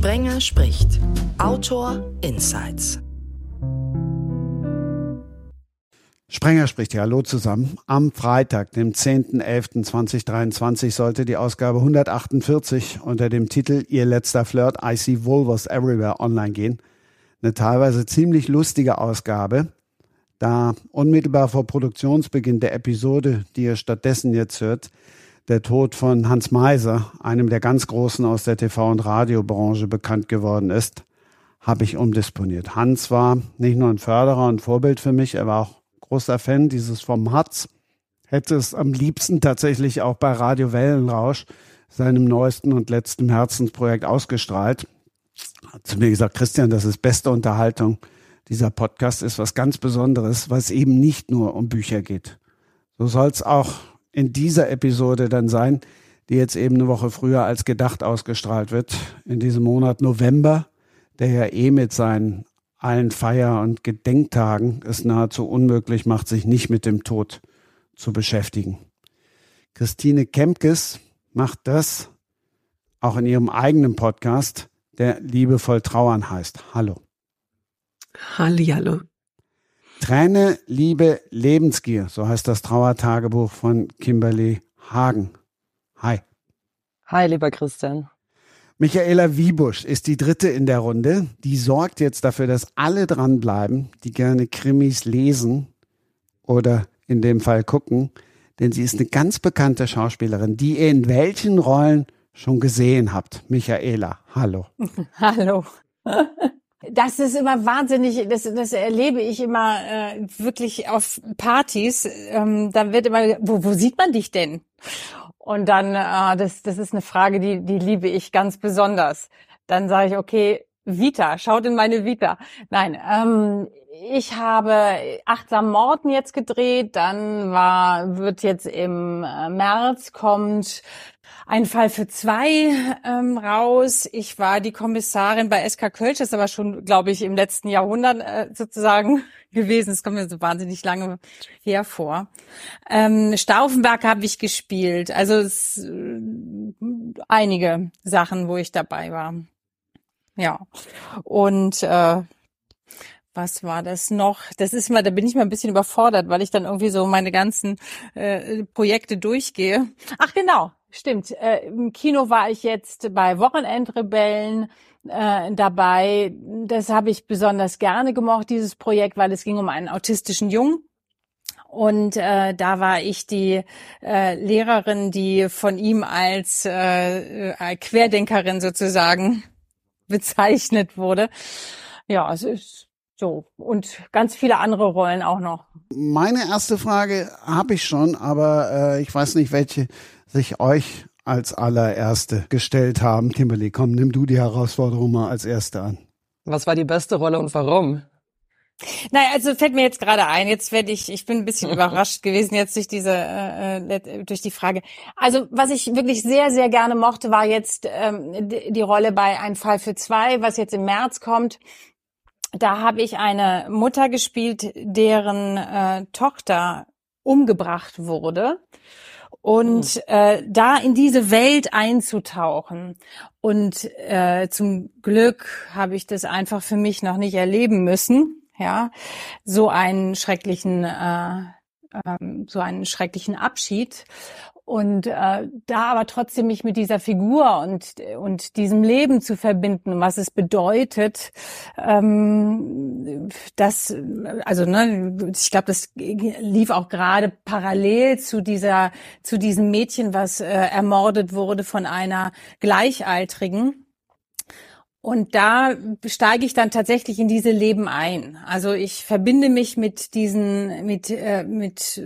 Sprenger spricht. Autor Insights. Sprenger spricht ja, hallo zusammen. Am Freitag, dem 10.11.2023, sollte die Ausgabe 148 unter dem Titel Ihr letzter Flirt, I See Vulvas Everywhere online gehen. Eine teilweise ziemlich lustige Ausgabe, da unmittelbar vor Produktionsbeginn der Episode, die ihr stattdessen jetzt hört, der Tod von Hans Meiser, einem der ganz Großen aus der TV- und Radiobranche, bekannt geworden ist, habe ich umdisponiert. Hans war nicht nur ein Förderer und Vorbild für mich, er war auch großer Fan dieses Formats, hätte es am liebsten tatsächlich auch bei Radio Wellenrausch, seinem neuesten und letzten Herzensprojekt, ausgestrahlt. Hat zu mir gesagt, Christian, das ist beste Unterhaltung. Dieser Podcast ist was ganz Besonderes, was eben nicht nur um Bücher geht. So soll es auch in dieser Episode dann sein, die jetzt eben eine Woche früher als gedacht ausgestrahlt wird, in diesem Monat November, der ja eh mit seinen allen Feier- und Gedenktagen es nahezu unmöglich macht, sich nicht mit dem Tod zu beschäftigen. Christine Kempkes macht das auch in ihrem eigenen Podcast, der liebevoll trauern heißt. Hallo. Hallihallo. Träne, Liebe, Lebensgier, so heißt das Trauertagebuch von Kimberly Hagen. Hi. Hi, lieber Christian. Michaela Wiebusch ist die dritte in der Runde. Die sorgt jetzt dafür, dass alle dranbleiben, die gerne Krimis lesen oder in dem Fall gucken. Denn sie ist eine ganz bekannte Schauspielerin, die ihr in welchen Rollen schon gesehen habt. Michaela, hallo. Hallo. Das ist immer wahnsinnig, das, das erlebe ich immer äh, wirklich auf Partys. Ähm, da wird immer, wo, wo sieht man dich denn? Und dann, äh, das, das ist eine Frage, die, die liebe ich ganz besonders. Dann sage ich, okay, Vita, schaut in meine Vita. Nein, ähm, ich habe Achtsam Morden jetzt gedreht, dann war, wird jetzt im äh, März kommt ein Fall für zwei ähm, raus. Ich war die Kommissarin bei SK Kölsch, das ist aber schon, glaube ich, im letzten Jahrhundert äh, sozusagen gewesen. Das kommt mir so wahnsinnig lange hervor. Ähm, Stauffenberg habe ich gespielt. Also es, äh, einige Sachen, wo ich dabei war. Ja. Und äh, was war das noch? Das ist mal, da bin ich mal ein bisschen überfordert, weil ich dann irgendwie so meine ganzen äh, Projekte durchgehe. Ach genau, stimmt. Äh, Im Kino war ich jetzt bei Wochenendrebellen äh, dabei. Das habe ich besonders gerne gemocht, dieses Projekt, weil es ging um einen autistischen Jungen. Und äh, da war ich die äh, Lehrerin, die von ihm als äh, äh, Querdenkerin sozusagen bezeichnet wurde. Ja, es ist so, und ganz viele andere Rollen auch noch. Meine erste Frage habe ich schon, aber äh, ich weiß nicht, welche sich euch als allererste gestellt haben. Kimberly, komm, nimm du die Herausforderung mal als erste an. Was war die beste Rolle und warum? Naja, also fällt mir jetzt gerade ein, jetzt werde ich, ich bin ein bisschen überrascht gewesen jetzt durch diese, äh, durch die Frage. Also was ich wirklich sehr, sehr gerne mochte, war jetzt ähm, die, die Rolle bei Ein Fall für zwei, was jetzt im März kommt da habe ich eine Mutter gespielt, deren äh, Tochter umgebracht wurde. Und mhm. äh, da in diese Welt einzutauchen. Und äh, zum Glück habe ich das einfach für mich noch nicht erleben müssen. Ja, so einen schrecklichen, äh, ähm, so einen schrecklichen Abschied. Und äh, da aber trotzdem mich mit dieser Figur und, und diesem Leben zu verbinden, was es bedeutet, ähm, das, also ne, ich glaube, das lief auch gerade parallel zu dieser, zu diesem Mädchen, was äh, ermordet wurde von einer Gleichaltrigen. Und da steige ich dann tatsächlich in diese Leben ein. Also ich verbinde mich mit diesen, mit äh, mit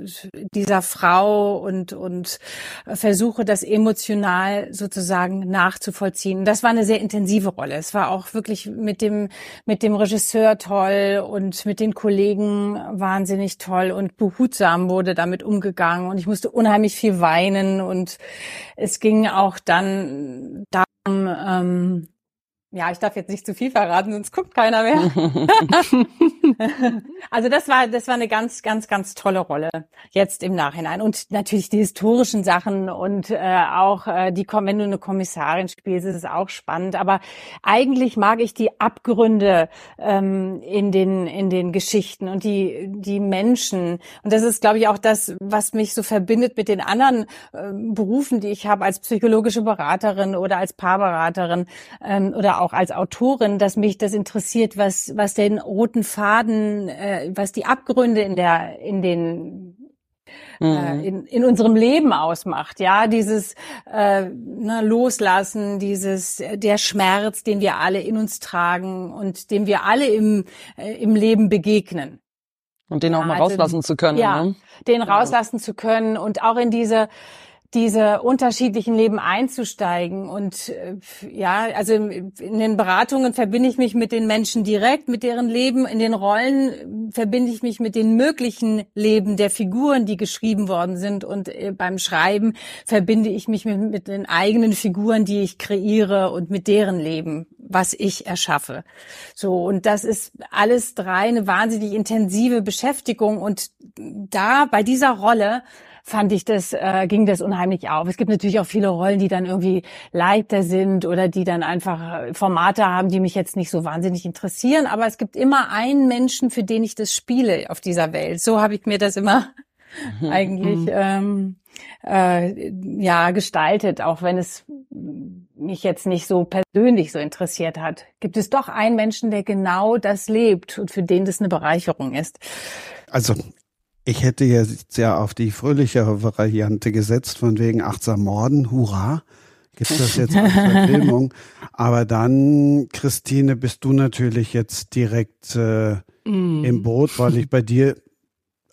dieser Frau und und versuche das emotional sozusagen nachzuvollziehen. Das war eine sehr intensive Rolle. Es war auch wirklich mit dem mit dem Regisseur toll und mit den Kollegen wahnsinnig toll und behutsam wurde damit umgegangen und ich musste unheimlich viel weinen und es ging auch dann darum ähm, ja, ich darf jetzt nicht zu viel verraten, sonst guckt keiner mehr. also das war, das war eine ganz, ganz, ganz tolle Rolle jetzt im Nachhinein. Und natürlich die historischen Sachen und äh, auch äh, die, wenn du eine Kommissarin spielst, ist es auch spannend. Aber eigentlich mag ich die Abgründe ähm, in den in den Geschichten und die die Menschen. Und das ist, glaube ich, auch das, was mich so verbindet mit den anderen äh, Berufen, die ich habe als psychologische Beraterin oder als Paarberaterin ähm, oder auch als Autorin, dass mich das interessiert, was was den roten Faden, äh, was die Abgründe in der in den äh, mhm. in, in unserem Leben ausmacht, ja, dieses äh, ne, Loslassen, dieses der Schmerz, den wir alle in uns tragen und dem wir alle im äh, im Leben begegnen. Und den auch mal also, rauslassen zu können. Ja, ne? den rauslassen zu können und auch in diese diese unterschiedlichen Leben einzusteigen. Und äh, ja, also in den Beratungen verbinde ich mich mit den Menschen direkt, mit deren Leben. In den Rollen verbinde ich mich mit den möglichen Leben der Figuren, die geschrieben worden sind. Und äh, beim Schreiben verbinde ich mich mit, mit den eigenen Figuren, die ich kreiere und mit deren Leben, was ich erschaffe. So, und das ist alles drei eine wahnsinnig intensive Beschäftigung. Und da bei dieser Rolle fand ich das, äh, ging das unheimlich auf. Es gibt natürlich auch viele Rollen, die dann irgendwie leichter sind oder die dann einfach äh, Formate haben, die mich jetzt nicht so wahnsinnig interessieren. Aber es gibt immer einen Menschen, für den ich das spiele auf dieser Welt. So habe ich mir das immer mhm. eigentlich mhm. ähm, äh, ja gestaltet, auch wenn es mich jetzt nicht so persönlich so interessiert hat. Gibt es doch einen Menschen, der genau das lebt und für den das eine Bereicherung ist. Also ich hätte jetzt ja auf die fröhlichere Variante gesetzt, von wegen achtsam Morden, hurra, gibt das jetzt als Verfilmung. Aber dann, Christine, bist du natürlich jetzt direkt äh, mm. im Boot, weil ich bei dir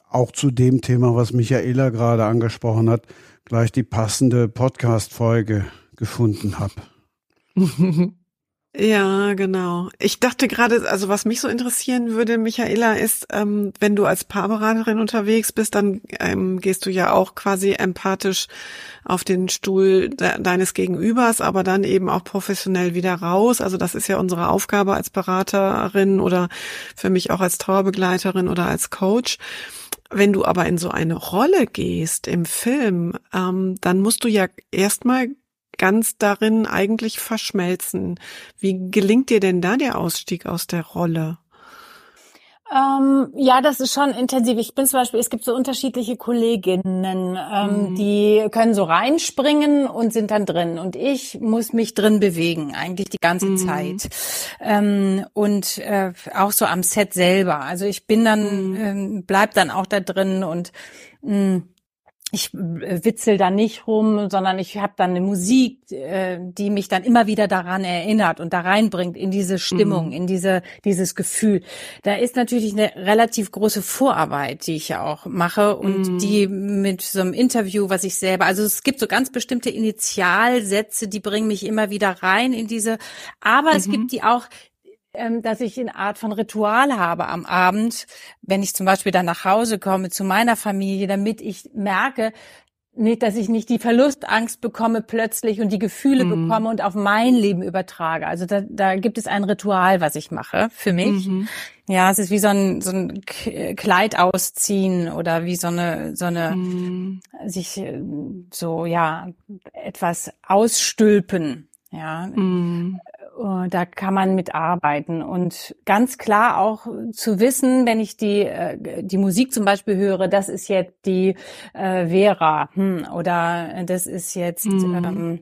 auch zu dem Thema, was Michaela gerade angesprochen hat, gleich die passende Podcast-Folge gefunden habe. Ja, genau. Ich dachte gerade, also was mich so interessieren würde, Michaela, ist, ähm, wenn du als Paarberaterin unterwegs bist, dann ähm, gehst du ja auch quasi empathisch auf den Stuhl de deines Gegenübers, aber dann eben auch professionell wieder raus. Also das ist ja unsere Aufgabe als Beraterin oder für mich auch als Trauerbegleiterin oder als Coach. Wenn du aber in so eine Rolle gehst im Film, ähm, dann musst du ja erstmal ganz darin eigentlich verschmelzen. Wie gelingt dir denn da der Ausstieg aus der Rolle? Ähm, ja, das ist schon intensiv. Ich bin zum Beispiel, es gibt so unterschiedliche Kolleginnen, ähm, mhm. die können so reinspringen und sind dann drin. Und ich muss mich drin bewegen, eigentlich die ganze mhm. Zeit. Ähm, und äh, auch so am Set selber. Also ich bin dann, mhm. ähm, bleib dann auch da drin und mh, mm, ich äh, witzel da nicht rum, sondern ich habe dann eine Musik, äh, die mich dann immer wieder daran erinnert und da reinbringt in diese Stimmung, mhm. in diese dieses Gefühl. Da ist natürlich eine relativ große Vorarbeit, die ich ja auch mache und mhm. die mit so einem Interview, was ich selber, also es gibt so ganz bestimmte Initialsätze, die bringen mich immer wieder rein in diese, aber mhm. es gibt die auch, dass ich eine Art von Ritual habe am Abend, wenn ich zum Beispiel dann nach Hause komme zu meiner Familie, damit ich merke, nicht, dass ich nicht die Verlustangst bekomme plötzlich und die Gefühle mhm. bekomme und auf mein Leben übertrage. Also da, da gibt es ein Ritual, was ich mache für mich. Mhm. Ja, es ist wie so ein, so ein Kleid ausziehen oder wie so eine, so eine, mhm. sich äh, so, ja, etwas ausstülpen. Ja, mhm. Äh, da kann man mitarbeiten und ganz klar auch zu wissen, wenn ich die äh, die Musik zum Beispiel höre, das ist jetzt die äh, Vera hm, oder das ist jetzt mhm. ähm,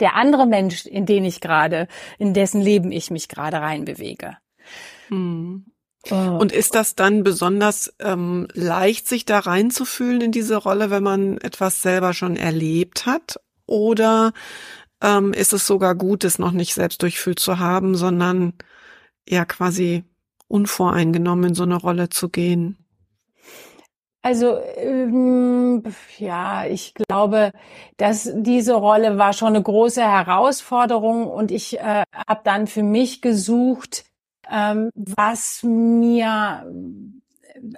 der andere Mensch, in den ich gerade, in dessen Leben ich mich gerade reinbewege. Mhm. Und ist das dann besonders ähm, leicht, sich da reinzufühlen in diese Rolle, wenn man etwas selber schon erlebt hat? Oder ähm, ist es sogar gut, es noch nicht selbst durchfühlt zu haben, sondern ja quasi unvoreingenommen in so eine Rolle zu gehen. Also ähm, ja, ich glaube, dass diese Rolle war schon eine große Herausforderung und ich äh, habe dann für mich gesucht, ähm, was mir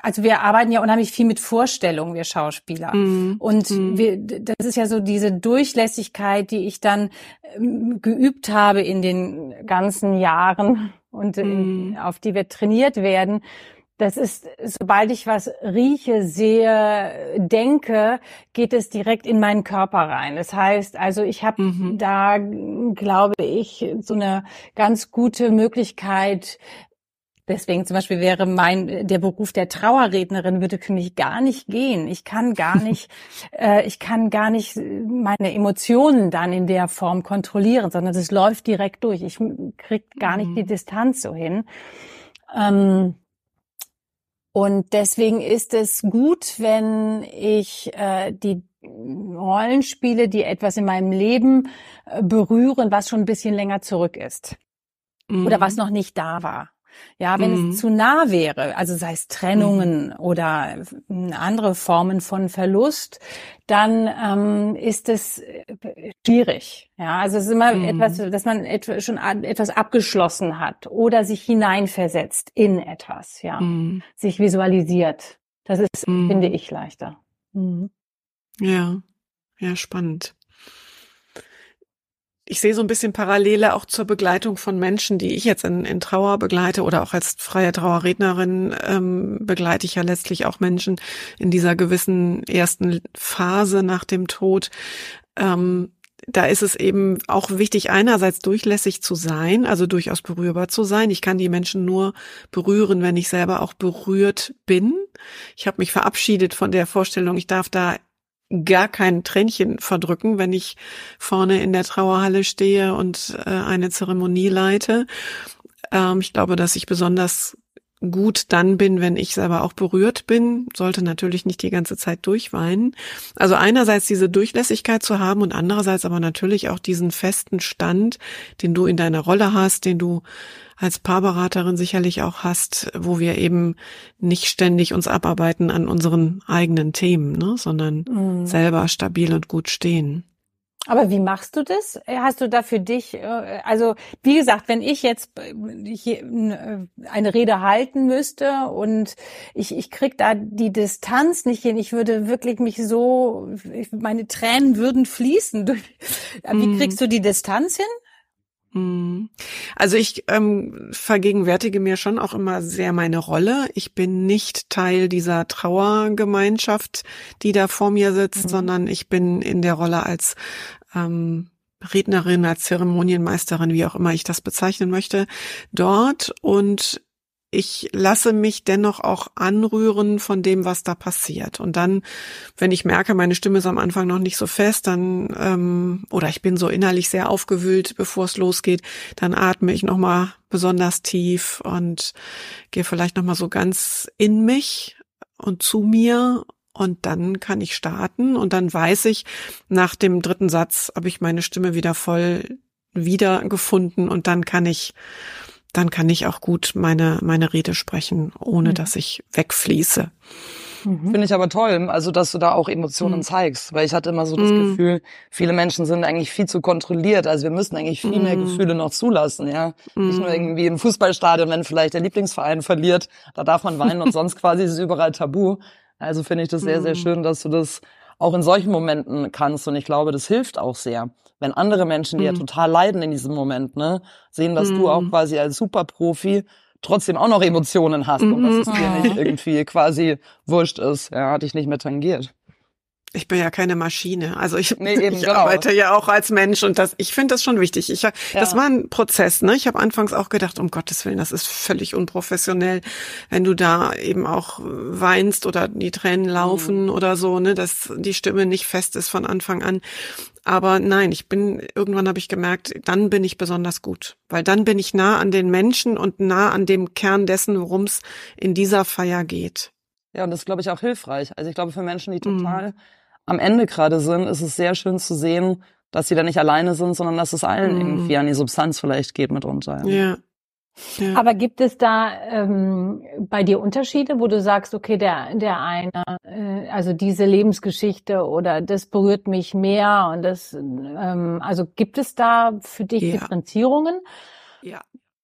also wir arbeiten ja unheimlich viel mit Vorstellungen, wir Schauspieler. Mm. Und mm. Wir, das ist ja so diese Durchlässigkeit, die ich dann ähm, geübt habe in den ganzen Jahren und mhm. auf die wir trainiert werden. Das ist, sobald ich was rieche, sehe, denke, geht es direkt in meinen Körper rein. Das heißt, also ich habe mhm. da, glaube ich, so eine ganz gute Möglichkeit, Deswegen zum Beispiel wäre mein der Beruf der Trauerrednerin würde für mich gar nicht gehen. Ich kann gar nicht, äh, ich kann gar nicht meine Emotionen dann in der Form kontrollieren, sondern es läuft direkt durch. Ich krieg gar nicht die mhm. Distanz so hin. Ähm, und deswegen ist es gut, wenn ich äh, die Rollenspiele, die etwas in meinem Leben äh, berühren, was schon ein bisschen länger zurück ist. Mhm. Oder was noch nicht da war. Ja, wenn mhm. es zu nah wäre, also sei es Trennungen mhm. oder andere Formen von Verlust, dann ähm, ist es äh, schwierig. Ja, also es ist immer mhm. etwas, dass man etwa, schon etwas abgeschlossen hat oder sich hineinversetzt in etwas, ja, mhm. sich visualisiert. Das ist, mhm. finde ich, leichter. Mhm. Ja, ja, spannend ich sehe so ein bisschen Parallele auch zur Begleitung von Menschen, die ich jetzt in, in Trauer begleite oder auch als freie Trauerrednerin ähm, begleite ich ja letztlich auch Menschen in dieser gewissen ersten Phase nach dem Tod. Ähm, da ist es eben auch wichtig, einerseits durchlässig zu sein, also durchaus berührbar zu sein. Ich kann die Menschen nur berühren, wenn ich selber auch berührt bin. Ich habe mich verabschiedet von der Vorstellung, ich darf da gar kein Tränchen verdrücken, wenn ich vorne in der Trauerhalle stehe und äh, eine Zeremonie leite. Ähm, ich glaube, dass ich besonders gut dann bin, wenn ich selber auch berührt bin, sollte natürlich nicht die ganze Zeit durchweinen. Also einerseits diese Durchlässigkeit zu haben und andererseits aber natürlich auch diesen festen Stand, den du in deiner Rolle hast, den du als Paarberaterin sicherlich auch hast, wo wir eben nicht ständig uns abarbeiten an unseren eigenen Themen, ne, sondern mhm. selber stabil und gut stehen. Aber wie machst du das? Hast du da für dich, äh, also wie gesagt, wenn ich jetzt äh, eine Rede halten müsste und ich, ich krieg da die Distanz nicht hin, ich würde wirklich mich so, meine Tränen würden fließen. Wie mhm. kriegst du die Distanz hin? Mhm. Also ich ähm, vergegenwärtige mir schon auch immer sehr meine Rolle. Ich bin nicht Teil dieser Trauergemeinschaft, die da vor mir sitzt, mhm. sondern ich bin in der Rolle als ähm, Rednerin, als Zeremonienmeisterin, wie auch immer ich das bezeichnen möchte, dort und ich lasse mich dennoch auch anrühren von dem, was da passiert. Und dann, wenn ich merke, meine Stimme ist am Anfang noch nicht so fest, dann ähm, oder ich bin so innerlich sehr aufgewühlt, bevor es losgeht, dann atme ich noch mal besonders tief und gehe vielleicht noch mal so ganz in mich und zu mir. Und dann kann ich starten. Und dann weiß ich, nach dem dritten Satz habe ich meine Stimme wieder voll wiedergefunden. Und dann kann ich dann kann ich auch gut meine, meine Rede sprechen, ohne mhm. dass ich wegfließe. Mhm. Finde ich aber toll, also dass du da auch Emotionen mhm. zeigst, weil ich hatte immer so das mhm. Gefühl, viele Menschen sind eigentlich viel zu kontrolliert, also wir müssen eigentlich viel mehr mhm. Gefühle noch zulassen, ja. Nicht nur mhm. irgendwie im Fußballstadion, wenn vielleicht der Lieblingsverein verliert, da darf man weinen und sonst quasi ist es überall tabu. Also finde ich das sehr, sehr schön, dass du das auch in solchen Momenten kannst. Und ich glaube, das hilft auch sehr, wenn andere Menschen, die mhm. ja total leiden in diesem Moment, ne, sehen, dass mhm. du auch mhm. quasi als Superprofi trotzdem auch noch Emotionen hast mhm. und dass es dir nicht irgendwie quasi wurscht ist, ja, dich nicht mehr tangiert. Ich bin ja keine Maschine. Also ich, nee, eben, ich genau. arbeite ja auch als Mensch und das, ich finde das schon wichtig. Ich, ja. Das war ein Prozess. Ne? Ich habe anfangs auch gedacht, um Gottes Willen, das ist völlig unprofessionell, wenn du da eben auch weinst oder die Tränen laufen mhm. oder so, ne, dass die Stimme nicht fest ist von Anfang an. Aber nein, ich bin, irgendwann habe ich gemerkt, dann bin ich besonders gut. Weil dann bin ich nah an den Menschen und nah an dem Kern dessen, worum es in dieser Feier geht. Ja, und das ist, glaube ich, auch hilfreich. Also ich glaube, für Menschen, die mhm. total mhm am Ende gerade sind, ist es sehr schön zu sehen, dass sie da nicht alleine sind, sondern dass es allen mhm. irgendwie an die Substanz vielleicht geht mitunter. Ja. ja. Aber gibt es da ähm, bei dir Unterschiede, wo du sagst, okay, der der eine, äh, also diese Lebensgeschichte oder das berührt mich mehr und das, ähm, also gibt es da für dich ja. Differenzierungen? Ja,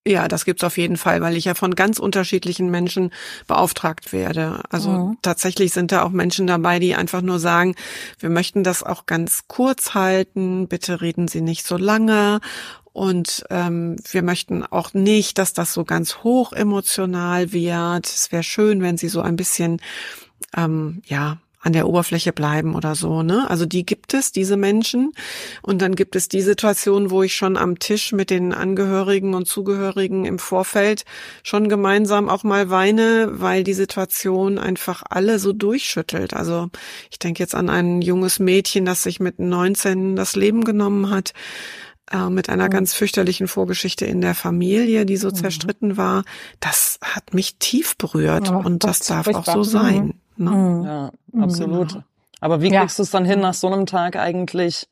ja, das gibt's auf jeden Fall, weil ich ja von ganz unterschiedlichen Menschen beauftragt werde. Also mhm. tatsächlich sind da auch Menschen dabei, die einfach nur sagen, wir möchten das auch ganz kurz halten, bitte reden Sie nicht so lange Und ähm, wir möchten auch nicht, dass das so ganz hoch emotional wird. Es wäre schön, wenn sie so ein bisschen ähm, ja an der Oberfläche bleiben oder so, ne? Also die gibt es, diese Menschen. Und dann gibt es die Situation, wo ich schon am Tisch mit den Angehörigen und Zugehörigen im Vorfeld schon gemeinsam auch mal weine, weil die Situation einfach alle so durchschüttelt. Also ich denke jetzt an ein junges Mädchen, das sich mit 19 das Leben genommen hat äh, mit einer mhm. ganz fürchterlichen Vorgeschichte in der Familie, die so mhm. zerstritten war. Das hat mich tief berührt ja, und das darf auch so sein. Ne? Mhm. Ja, mhm. absolut. Genau. Aber wie kriegst ja. du es dann hin, nach so einem Tag eigentlich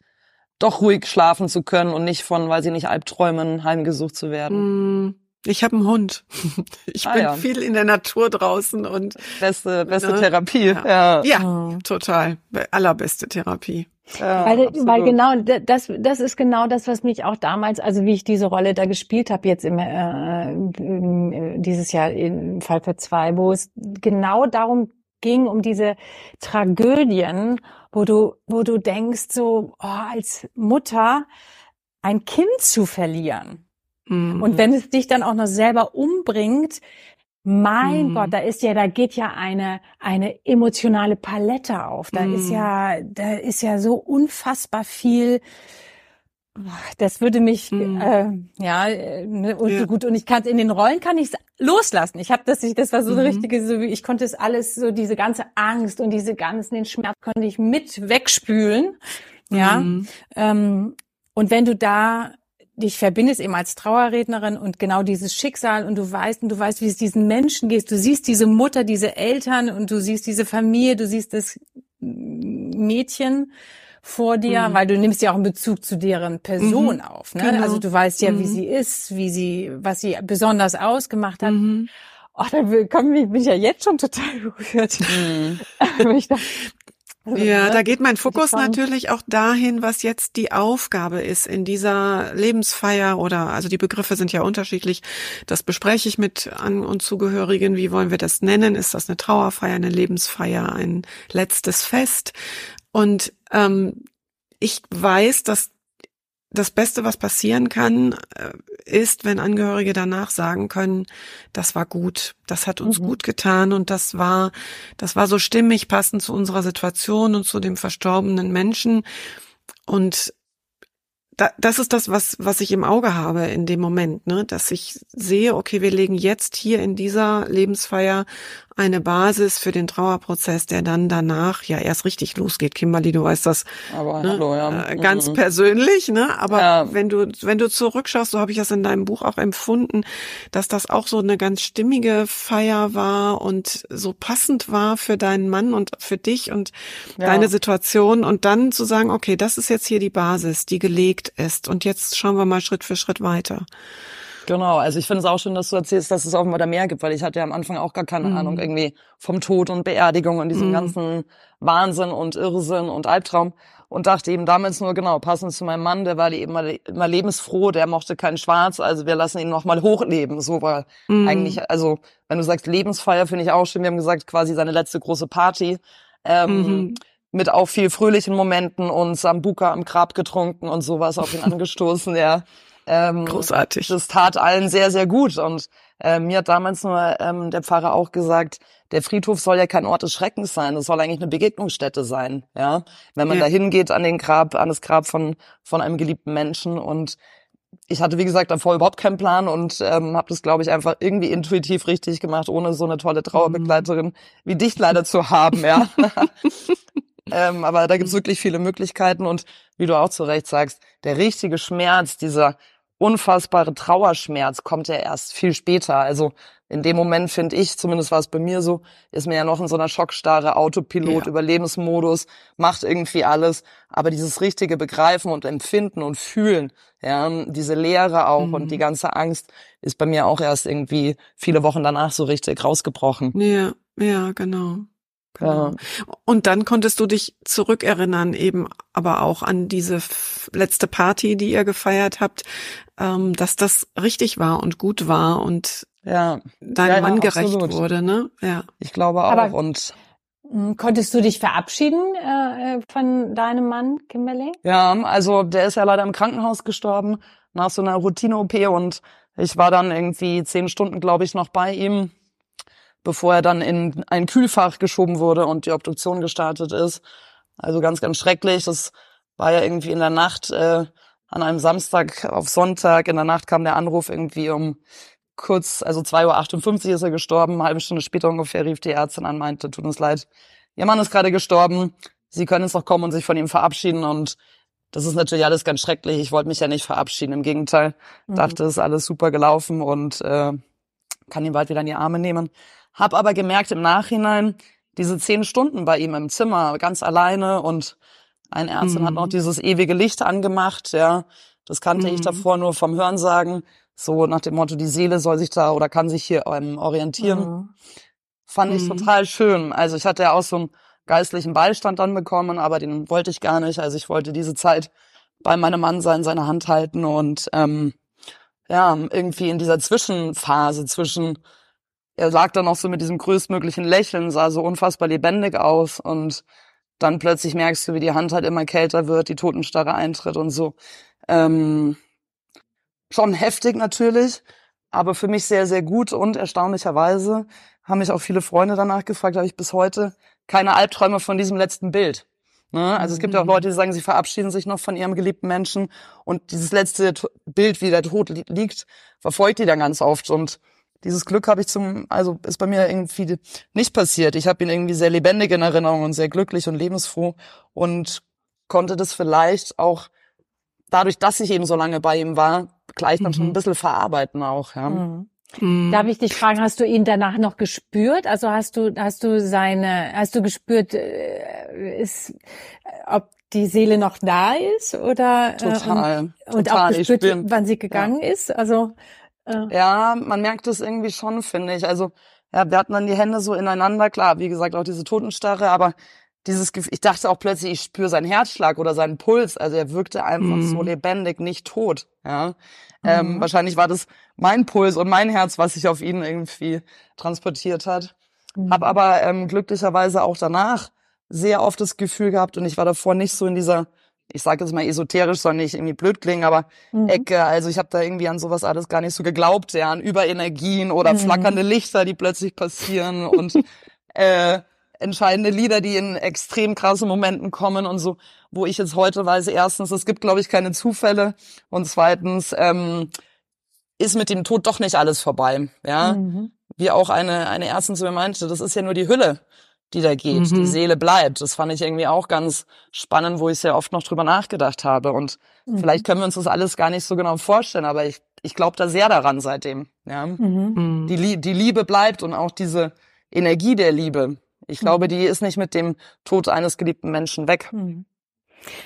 doch ruhig schlafen zu können und nicht von, weil sie nicht Albträumen, heimgesucht zu werden? Mhm. Ich habe einen Hund. Ich ah, bin ja. viel in der Natur draußen und beste beste ne? Therapie. Ja, ja, ja total. Allerbeste Therapie. Ja, weil, weil genau das das ist genau das, was mich auch damals, also wie ich diese Rolle da gespielt habe jetzt im äh, äh dieses Jahr im Fall für zwei, wo es genau darum ging um diese Tragödien, wo du, wo du denkst, so oh, als Mutter ein Kind zu verlieren. Mhm. Und wenn es dich dann auch noch selber umbringt, mein mhm. Gott, da ist ja, da geht ja eine, eine emotionale Palette auf. Da mhm. ist ja, da ist ja so unfassbar viel das würde mich, mhm. äh, ja, ne, und ja. gut, und ich kann in den Rollen kann ich es loslassen. Ich habe das, ich, das war so mhm. eine richtige, so wie ich konnte es alles, so diese ganze Angst und diese ganzen den Schmerz konnte ich mit wegspülen, ja. Mhm. Ähm, und wenn du da dich verbindest eben als Trauerrednerin und genau dieses Schicksal und du weißt und du weißt, wie es diesen Menschen geht. Du siehst diese Mutter, diese Eltern und du siehst diese Familie, du siehst das Mädchen vor dir, mhm. weil du nimmst ja auch einen Bezug zu deren Person mhm. auf. Ne? Genau. Also du weißt ja, mhm. wie sie ist, wie sie, was sie besonders ausgemacht hat. Mhm. Ach, da komm, bin ich ja jetzt schon total berührt. Mhm. Also, ja, ne? da geht mein Fokus natürlich auch dahin, was jetzt die Aufgabe ist in dieser Lebensfeier oder, also die Begriffe sind ja unterschiedlich. Das bespreche ich mit An- und Zugehörigen. Wie wollen wir das nennen? Ist das eine Trauerfeier, eine Lebensfeier, ein letztes Fest? Und ähm, ich weiß, dass das Beste, was passieren kann, äh, ist, wenn Angehörige danach sagen können, das war gut, das hat uns mhm. gut getan und das war, das war so stimmig passend zu unserer Situation und zu dem verstorbenen Menschen. Und da, das ist das, was, was ich im Auge habe in dem Moment, ne, dass ich sehe, okay, wir legen jetzt hier in dieser Lebensfeier eine Basis für den Trauerprozess, der dann danach ja erst richtig losgeht. Kimberly, du weißt das Aber, ne, hallo, ja. Äh, ganz mhm. persönlich, ne? Aber ja. wenn du wenn du zurückschaust, so habe ich das in deinem Buch auch empfunden, dass das auch so eine ganz stimmige Feier war und so passend war für deinen Mann und für dich und ja. deine Situation und dann zu sagen, okay, das ist jetzt hier die Basis, die gelegt ist und jetzt schauen wir mal Schritt für Schritt weiter. Genau, also ich finde es auch schön, dass du erzählst, dass es offenbar da mehr gibt, weil ich hatte ja am Anfang auch gar keine mhm. Ahnung irgendwie vom Tod und Beerdigung und diesem mhm. ganzen Wahnsinn und Irrsinn und Albtraum und dachte eben damals nur, genau, passend zu meinem Mann, der war eben immer lebensfroh, der mochte kein Schwarz, also wir lassen ihn nochmal hochleben. So war mhm. eigentlich, also wenn du sagst Lebensfeier, finde ich auch schön, wir haben gesagt, quasi seine letzte große Party. Ähm, mhm. mit auch viel fröhlichen Momenten und Sambuka am Grab getrunken und sowas auf ihn angestoßen, ja. Ähm, Großartig. Das tat allen sehr, sehr gut. Und äh, mir hat damals nur ähm, der Pfarrer auch gesagt, der Friedhof soll ja kein Ort des Schreckens sein, es soll eigentlich eine Begegnungsstätte sein, ja. Wenn man ja. da hingeht an den Grab, an das Grab von, von einem geliebten Menschen und ich hatte, wie gesagt, davor überhaupt keinen Plan und ähm, habe das, glaube ich, einfach irgendwie intuitiv richtig gemacht, ohne so eine tolle Trauerbegleiterin wie dich leider zu haben, ja. ähm, aber da gibt's wirklich viele Möglichkeiten und wie du auch zu Recht sagst, der richtige Schmerz, dieser unfassbare Trauerschmerz kommt ja erst viel später. Also in dem Moment finde ich, zumindest war es bei mir so, ist mir ja noch in so einer Schockstarre, Autopilot, ja. Überlebensmodus, macht irgendwie alles. Aber dieses richtige Begreifen und Empfinden und Fühlen, ja, diese Leere auch mhm. und die ganze Angst ist bei mir auch erst irgendwie viele Wochen danach so richtig rausgebrochen. Ja, ja, genau. Genau. Ja. Und dann konntest du dich zurückerinnern, eben aber auch an diese letzte Party, die ihr gefeiert habt, ähm, dass das richtig war und gut war und ja. deinem ja, Mann ja, gerecht absolut. wurde, ne? Ja. Ich glaube auch. Aber und Konntest du dich verabschieden äh, von deinem Mann, Kimberly? Ja, also der ist ja leider im Krankenhaus gestorben nach so einer Routine-OP und ich war dann irgendwie zehn Stunden, glaube ich, noch bei ihm, bevor er dann in ein Kühlfach geschoben wurde und die Obduktion gestartet ist. Also ganz, ganz schrecklich. Das war ja irgendwie in der Nacht, äh, an einem Samstag auf Sonntag. In der Nacht kam der Anruf irgendwie um kurz, also 2.58 Uhr ist er gestorben. Eine halbe Stunde später ungefähr rief die Ärztin an, meinte, tut uns leid, Ihr Mann ist gerade gestorben. Sie können jetzt noch kommen und sich von ihm verabschieden und das ist natürlich alles ganz schrecklich. Ich wollte mich ja nicht verabschieden. Im Gegenteil, mhm. dachte, es ist alles super gelaufen und äh, kann ihn bald wieder in die Arme nehmen. Hab aber gemerkt im Nachhinein, diese zehn Stunden bei ihm im Zimmer, ganz alleine und ein Ärztin mhm. hat noch mhm. dieses ewige Licht angemacht, ja. Das kannte mhm. ich davor nur vom Hörensagen. So nach dem Motto, die Seele soll sich da oder kann sich hier ähm, orientieren. Mhm. Fand ich total schön. Also ich hatte ja auch so einen geistlichen Beistand dann bekommen, aber den wollte ich gar nicht. Also ich wollte diese Zeit bei meinem Mann sein, seine Hand halten und ähm, ja, irgendwie in dieser Zwischenphase zwischen, er lag dann noch so mit diesem größtmöglichen Lächeln, sah so unfassbar lebendig aus und dann plötzlich merkst du, wie die Hand halt immer kälter wird, die Totenstarre eintritt und so. Ähm, schon heftig natürlich, aber für mich sehr, sehr gut und erstaunlicherweise haben mich auch viele Freunde danach gefragt, habe ich bis heute keine Albträume von diesem letzten Bild. Ne? Also es gibt ja auch mhm. Leute, die sagen, sie verabschieden sich noch von ihrem geliebten Menschen und dieses letzte Bild, wie der Tod liegt, verfolgt die dann ganz oft und dieses Glück habe ich zum, also ist bei mir irgendwie nicht passiert. Ich habe ihn irgendwie sehr lebendig in Erinnerung und sehr glücklich und lebensfroh und konnte das vielleicht auch dadurch, dass ich eben so lange bei ihm war, gleich dann mhm. schon ein bisschen verarbeiten auch. Ja. Mhm. Mhm. Darf ich dich fragen, hast du ihn danach noch gespürt? Also hast du, hast du seine, hast du gespürt, äh, ist, ob die Seele noch da ist oder äh, total, und, und total. auch gespürt, wann sie gegangen ja. ist? Also äh. ja, man merkt es irgendwie schon, finde ich. Also ja, wir hatten dann die Hände so ineinander, klar, wie gesagt auch diese Totenstarre, aber dieses Gefühl, ich dachte auch plötzlich, ich spüre seinen Herzschlag oder seinen Puls. Also er wirkte einfach mhm. so lebendig, nicht tot. Ja, ähm, mhm. wahrscheinlich war das mein Puls und mein Herz, was sich auf ihn irgendwie transportiert hat. Mhm. Hab aber ähm, glücklicherweise auch danach sehr oft das Gefühl gehabt und ich war davor nicht so in dieser, ich sage jetzt mal esoterisch, soll nicht irgendwie blöd klingen, aber mhm. Ecke. Also ich habe da irgendwie an sowas alles gar nicht so geglaubt, ja, an Überenergien oder mhm. flackernde Lichter, die plötzlich passieren und äh, entscheidende Lieder, die in extrem krassen Momenten kommen und so, wo ich jetzt heute weiß, erstens, es gibt, glaube ich, keine Zufälle und zweitens ähm, ist mit dem Tod doch nicht alles vorbei, ja. Mhm. Wie auch eine, eine Ärztin zu mir meinte, das ist ja nur die Hülle, die da geht. Mhm. Die Seele bleibt. Das fand ich irgendwie auch ganz spannend, wo ich sehr oft noch drüber nachgedacht habe. Und mhm. vielleicht können wir uns das alles gar nicht so genau vorstellen, aber ich, ich glaube da sehr daran seitdem. Ja? Mhm. Die, die Liebe bleibt und auch diese Energie der Liebe, ich glaube, mhm. die ist nicht mit dem Tod eines geliebten Menschen weg. Mhm.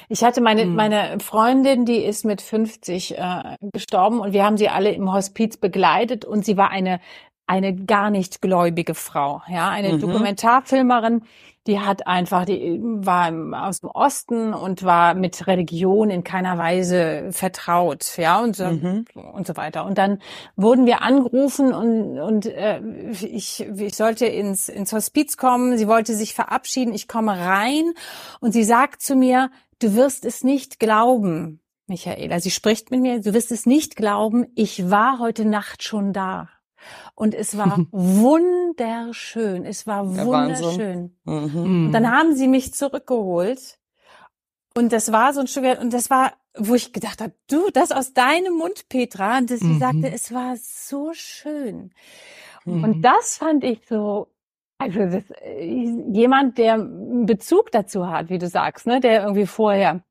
Ich hatte meine, mhm. meine Freundin, die ist mit 50 äh, gestorben und wir haben sie alle im Hospiz begleitet und sie war eine eine gar nicht gläubige Frau, ja, eine mhm. Dokumentarfilmerin, die hat einfach, die war aus dem Osten und war mit Religion in keiner Weise vertraut, ja, und so, mhm. und so weiter. Und dann wurden wir angerufen und, und äh, ich, ich sollte ins, ins Hospiz kommen. Sie wollte sich verabschieden. Ich komme rein und sie sagt zu mir, du wirst es nicht glauben, Michaela. Sie spricht mit mir, du wirst es nicht glauben, ich war heute Nacht schon da. Und es war wunderschön. Es war wunderschön. Mhm. Und dann haben sie mich zurückgeholt. Und das war so ein Stück, und das war, wo ich gedacht habe, du, das aus deinem Mund, Petra. Und sie mhm. sagte, es war so schön. Mhm. Und das fand ich so, also das, äh, jemand, der einen Bezug dazu hat, wie du sagst, ne, der irgendwie vorher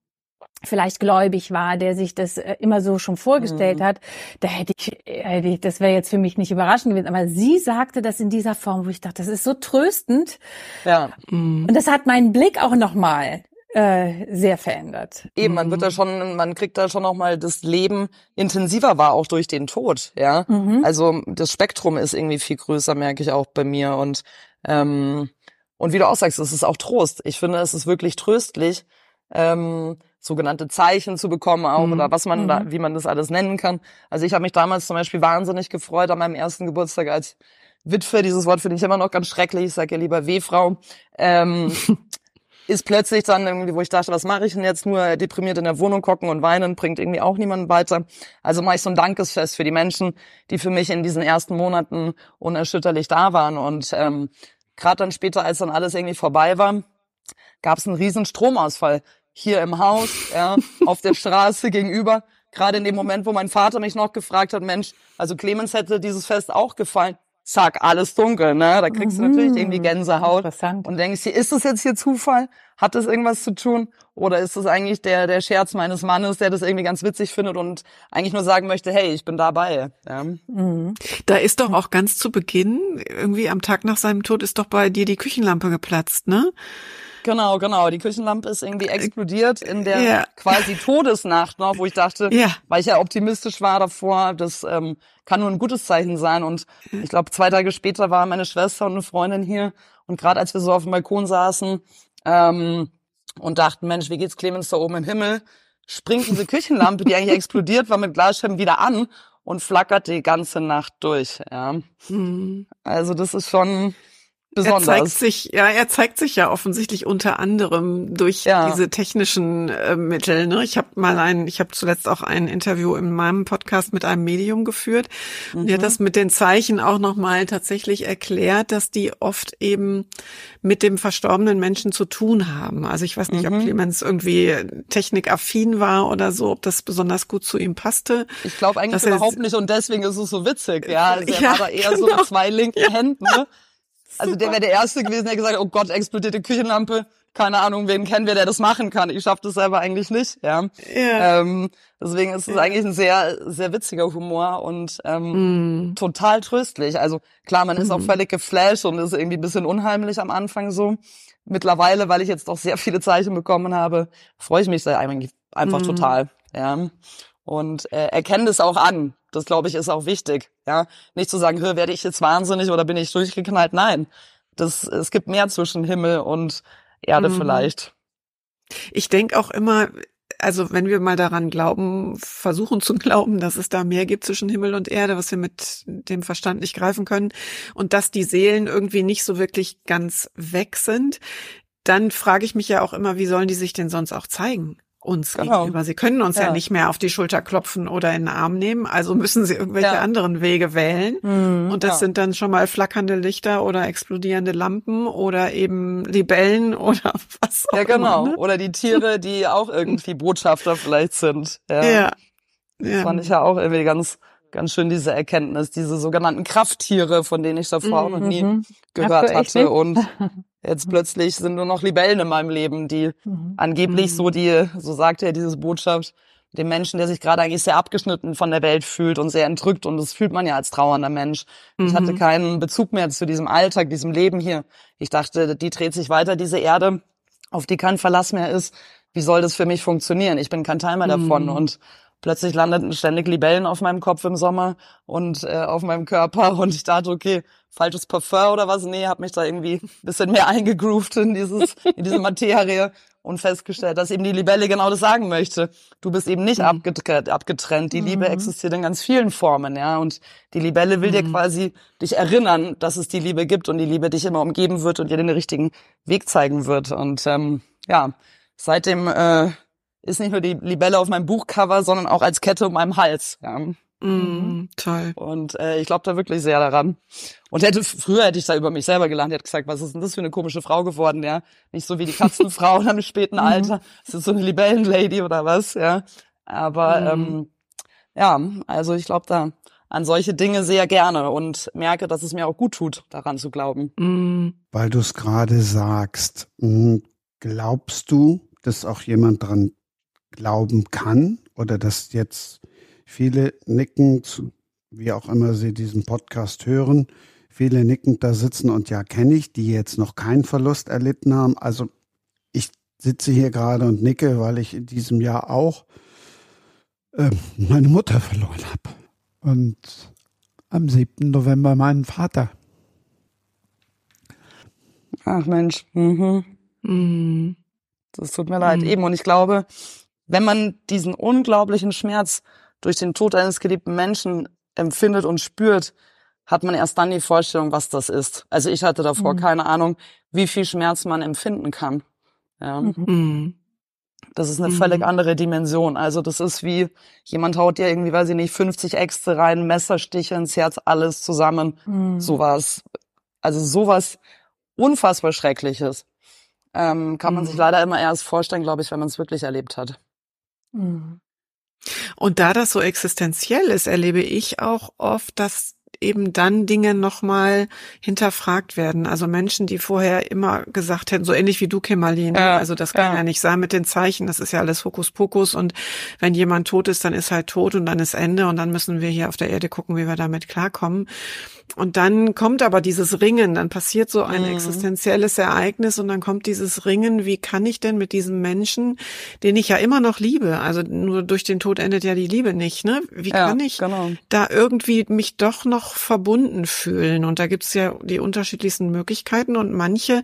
vielleicht gläubig war, der sich das äh, immer so schon vorgestellt mhm. hat, da hätte ich, hätte ich das wäre jetzt für mich nicht überraschend gewesen. Aber sie sagte das in dieser Form, wo ich dachte, das ist so tröstend. Ja. Mhm. Und das hat meinen Blick auch nochmal äh, sehr verändert. Eben, man wird da mhm. schon, man kriegt da schon nochmal das Leben intensiver war, auch durch den Tod, ja. Mhm. Also das Spektrum ist irgendwie viel größer, merke ich auch bei mir. Und ähm, und wie du auch sagst, es ist auch Trost. Ich finde, es ist wirklich tröstlich. Ähm, sogenannte Zeichen zu bekommen auch mhm. oder was man da, mhm. wie man das alles nennen kann. Also ich habe mich damals zum Beispiel wahnsinnig gefreut an meinem ersten Geburtstag als Witwe. Dieses Wort finde ich immer noch ganz schrecklich. Ich sage ja lieber W-Frau. Ähm, ist plötzlich dann irgendwie, wo ich dachte, was mache ich denn jetzt? Nur deprimiert in der Wohnung gucken und weinen bringt irgendwie auch niemanden weiter. Also mache ich so ein Dankesfest für die Menschen, die für mich in diesen ersten Monaten unerschütterlich da waren. Und ähm, gerade dann später, als dann alles irgendwie vorbei war, gab es einen riesen Stromausfall hier im Haus, ja, auf der Straße gegenüber. Gerade in dem Moment, wo mein Vater mich noch gefragt hat, Mensch, also Clemens hätte dieses Fest auch gefallen zack, alles dunkel, ne? Da kriegst du natürlich irgendwie mhm. Gänsehaut. Interessant. Und denkst dir, ist das jetzt hier Zufall? Hat das irgendwas zu tun? Oder ist das eigentlich der, der Scherz meines Mannes, der das irgendwie ganz witzig findet und eigentlich nur sagen möchte, hey, ich bin dabei. Ja. Mhm. Da ist doch auch ganz zu Beginn, irgendwie am Tag nach seinem Tod, ist doch bei dir die Küchenlampe geplatzt, ne? Genau, genau. Die Küchenlampe ist irgendwie explodiert in der ja. quasi Todesnacht noch, wo ich dachte, ja. weil ich ja optimistisch war davor, das ähm, kann nur ein gutes Zeichen sein. Und ich glaube, zwei Tage später war meine Schwester und eine Freundin hier. Und gerade als wir so auf dem Balkon saßen ähm, und dachten, Mensch, wie geht's Clemens da oben im Himmel, springt diese Küchenlampe, die eigentlich explodiert war, mit Glasscheiben wieder an und flackert die ganze Nacht durch. Ja. Mhm. Also das ist schon besonders. Er zeigt sich, ja, er zeigt sich ja offensichtlich unter anderem durch ja. diese technischen äh, Mittel. Ne? Ich habe mal ein, ich habe zuletzt auch ein Interview in meinem Podcast mit einem Medium geführt. Mhm. Und er hat das mit den Zeichen auch nochmal tatsächlich erklärt, dass die oft eben mit dem verstorbenen Menschen zu tun haben. Also ich weiß nicht, mhm. ob Clemens irgendwie technikaffin war oder so, ob das besonders gut zu ihm passte. Ich glaube eigentlich überhaupt nicht und deswegen ist es so witzig. Ja, also er ja, war da eher genau. so mit genau. zwei linken ja. Händen. Ne? Also der wäre der Erste gewesen, der gesagt hat, oh Gott, explodierte Küchenlampe. Keine Ahnung, wen kennen wir, der das machen kann. Ich schaffe das selber eigentlich nicht. Ja. ja. Ähm, deswegen ist es ja. eigentlich ein sehr, sehr witziger Humor und ähm, mm. total tröstlich. Also klar, man ist mm. auch mhm. völlig geflasht und ist irgendwie ein bisschen unheimlich am Anfang so. Mittlerweile, weil ich jetzt doch sehr viele Zeichen bekommen habe, freue ich mich da eigentlich einfach mm. total. Ja. Und äh, erkenne das auch an. Das glaube ich ist auch wichtig. Ja, nicht zu sagen, hör, werde ich jetzt wahnsinnig oder bin ich durchgeknallt? Nein, das es gibt mehr zwischen Himmel und Erde mhm. vielleicht. Ich denke auch immer, also wenn wir mal daran glauben, versuchen zu glauben, dass es da mehr gibt zwischen Himmel und Erde, was wir mit dem Verstand nicht greifen können und dass die Seelen irgendwie nicht so wirklich ganz weg sind, dann frage ich mich ja auch immer, wie sollen die sich denn sonst auch zeigen? Uns genau. gegenüber. Sie können uns ja. ja. nicht mehr auf die Schulter klopfen oder in den Arm nehmen, also müssen sie irgendwelche ja. anderen Wege wählen. Mhm, und das ja. sind dann schon mal flackernde Lichter oder explodierende Lampen oder eben Libellen oder was auch Ja, genau. Immer, ne? Oder die Tiere, die auch irgendwie Botschafter vielleicht sind. Ja. ja. Das fand ich ja auch irgendwie ganz, ganz schön diese Erkenntnis, diese sogenannten Krafttiere, von denen ich davor mhm. noch nie mhm. gehört hatte. Und Jetzt plötzlich sind nur noch Libellen in meinem Leben, die mhm. angeblich mhm. so die, so sagt er diese Botschaft, dem Menschen, der sich gerade eigentlich sehr abgeschnitten von der Welt fühlt und sehr entrückt und das fühlt man ja als trauernder Mensch. Mhm. Ich hatte mhm. keinen Bezug mehr zu diesem Alltag, diesem Leben hier. Ich dachte, die dreht sich weiter, diese Erde, auf die kein Verlass mehr ist. Wie soll das für mich funktionieren? Ich bin kein Teil mehr davon mhm. und plötzlich landeten ständig Libellen auf meinem Kopf im Sommer und äh, auf meinem Körper und ich dachte, okay, falsches Parfum oder was? Nee, habe mich da irgendwie ein bisschen mehr eingegroovt in dieses in diese Materie und festgestellt, dass eben die Libelle genau das sagen möchte. Du bist eben nicht mhm. abgetrennt, abgetrennt. Die mhm. Liebe existiert in ganz vielen Formen, ja. Und die Libelle will mhm. dir quasi dich erinnern, dass es die Liebe gibt und die Liebe dich immer umgeben wird und dir den richtigen Weg zeigen wird. Und ähm, ja, seitdem äh, ist nicht nur die Libelle auf meinem Buchcover, sondern auch als Kette um meinem Hals. Ja. Mm, toll. Und äh, ich glaube da wirklich sehr daran. Und hätte früher hätte ich da über mich selber gelernt, hätte gesagt, was ist denn das für eine komische Frau geworden, ja? Nicht so wie die Katzenfrau in einem späten mhm. Alter. Das ist so eine Libellenlady oder was, ja? Aber mm. ähm, ja, also ich glaube da an solche Dinge sehr gerne und merke, dass es mir auch gut tut, daran zu glauben. Mm. Weil du es gerade sagst, hm, glaubst du, dass auch jemand dran glauben kann oder dass jetzt viele nickend, wie auch immer sie diesen Podcast hören, viele nickend da sitzen und ja, kenne ich, die jetzt noch keinen Verlust erlitten haben. Also ich sitze hier gerade und nicke, weil ich in diesem Jahr auch äh, meine Mutter verloren habe. Und am 7. November meinen Vater. Ach Mensch. Mhm. Mhm. Das tut mir leid. Mhm. Eben. Und ich glaube, wenn man diesen unglaublichen Schmerz durch den Tod eines geliebten Menschen empfindet und spürt, hat man erst dann die Vorstellung, was das ist. Also ich hatte davor mhm. keine Ahnung, wie viel Schmerz man empfinden kann. Ja. Mhm. Das ist eine mhm. völlig andere Dimension. Also das ist wie, jemand haut dir irgendwie, weiß ich nicht, 50 Äxte rein, Messerstiche ins Herz, alles zusammen. Mhm. Sowas. Also sowas unfassbar Schreckliches. Ähm, kann man sich mhm. leider immer erst vorstellen, glaube ich, wenn man es wirklich erlebt hat. Mhm. Und da das so existenziell ist, erlebe ich auch oft, dass eben dann Dinge nochmal hinterfragt werden. Also Menschen, die vorher immer gesagt hätten, so ähnlich wie du, Kemalin, ja, also das kann ja. ja. nicht sein mit den Zeichen, das ist ja alles Hokuspokus und wenn jemand tot ist, dann ist halt tot und dann ist Ende und dann müssen wir hier auf der Erde gucken, wie wir damit klarkommen. Und dann kommt aber dieses Ringen, dann passiert so ein mhm. existenzielles Ereignis und dann kommt dieses Ringen, wie kann ich denn mit diesem Menschen, den ich ja immer noch liebe, also nur durch den Tod endet ja die Liebe nicht, ne? Wie ja, kann ich genau. da irgendwie mich doch noch verbunden fühlen? Und da gibt's ja die unterschiedlichsten Möglichkeiten und manche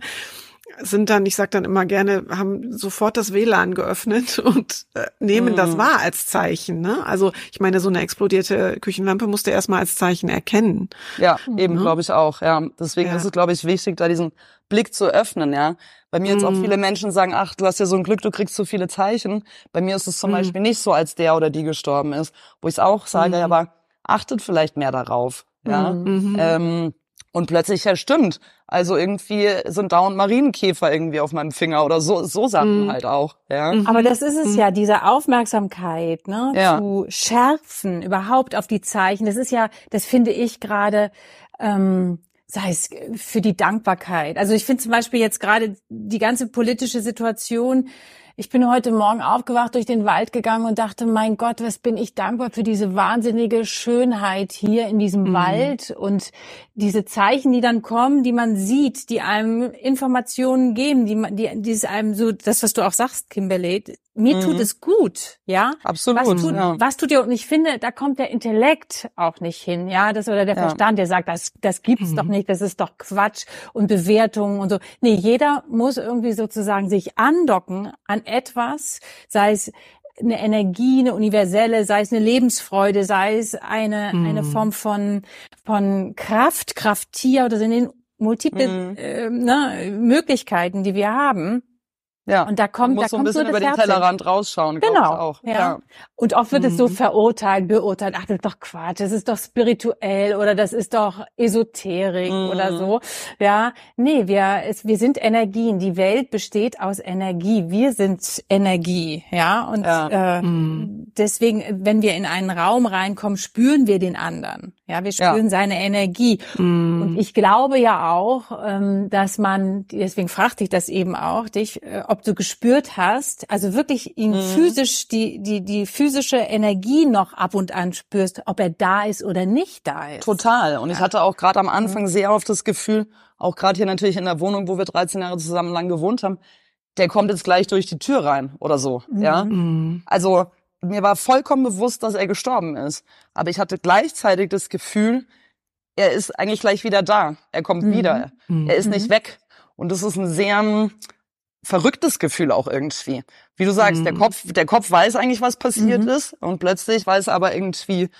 sind dann, ich sag dann immer gerne, haben sofort das WLAN geöffnet und äh, nehmen mhm. das wahr als Zeichen. Ne? Also ich meine, so eine explodierte Küchenlampe musst du erstmal als Zeichen erkennen. Ja, eben mhm. glaube ich auch. Ja, deswegen ja. ist es glaube ich wichtig, da diesen Blick zu öffnen. Ja, bei mir jetzt auch mhm. viele Menschen sagen, ach, du hast ja so ein Glück, du kriegst so viele Zeichen. Bei mir ist es zum mhm. Beispiel nicht so, als der oder die gestorben ist, wo ich auch sage, mhm. aber achtet vielleicht mehr darauf. Ja. Mhm. Ähm, und plötzlich, ja stimmt, also irgendwie sind dauernd Marienkäfer irgendwie auf meinem Finger oder so, so Sachen mhm. halt auch. Ja. Mhm. Aber das ist es mhm. ja, diese Aufmerksamkeit, ne, ja. zu schärfen überhaupt auf die Zeichen. Das ist ja, das finde ich gerade, ähm, sei es für die Dankbarkeit. Also ich finde zum Beispiel jetzt gerade die ganze politische Situation, ich bin heute Morgen aufgewacht, durch den Wald gegangen und dachte, mein Gott, was bin ich dankbar für diese wahnsinnige Schönheit hier in diesem mhm. Wald und diese Zeichen, die dann kommen, die man sieht, die einem Informationen geben, die, die, die es einem so, das, was du auch sagst, Kimberly, mir mhm. tut es gut, ja. Absolut. Was tut, ja. was tut dir, und ich finde, da kommt der Intellekt auch nicht hin, ja, das oder der ja. Verstand, der sagt, das, das gibt's mhm. doch nicht, das ist doch Quatsch und Bewertungen und so. Nee, jeder muss irgendwie sozusagen sich andocken an etwas, sei es eine Energie, eine universelle, sei es eine Lebensfreude, sei es eine, mhm. eine Form von, von Kraft, Krafttier oder sind den multiple mhm. äh, ne, Möglichkeiten, die wir haben. Ja. Und da kommt, da so kommt ein bisschen so über den Tellerrand rausschauen. Genau. auch. Ja. ja. Und oft wird mhm. es so mhm. verurteilt, beurteilt. Ach, das ist doch Quatsch. Das ist doch spirituell oder das ist doch Esoterik mhm. oder so. Ja. Nee, wir, es, wir sind Energien. Die Welt besteht aus Energie. Wir sind Energie. Ja. Und ja. Äh, mhm. deswegen, wenn wir in einen Raum reinkommen, spüren wir den anderen. Ja, wir spüren ja. seine Energie. Mm. Und ich glaube ja auch, ähm, dass man, deswegen fragte ich das eben auch dich, äh, ob du gespürt hast, also wirklich ihn mm. physisch, die, die, die physische Energie noch ab und an spürst, ob er da ist oder nicht da ist. Total. Und ja. ich hatte auch gerade am Anfang mhm. sehr oft das Gefühl, auch gerade hier natürlich in der Wohnung, wo wir 13 Jahre zusammen lang gewohnt haben, der kommt jetzt gleich durch die Tür rein oder so. Mm. Ja. Mhm. Also mir war vollkommen bewusst, dass er gestorben ist. Aber ich hatte gleichzeitig das Gefühl, er ist eigentlich gleich wieder da. Er kommt mhm. wieder. Mhm. Er ist nicht weg. Und das ist ein sehr um, verrücktes Gefühl auch irgendwie. Wie du sagst, mhm. der Kopf, der Kopf weiß eigentlich, was passiert mhm. ist. Und plötzlich weiß aber irgendwie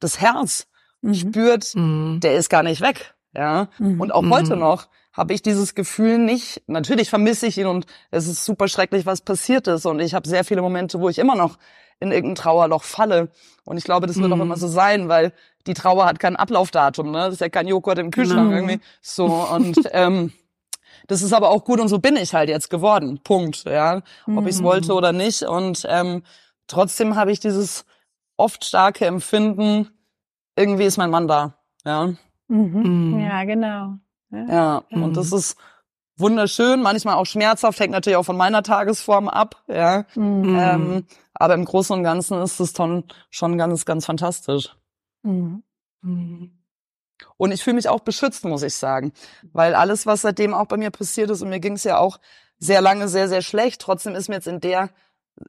das Herz mhm. spürt, mhm. der ist gar nicht weg. Ja. Und auch heute noch habe ich dieses Gefühl nicht. Natürlich vermisse ich ihn und es ist super schrecklich, was passiert ist. Und ich habe sehr viele Momente, wo ich immer noch in irgendein Trauerloch falle. Und ich glaube, das wird mhm. auch immer so sein, weil die Trauer hat kein Ablaufdatum, ne? Das ist ja kein Joghurt im Kühlschrank genau. irgendwie. So, und ähm, das ist aber auch gut und so bin ich halt jetzt geworden. Punkt. Ja. Ob mhm. ich es wollte oder nicht. Und ähm, trotzdem habe ich dieses oft starke Empfinden, irgendwie ist mein Mann da. Ja. Mhm. mhm. Ja, genau. Ja, ja. und das ist wunderschön, manchmal auch schmerzhaft, hängt natürlich auch von meiner Tagesform ab, ja. Mhm. Ähm, aber im Großen und Ganzen ist es schon ganz, ganz fantastisch. Mhm. Mhm. Und ich fühle mich auch beschützt, muss ich sagen. Weil alles, was seitdem auch bei mir passiert ist, und mir ging es ja auch sehr lange sehr, sehr schlecht, trotzdem ist mir jetzt in der,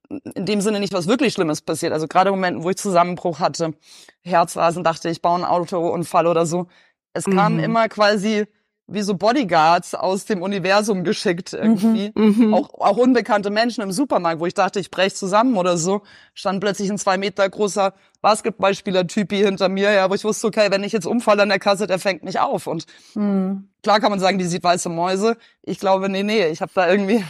in dem Sinne nicht was wirklich Schlimmes passiert. Also gerade im Momenten, wo ich Zusammenbruch hatte, Herzrasen, dachte ich, baue einen Autounfall oder so. Es kam mhm. immer quasi wie so Bodyguards aus dem Universum geschickt irgendwie. Mhm, mhm, auch, auch unbekannte Menschen im Supermarkt, wo ich dachte, ich brech zusammen oder so, stand plötzlich ein zwei Meter großer Basketballspieler-Typi hinter mir, ja, wo ich wusste, okay, wenn ich jetzt umfalle an der Kasse, der fängt mich auf. Und mhm. klar kann man sagen, die sieht weiße Mäuse. Ich glaube, nee, nee, ich habe da irgendwie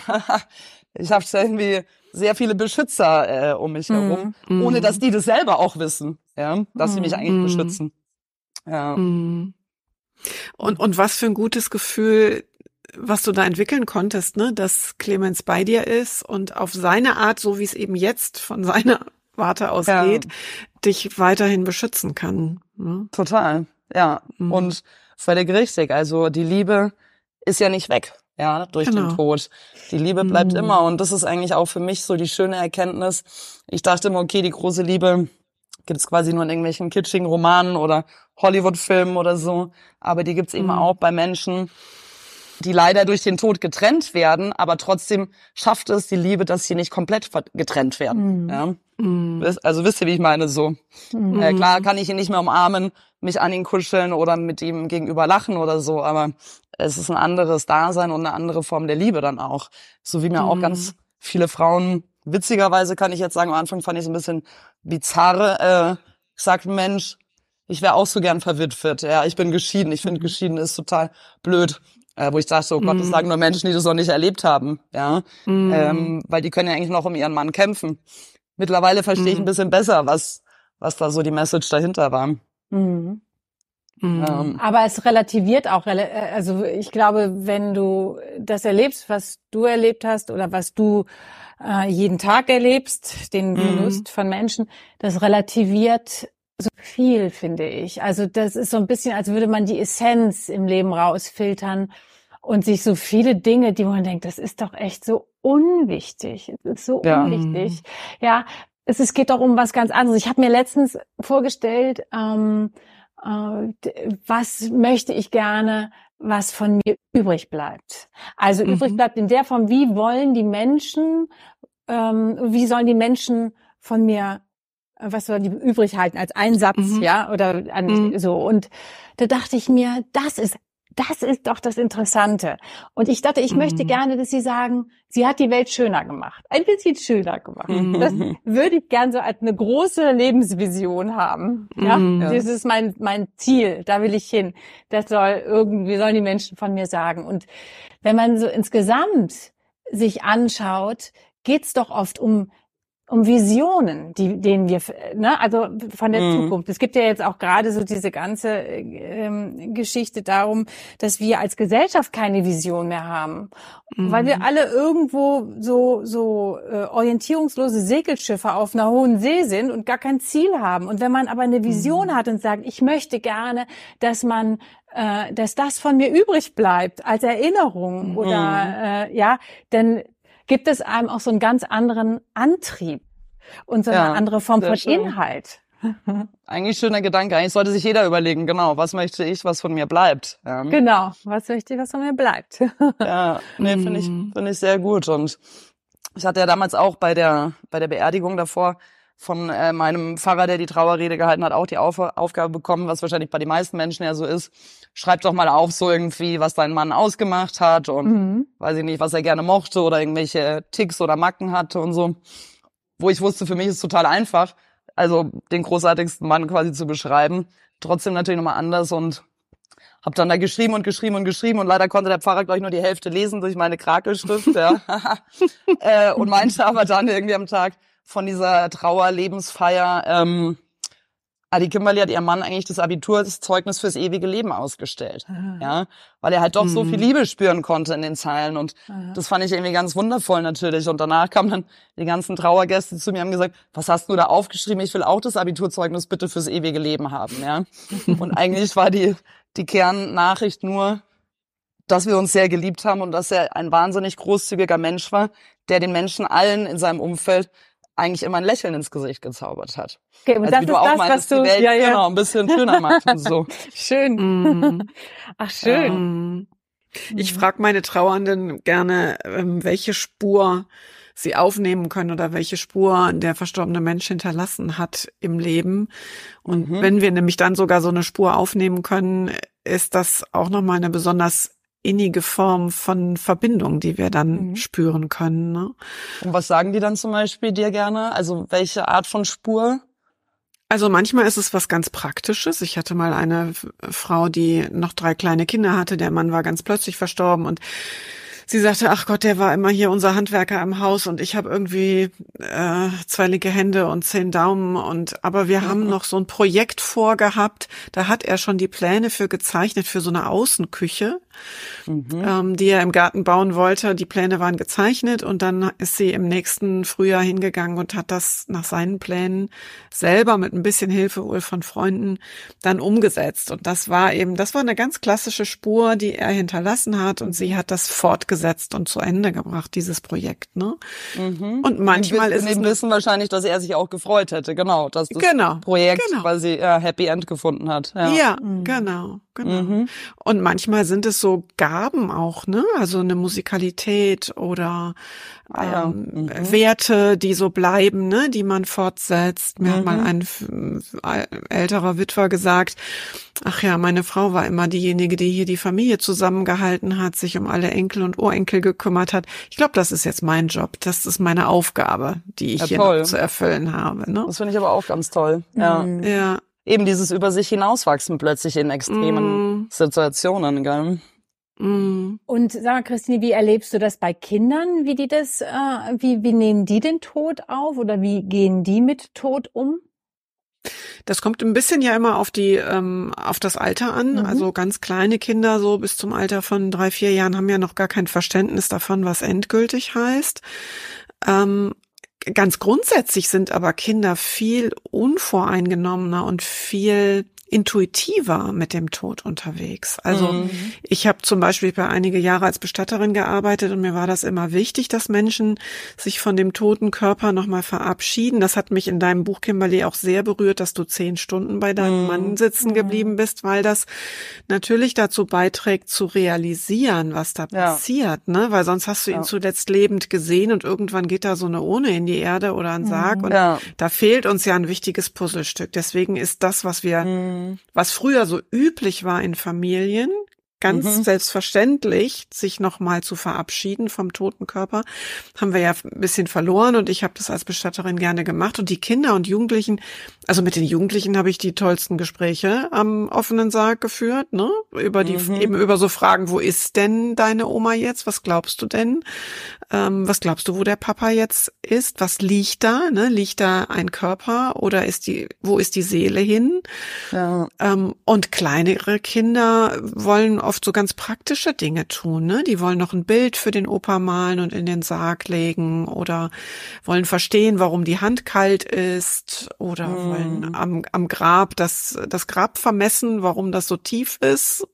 ich habe irgendwie sehr viele Beschützer äh, um mich herum, Mhm. ohne dass die das selber auch wissen, ja, dass sie mich eigentlich Mhm. beschützen. Ja. Mhm. Und, und was für ein gutes Gefühl, was du da entwickeln konntest, ne, dass Clemens bei dir ist und auf seine Art, so wie es eben jetzt von seiner Warte aus Ja. geht, dich weiterhin beschützen kann. Ne? Total, ja. Mhm. Und völlig richtig. Also die Liebe ist ja nicht weg, ja, durch Genau. den Tod. Die Liebe bleibt Mhm. immer. Und das ist eigentlich auch für mich so die schöne Erkenntnis. Ich dachte immer, okay, die große Liebe gibt es quasi nur in irgendwelchen kitschigen Romanen oder Hollywood-Filmen oder so. Aber die gibt's eben Mhm. auch bei Menschen, die leider durch den Tod getrennt werden, aber trotzdem schafft es die Liebe, dass sie nicht komplett getrennt werden. Mhm. Ja? Mhm. Also wisst ihr, wie ich meine? So. Mhm. Äh, klar kann ich ihn nicht mehr umarmen, mich an ihn kuscheln oder mit ihm gegenüber lachen oder so, aber es ist ein anderes Dasein und eine andere Form der Liebe dann auch. So wie mir auch Mhm. ganz viele Frauen, witzigerweise kann ich jetzt sagen, am Anfang fand ich es ein bisschen bizarr, äh, sagt Mensch, ich wäre auch so gern verwitwet. Ja, ich bin geschieden. Ich finde, geschieden ist total blöd. Äh, wo ich dachte, oh Gott, das Mhm. sagen nur Menschen, die das noch nicht erlebt haben. Ja, Mhm. ähm, weil die können ja eigentlich noch um ihren Mann kämpfen. Mittlerweile verstehe ich Mhm. ein bisschen besser, was, was da so die Message dahinter war. Mhm. Mhm. Ähm, Aber es relativiert auch, äh, also ich glaube, wenn du das erlebst, was du erlebt hast oder was du äh, jeden Tag erlebst, den Mhm. Verlust von Menschen, das relativiert so viel, finde ich. Also das ist so ein bisschen, als würde man die Essenz im Leben rausfiltern und sich so viele Dinge, die man denkt, das ist doch echt so unwichtig. Es ist so Ja. unwichtig. Ja, es, es geht doch um was ganz anderes. Ich habe mir letztens vorgestellt, ähm, äh, was möchte ich gerne, was von mir übrig bleibt. Also Mhm. übrig bleibt in der Form, wie wollen die Menschen, ähm, wie sollen die Menschen von mir, was sollen die übrig halten als Einsatz, Mhm. ja, oder an, Mhm. so. Und da dachte ich mir, das ist das ist doch das Interessante. Und ich dachte, ich möchte Mhm. gerne, dass Sie sagen, sie hat die Welt schöner gemacht. Ein bisschen schöner gemacht. Mhm. Das würde ich gern so als eine große Lebensvision haben. Ja, Mhm. Ja. das ist mein, mein Ziel. Da will ich hin. Das soll irgendwie, sollen die Menschen von mir sagen. Und wenn man so insgesamt sich anschaut, geht's doch oft um um Visionen, die, denen wir, ne, also von der Mhm. Zukunft. Es gibt ja jetzt auch gerade so diese ganze ähm, Geschichte darum, dass wir als Gesellschaft keine Vision mehr haben, Mhm. weil wir alle irgendwo so so äh, orientierungslose Segelschiffe auf einer hohen See sind und gar kein Ziel haben. Und wenn man aber eine Vision hat und sagt, ich möchte gerne, dass man äh, dass das von mir übrig bleibt als Erinnerung oder äh, ja, dann gibt es einem auch so einen ganz anderen Antrieb und so eine Ja, andere Form von schön. Inhalt. Eigentlich schöner Gedanke. Eigentlich sollte sich jeder überlegen, genau, was möchte ich, was von mir bleibt. Ja, Genau, was möchte ich, was von mir bleibt. ja nee, finde ich, Mhm. finde ich sehr gut. Und ich hatte ja damals auch bei der, bei der Beerdigung davor von äh, meinem Pfarrer, der die Trauerrede gehalten hat, auch die Auf Aufgabe bekommen, was wahrscheinlich bei den meisten Menschen ja so ist. Schreib doch mal auf, so irgendwie, was dein Mann ausgemacht hat und Mhm. weiß ich nicht, was er gerne mochte oder irgendwelche Ticks oder Macken hatte und so. Wo ich wusste, für mich ist es total einfach, also den großartigsten Mann quasi zu beschreiben. Trotzdem natürlich nochmal anders und hab dann da geschrieben und geschrieben und geschrieben und leider konnte der Pfarrer gleich nur die Hälfte lesen durch meine Krakelschrift, ja. äh, und meinte aber dann irgendwie am Tag von dieser Trauerlebensfeier, ähm, die Kimberly hat ihrem Mann eigentlich das Abiturzeugnis fürs ewige Leben ausgestellt. Ja, weil er halt doch so Mhm. viel Liebe spüren konnte in den Zeilen und das fand ich irgendwie ganz wundervoll natürlich. Und danach kamen dann die ganzen Trauergäste zu mir und haben gesagt, was hast du da aufgeschrieben? Ich will auch das Abiturzeugnis bitte fürs ewige Leben haben, ja. Und eigentlich war die, die Kernnachricht nur, dass wir uns sehr geliebt haben und dass er ein wahnsinnig großzügiger Mensch war, der den Menschen allen in seinem Umfeld eigentlich immer ein Lächeln ins Gesicht gezaubert hat. Okay, und Also das wie ist das, meintest, was du, die Welt ja, ja, genau ein bisschen schöner macht und so. schön. Mhm. Ach, schön. Mhm. Ich frage meine Trauernden gerne, ähm, welche Spur sie aufnehmen können oder welche Spur der verstorbene Mensch hinterlassen hat im Leben. Und Mhm. wenn wir nämlich dann sogar so eine Spur aufnehmen können, ist das auch nochmal eine besonders innige Form von Verbindung, die wir dann Mhm. spüren können. Ne? Und was sagen die dann zum Beispiel dir gerne? Also welche Art von Spur? Also manchmal ist es was ganz Praktisches. Ich hatte mal eine Frau, die noch drei kleine Kinder hatte. Der Mann war ganz plötzlich verstorben und sie sagte, ach Gott, der war immer hier unser Handwerker im Haus und ich habe irgendwie äh, zwei linke Hände und zehn Daumen und aber wir mhm. haben noch so ein Projekt vorgehabt, da hat er schon die Pläne für gezeichnet für so eine Außenküche mhm. ähm, die er im Garten bauen wollte. Die Pläne waren gezeichnet und dann ist sie im nächsten Frühjahr hingegangen und hat das nach seinen Plänen selber mit ein bisschen Hilfe wohl von Freunden dann umgesetzt. Und das war eben, das war eine ganz klassische Spur, die er hinterlassen hat und sie hat das fortgesetzt und zu Ende gebracht, dieses Projekt. Ne? Mhm. Und manchmal ist es wissen wahrscheinlich, dass er sich auch gefreut hätte, genau, dass das genau, Projekt genau. quasi äh, Happy End gefunden hat. Ja, ja mhm. genau. Genau. Mhm. Und manchmal sind es so Gaben auch, ne? Also eine Musikalität oder ah, ja. ähm, mhm. Werte, die so bleiben, ne? Die man fortsetzt. Mir mhm. hat mal mhm. ein älterer Witwer gesagt, ach ja, meine Frau war immer diejenige, die hier die Familie zusammengehalten hat, sich um alle Enkel und Urenkel gekümmert hat. Ich glaube, das ist jetzt mein Job. Das ist meine Aufgabe, die ich ja, hier noch zu erfüllen habe. Ne? Das finde ich aber auch ganz toll. Ja. Ja eben dieses über sich hinauswachsen plötzlich in extremen mm. Situationen, gell? Mm. Und sag mal, Christine, wie erlebst du das bei Kindern? Wie die das, äh, wie, wie nehmen die den Tod auf oder wie gehen die mit Tod um? Das kommt ein bisschen ja immer auf die ähm, auf das Alter an. Mhm. Also ganz kleine Kinder so bis zum Alter von drei vier Jahren haben ja noch gar kein Verständnis davon, was endgültig heißt. Ähm, Ganz grundsätzlich sind aber Kinder viel unvoreingenommener und viel intuitiver mit dem Tod unterwegs. Also mhm. ich habe zum Beispiel bei einige Jahre als Bestatterin gearbeitet und mir war das immer wichtig, dass Menschen sich von dem toten Körper nochmal verabschieden. Das hat mich in deinem Buch, Kimberly, auch sehr berührt, dass du zehn Stunden bei deinem mhm. Mann sitzen geblieben bist, weil das natürlich dazu beiträgt, zu realisieren, was da ja. passiert, ne? Weil sonst hast du ihn ja. zuletzt lebend gesehen und irgendwann geht da so eine Urne in die Erde oder ein Sarg mhm. und ja. da fehlt uns ja ein wichtiges Puzzlestück. Deswegen ist das, was wir mhm was früher so üblich war in Familien, ganz mhm. selbstverständlich, sich nochmal zu verabschieden vom toten Körper, haben wir ja ein bisschen verloren und ich habe das als Bestatterin gerne gemacht. Und die Kinder und Jugendlichen, also mit den Jugendlichen habe ich die tollsten Gespräche am offenen Sarg geführt, ne? Über die, mhm. eben über so Fragen, wo ist denn deine Oma jetzt? Was glaubst du denn? Ähm, was glaubst du, wo der Papa jetzt ist? Was liegt da? Ne? Liegt da ein Körper oder ist die, wo ist die Seele hin? Ja. Ähm, und kleinere Kinder wollen oft so ganz praktische Dinge tun. Ne? Die wollen noch ein Bild für den Opa malen und in den Sarg legen oder wollen verstehen, warum die Hand kalt ist oder mhm. Wollen am, am Grab das, das Grab vermessen, warum das so tief ist.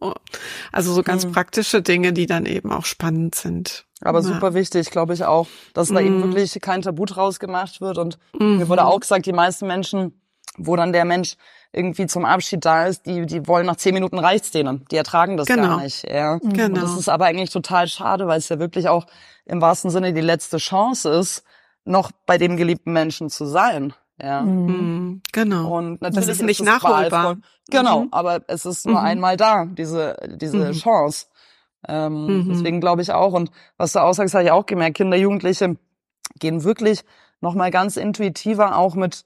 Also so ganz mhm. praktische Dinge, die dann eben auch spannend sind. Aber ja. super wichtig, glaube ich auch, dass da eben mhm. wirklich kein Tabu draus gemacht wird. Und mhm. mir wurde auch gesagt, die meisten Menschen, wo dann der Mensch irgendwie zum Abschied da ist, die, die wollen nach zehn Minuten reicht's denen. Die ertragen das genau. gar nicht. Ja. Genau. Und das ist aber eigentlich total schade, weil es ja wirklich auch im wahrsten Sinne die letzte Chance ist, noch bei dem geliebten Menschen zu sein. Ja. Mhm. Genau. Und natürlich das ist nicht ist nachholbar. Genau, mhm. aber es ist nur mhm. einmal da, diese, diese mhm. Chance. Ähm, mhm. Deswegen glaube ich auch. Und was du aussagst, habe ich auch gemerkt. Kinder, Jugendliche gehen wirklich noch mal ganz intuitiver auch mit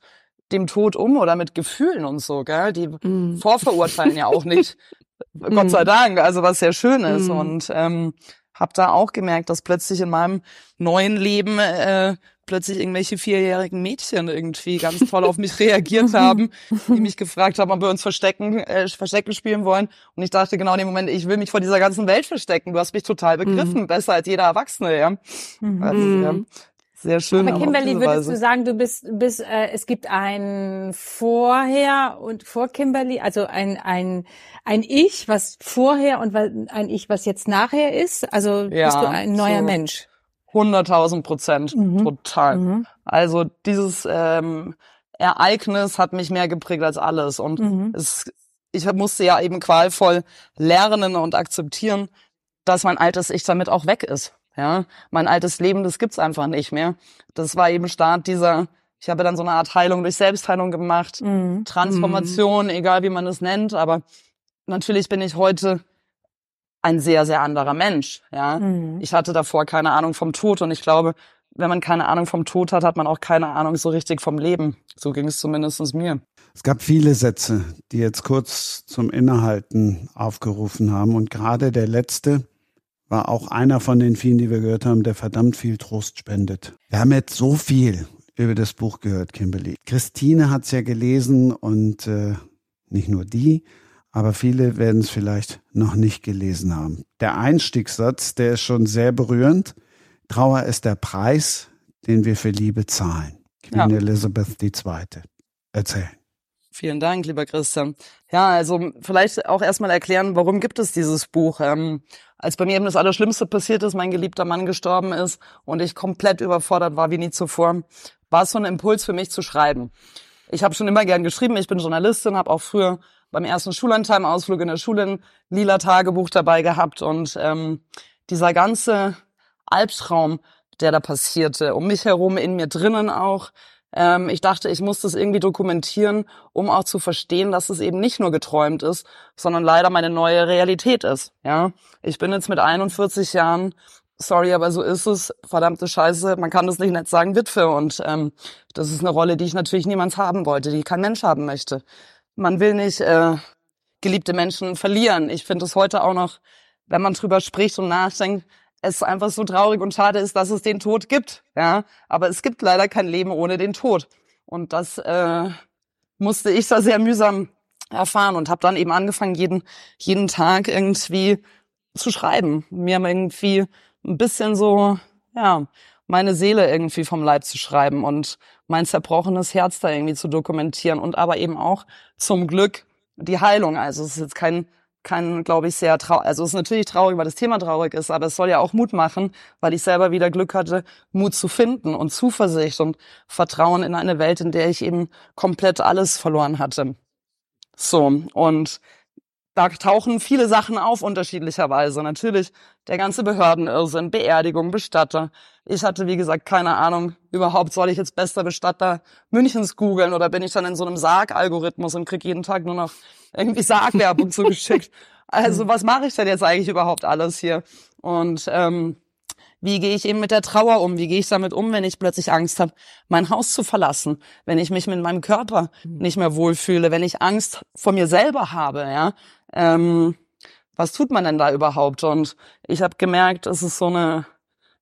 dem Tod um oder mit Gefühlen und so, gell? Die mhm. vorverurteilen ja auch nicht. Gott sei mhm. Dank, also was sehr schön ist. Mhm. Und ähm, habe da auch gemerkt, dass plötzlich in meinem neuen Leben äh, plötzlich irgendwelche vierjährigen Mädchen irgendwie ganz toll auf mich reagiert haben, die mich gefragt haben, ob wir uns verstecken, äh, Verstecken spielen wollen. Und ich dachte genau in dem Moment, ich will mich vor dieser ganzen Welt verstecken. Du hast mich total begriffen, mhm. besser als jeder Erwachsene, ja. Mhm. Also, ja. Sehr schön. Aber Kimberly, würdest du sagen, du bist, bist äh, es gibt ein Vorher und vor Kimberly, also ein ein ein Ich, was vorher und ein Ich, was jetzt nachher ist. Also ja, bist du ein neuer so. Mensch. 100.000 Prozent, mhm. total. Mhm. Also dieses ähm, Ereignis hat mich mehr geprägt als alles und mhm. es, ich musste ja eben qualvoll lernen und akzeptieren, dass mein altes Ich damit auch weg ist. Ja, mein altes Leben, das gibt's einfach nicht mehr. Das war eben Start dieser, ich habe dann so eine Art Heilung durch Selbstheilung gemacht, mhm. Transformation, mhm. egal wie man es nennt, aber natürlich bin ich heute ein sehr, sehr anderer Mensch. Ja, mhm. ich hatte davor keine Ahnung vom Tod und ich glaube, wenn man keine Ahnung vom Tod hat, hat man auch keine Ahnung so richtig vom Leben. So ging es zumindest mir. Es gab viele Sätze, die jetzt kurz zum Innehalten aufgerufen haben und gerade der letzte, war auch einer von den vielen, die wir gehört haben, der verdammt viel Trost spendet. Wir haben jetzt so viel über das Buch gehört, Kimberly. Christine hat es ja gelesen und äh, nicht nur die, aber viele werden es vielleicht noch nicht gelesen haben. Der Einstiegssatz, der ist schon sehr berührend. Trauer ist der Preis, den wir für Liebe zahlen. Queen ja. Elizabeth II. Erzählen. Vielen Dank, lieber Christian. Ja, also vielleicht auch erstmal erklären, warum gibt es dieses Buch? Ähm, als bei mir eben das Allerschlimmste passiert ist, mein geliebter Mann gestorben ist und ich komplett überfordert war wie nie zuvor, war es so ein Impuls für mich zu schreiben. Ich habe schon immer gern geschrieben, ich bin Journalistin, habe auch früher beim ersten Schullandheim-Ausflug in der Schule ein lila Tagebuch dabei gehabt und ähm, dieser ganze Albtraum, der da passierte, um mich herum, in mir drinnen auch, ähm, ich dachte, ich muss das irgendwie dokumentieren, um auch zu verstehen, dass es eben nicht nur geträumt ist, sondern leider meine neue Realität ist. Ja, ich bin jetzt mit 41 Jahren sorry, aber so ist es. Verdammte Scheiße, man kann das nicht nett sagen, Witwe. Und ähm, das ist eine Rolle, die ich natürlich niemals haben wollte, die kein Mensch haben möchte. Man will nicht äh, geliebte Menschen verlieren. Ich finde es heute auch noch, wenn man drüber spricht und nachdenkt, es einfach so traurig und schade ist, dass es den Tod gibt. Ja, aber es gibt leider kein Leben ohne den Tod. Und das äh, musste ich da sehr mühsam erfahren und habe dann eben angefangen, jeden jeden Tag irgendwie zu schreiben, mir irgendwie ein bisschen so, ja, meine Seele irgendwie vom Leib zu schreiben und mein zerbrochenes Herz da irgendwie zu dokumentieren und aber eben auch zum Glück die Heilung. Also es ist jetzt kein kann, glaube ich, sehr traurig, also es ist natürlich traurig, weil das Thema traurig ist, aber es soll ja auch Mut machen, weil ich selber wieder Glück hatte, Mut zu finden und Zuversicht und Vertrauen in eine Welt, in der ich eben komplett alles verloren hatte. So, und da tauchen viele Sachen auf unterschiedlicherweise. Natürlich der ganze Behördenirrsinn, Beerdigung, Bestatter. Ich hatte, wie gesagt, keine Ahnung, überhaupt soll ich jetzt bester Bestatter Münchens googeln oder bin ich dann in so einem Sarg-Algorithmus und krieg jeden Tag nur noch irgendwie Sargwerbung zugeschickt. Also was mache ich denn jetzt eigentlich überhaupt alles hier? Und ähm, wie gehe ich eben mit der Trauer um? Wie gehe ich damit um, wenn ich plötzlich Angst habe, mein Haus zu verlassen? Wenn ich mich mit meinem Körper mhm. nicht mehr wohlfühle? Wenn ich Angst vor mir selber habe? Ja, ähm, was tut man denn da überhaupt? Und ich habe gemerkt, es ist so eine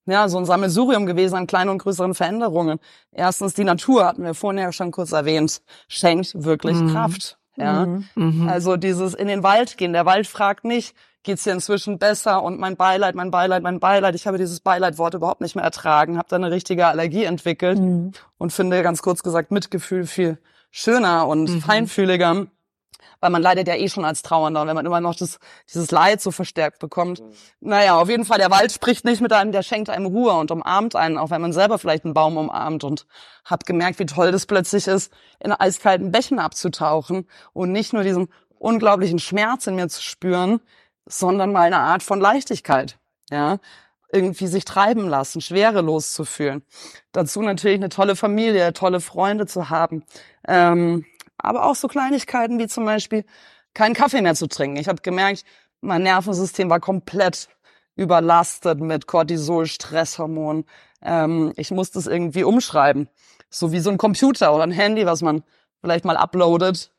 ja, so ein Sammelsurium gewesen an kleinen und größeren Veränderungen. Erstens, die Natur, hatten wir vorhin ja schon kurz erwähnt, schenkt wirklich mhm. Kraft. Ja, mhm. mhm. also dieses in den Wald gehen. Der Wald fragt nicht, geht's dir inzwischen besser und mein Beileid, mein Beileid, mein Beileid. Ich habe dieses Beileidwort überhaupt nicht mehr ertragen, habe da eine richtige Allergie entwickelt mhm. und finde ganz kurz gesagt Mitgefühl viel schöner und mhm. feinfühliger weil man leidet ja eh schon als Trauernder, wenn man immer noch das, dieses Leid so verstärkt bekommt. Mhm. Naja, auf jeden Fall, der Wald spricht nicht mit einem, der schenkt einem Ruhe und umarmt einen, auch wenn man selber vielleicht einen Baum umarmt und hab gemerkt, wie toll das plötzlich ist, in eiskalten Bächen abzutauchen und nicht nur diesen unglaublichen Schmerz in mir zu spüren, sondern mal eine Art von Leichtigkeit, ja irgendwie sich treiben lassen, schwerelos zu fühlen. Dazu natürlich eine tolle Familie, tolle Freunde zu haben. Ähm, aber auch so Kleinigkeiten wie zum Beispiel keinen Kaffee mehr zu trinken. Ich habe gemerkt, mein Nervensystem war komplett überlastet mit Cortisol, Stresshormonen. Ähm, ich musste es irgendwie umschreiben. So wie so ein Computer oder ein Handy, was man vielleicht mal uploadet,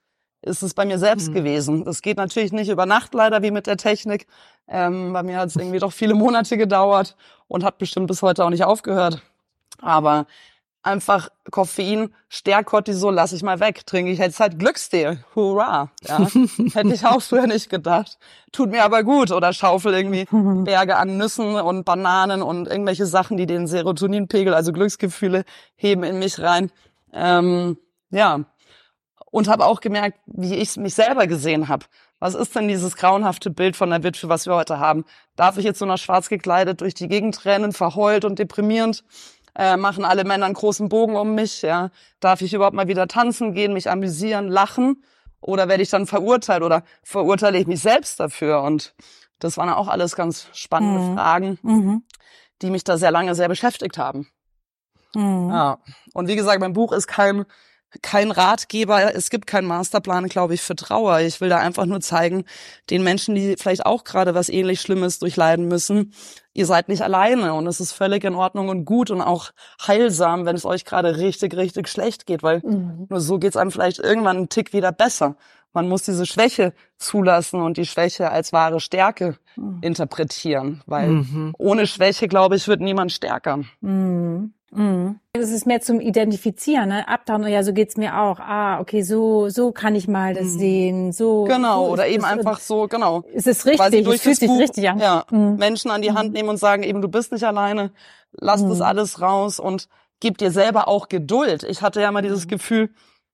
ist es bei mir selbst mhm. gewesen. Das geht natürlich nicht über Nacht leider wie mit der Technik. Ähm, bei mir hat es irgendwie doch viele Monate gedauert und hat bestimmt bis heute auch nicht aufgehört. Aber einfach Koffein, Stärkortisol lasse ich mal weg. Trinke ich jetzt halt Glückstee. Hurra. Ja. Hätte ich auch früher nicht gedacht. Tut mir aber gut. Oder schaufel irgendwie Berge an Nüssen und Bananen und irgendwelche Sachen, die den Serotoninpegel, also Glücksgefühle, heben in mich rein. Ähm, ja. Und habe auch gemerkt, wie ich mich selber gesehen habe. Was ist denn dieses grauenhafte Bild von der Witwe, was wir heute haben? Darf ich jetzt so noch schwarz gekleidet durch die Gegend rennen, verheult und deprimierend? Äh, machen alle Männer einen großen Bogen um mich, ja. Darf ich überhaupt mal wieder tanzen gehen, mich amüsieren, lachen? Oder werde ich dann verurteilt oder verurteile ich mich selbst dafür? Und das waren auch alles ganz spannende mhm. Fragen, mhm. die mich da sehr lange sehr beschäftigt haben. Mhm. Ja. Und wie gesagt, mein Buch ist kein kein Ratgeber, es gibt keinen Masterplan, glaube ich, für Trauer. Ich will da einfach nur zeigen, den Menschen, die vielleicht auch gerade was ähnlich Schlimmes durchleiden müssen, ihr seid nicht alleine und es ist völlig in Ordnung und gut und auch heilsam, wenn es euch gerade richtig, richtig schlecht geht, weil mhm. nur so geht's einem vielleicht irgendwann einen Tick wieder besser. man muss diese Schwäche zulassen und die Schwäche als wahre Stärke mhm. interpretieren, weil mhm. ohne Schwäche, glaube ich, wird niemand stärker. Mhm. Mhm. Es ist mehr zum Identifizieren, ne? Abtauchen, ja, so geht's mir auch. Ah, okay, so, so kann ich mal das mhm. sehen. So. Genau, so oder eben einfach so, genau. Es ist richtig, es fühlt sich Buch, richtig an. Ja, mhm. Menschen an die Hand mhm. nehmen und sagen eben, du bist nicht alleine, lass das mhm. alles raus und gib dir selber auch Geduld. Ich hatte ja mal dieses mhm. Gefühl,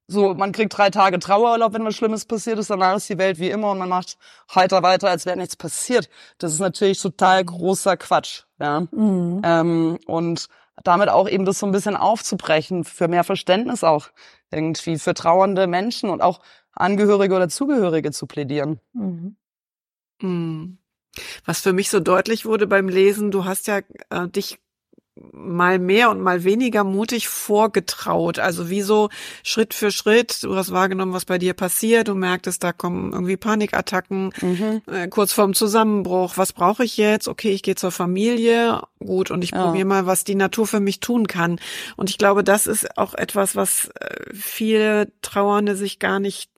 so, man kriegt drei Tage Trauerurlaub, wenn was Schlimmes passiert ist, danach ist die Welt wie immer und man macht heiter weiter, als wäre nichts passiert. Das ist natürlich total großer Quatsch, ja. Ähm, und damit auch eben das so ein bisschen aufzubrechen, für mehr Verständnis auch irgendwie für trauernde Menschen und auch Angehörige oder Zugehörige zu plädieren. Mhm. mhm. Was für mich so deutlich wurde beim Lesen, du hast ja äh, dich mal mehr und mal weniger mutig vorgetraut. Also wie so Schritt für Schritt. Du hast wahrgenommen, was bei dir passiert. Du merktest, da kommen irgendwie Panikattacken, mhm. äh, kurz vorm Zusammenbruch. Was brauche ich jetzt? Okay, ich gehe zur Familie. Gut, und ich ja. probiere mal, was die Natur für mich tun kann. Und ich glaube, das ist auch etwas, was äh, viele Trauernde sich gar nicht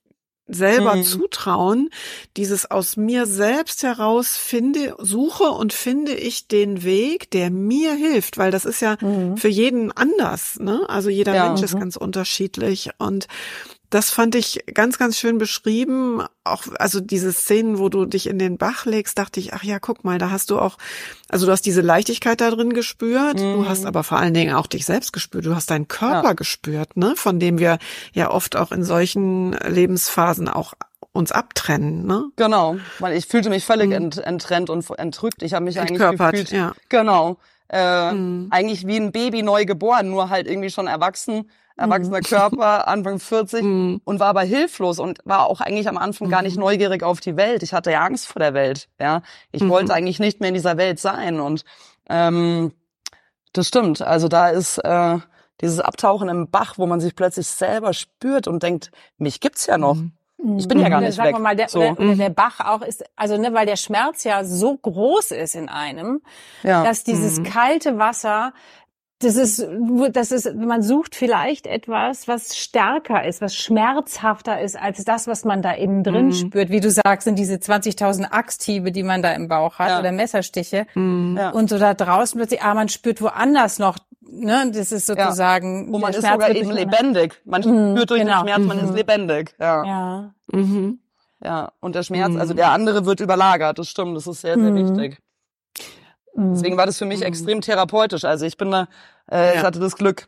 selber mhm. zutrauen, dieses aus mir selbst heraus finde, suche und finde ich den Weg, der mir hilft, weil das ist ja mhm. für jeden anders, ne? Also jeder ja. Mensch ist mhm. ganz unterschiedlich und das fand ich ganz, ganz schön beschrieben. Auch, also diese Szenen, wo du dich in den Bach legst, dachte ich, ach ja, guck mal, da hast du auch, also du hast diese Leichtigkeit da drin gespürt. Mhm. Du hast aber vor allen Dingen auch dich selbst gespürt. Du hast deinen Körper ja. gespürt, ne, von dem wir ja oft auch in solchen Lebensphasen auch uns abtrennen, ne? Genau, weil ich fühlte mich völlig mhm. ent, enttrennt und entrückt. Ich habe mich eigentlich gefühlt, ja. genau, äh, mhm. eigentlich wie ein Baby neu geboren, nur halt irgendwie schon erwachsen erwachsener mhm. Körper, Anfang 40 mhm. und war aber hilflos und war auch eigentlich am Anfang gar nicht mhm. neugierig auf die Welt. Ich hatte ja Angst vor der Welt. Ja, ich mhm. wollte eigentlich nicht mehr in dieser Welt sein und ähm, das stimmt. Also da ist äh, dieses Abtauchen im Bach, wo man sich plötzlich selber spürt und denkt, mich gibt's ja noch. Ich bin ja gar nicht Sagen weg. Wir mal, der, so. der, der Bach auch ist, also ne, weil der Schmerz ja so groß ist in einem, ja. dass dieses mhm. kalte Wasser das ist, das ist, man sucht vielleicht etwas, was stärker ist, was schmerzhafter ist als das, was man da innen drin mhm. spürt. Wie du sagst, sind diese 20.000 Axthiebe, die man da im Bauch hat ja. oder Messerstiche. Mhm. Ja. Und so da draußen plötzlich, ah, man spürt woanders noch, ne, das ist sozusagen. Ja. Wo man ist sogar eben lebendig. Man mhm, spürt durch genau. den Schmerz, man ist mhm. lebendig. Ja. Ja. Mhm. Ja. Und der Schmerz, also der andere wird überlagert. Das stimmt. Das ist sehr, sehr wichtig. Deswegen war das für mich mhm. extrem therapeutisch. Also ich bin da, äh, ja. ich hatte das Glück,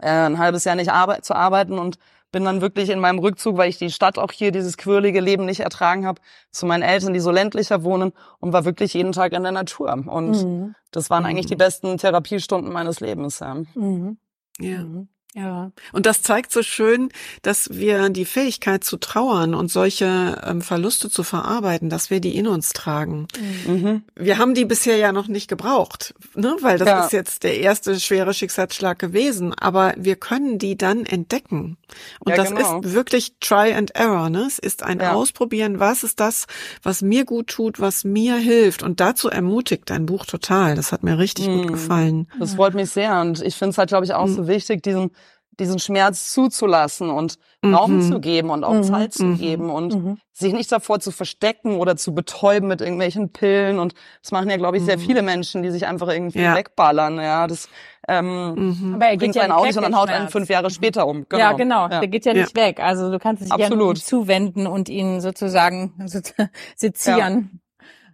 äh, ein halbes Jahr nicht arbeit zu arbeiten und bin dann wirklich in meinem Rückzug, weil ich die Stadt auch hier, dieses quirlige Leben nicht ertragen habe, zu meinen Eltern, die so ländlicher wohnen und war wirklich jeden Tag in der Natur. Und mhm. das waren eigentlich die mhm. besten Therapiestunden meines Lebens. Ja. Mhm. Ja. Mhm. Ja, und das zeigt so schön, dass wir die Fähigkeit zu trauern und solche ähm, Verluste zu verarbeiten, dass wir die in uns tragen. Mhm. Wir haben die bisher ja noch nicht gebraucht, ne? weil das ja. ist jetzt der erste schwere Schicksalsschlag gewesen, aber wir können die dann entdecken. Und ja, das genau. ist wirklich Try and Error. Ne? Es ist ein ja. Ausprobieren, was ist das, was mir gut tut, was mir hilft. Und dazu ermutigt dein Buch total. Das hat mir richtig mhm. gut gefallen. Das freut mich sehr und ich finde es halt, glaube ich, auch mhm. so wichtig, diesen diesen Schmerz zuzulassen und mhm. Raum zu geben und auch mhm. Zeit zu mhm. geben und mhm. sich nicht davor zu verstecken oder zu betäuben mit irgendwelchen Pillen. Und das machen ja, glaube ich, sehr mhm. viele Menschen, die sich einfach irgendwie ja. wegballern. Ja, das ähm, mhm. Aber er bringt ja einen auch nicht und dann haut einen fünf Jahre später um. Genau. Ja, genau. Ja. Der geht ja nicht ja. weg. Also du kannst dich Absolut. ja zuwenden und ihn sozusagen sezieren.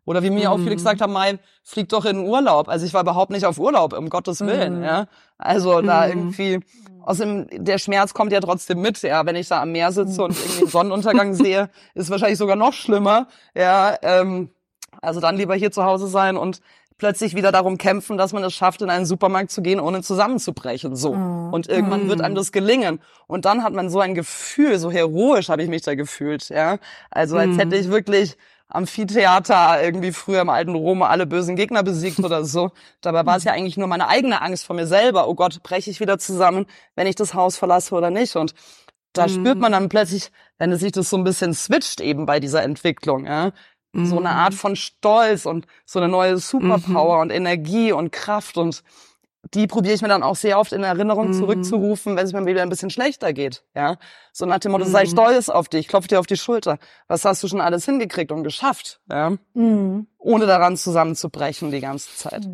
Oder wie mir auch viele gesagt haben, Mai, flieg doch in Urlaub. Also ich war überhaupt nicht auf Urlaub, um Gottes Willen. Ja. Also da irgendwie Außerdem, der Schmerz kommt ja trotzdem mit, ja. Wenn ich da am Meer sitze und irgendwie einen Sonnenuntergang sehe, ist wahrscheinlich sogar noch schlimmer, ja. Ähm, also dann lieber hier zu Hause sein und plötzlich wieder darum kämpfen, dass man es schafft, in einen Supermarkt zu gehen, ohne zusammenzubrechen. So. Mhm. Und irgendwann wird einem das gelingen. Und dann hat man so ein Gefühl, so heroisch habe ich mich da gefühlt, ja. Also als hätte ich wirklich Amphitheater irgendwie früher im alten Rom alle bösen Gegner besiegt oder so. Dabei war es ja eigentlich nur meine eigene Angst vor mir selber. Oh Gott, breche ich wieder zusammen, wenn ich das Haus verlasse oder nicht? Und da mhm. spürt man dann plötzlich, wenn es sich das so ein bisschen switcht eben bei dieser Entwicklung, ja, so eine Art mhm. von Stolz und so eine neue Superpower mhm. und Energie und Kraft und die probiere ich mir dann auch sehr oft in Erinnerung Mhm. zurückzurufen, wenn es mir wieder ein bisschen schlechter geht. Ja, so nach dem Motto, sei Mhm. stolz auf dich, klopf dir auf die Schulter. Was hast du schon alles hingekriegt und geschafft? Ja, Mhm. ohne daran zusammenzubrechen die ganze Zeit.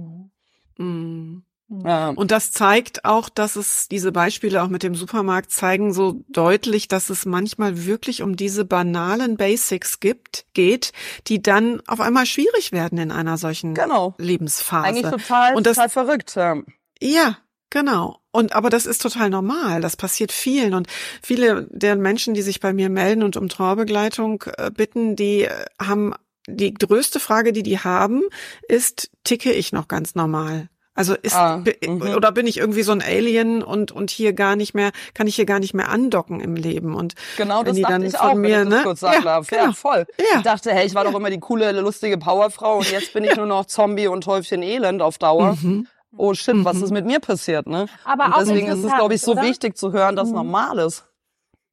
Mhm. Ja. Und das zeigt auch, dass es diese Beispiele auch mit dem Supermarkt zeigen so deutlich, dass es manchmal wirklich um diese banalen Basics gibt, geht, die dann auf einmal schwierig werden in einer solchen Genau. Lebensphase. Eigentlich total, Und das- total verrückt. Ja. Ja, genau. Und aber das ist total normal. Das passiert vielen und viele der Menschen, die sich bei mir melden und um Trauerbegleitung äh, bitten, die äh, haben die größte Frage, die die haben, ist: Ticke ich noch ganz normal? Also ist Ah, mhm. oder bin ich irgendwie so ein Alien und und hier gar nicht mehr kann ich hier gar nicht mehr andocken im Leben und Genau, das die dachte dann ich von auch, mir, wenn ne? kurz sagen Ja, darf. Ja, genau. voll. Ja. Ich dachte, hey, ich war doch immer die coole, lustige Powerfrau und jetzt bin ich nur noch Zombie und Häufchen Elend auf Dauer. Mhm. Oh shit, was Mhm. ist mit mir passiert, ne? Aber und deswegen ist es, glaube ich, so oder? wichtig zu hören, dass Mhm. normal ist.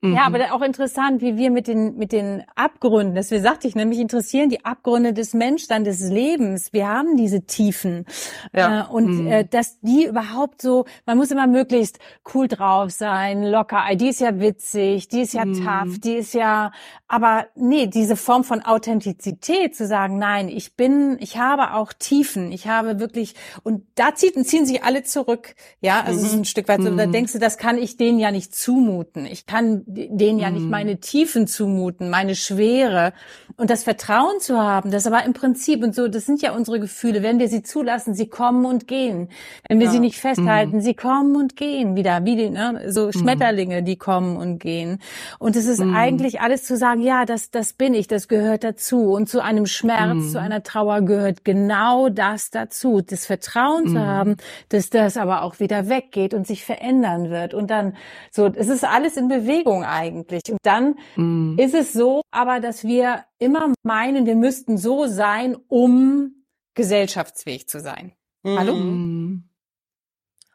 Ja, aber auch interessant, wie wir mit den, mit den Abgründen, das wir sagte ich, nämlich interessieren die Abgründe des Menschseins, des Lebens. Wir haben diese Tiefen. Ja. Äh, und Mhm. äh, dass die überhaupt so, man muss immer möglichst cool drauf sein, locker. Die ist ja witzig, die ist ja Mhm. tough, die ist ja, aber nee, diese Form von Authentizität zu sagen, nein, ich bin, ich habe auch Tiefen, ich habe wirklich, und da zieht, ziehen sich alle zurück. Ja, also es ist ein Stück weit so, da Mhm. denkst du, das kann ich denen ja nicht zumuten. Ich kann denen ja nicht Mhm. meine Tiefen zumuten, meine Schwere. Und das Vertrauen zu haben, das aber im Prinzip und so, das sind ja unsere Gefühle. Wenn wir sie zulassen, sie kommen und gehen. Wenn wir Ja. sie nicht festhalten, Mhm. sie kommen und gehen wieder, wie die, ne, so Schmetterlinge, die kommen und gehen. Und es ist Mhm. eigentlich alles zu sagen, ja, das, das bin ich, das gehört dazu. Und zu einem Schmerz, Mhm. zu einer Trauer gehört genau das dazu. Das Vertrauen zu Mhm. haben, dass das aber auch wieder weggeht und sich verändern wird. Und dann, so, es ist alles in Bewegung eigentlich. Und dann Mhm. ist es so, aber dass wir immer meinen, wir müssten so sein, um gesellschaftsfähig zu sein. Hallo? Mhm.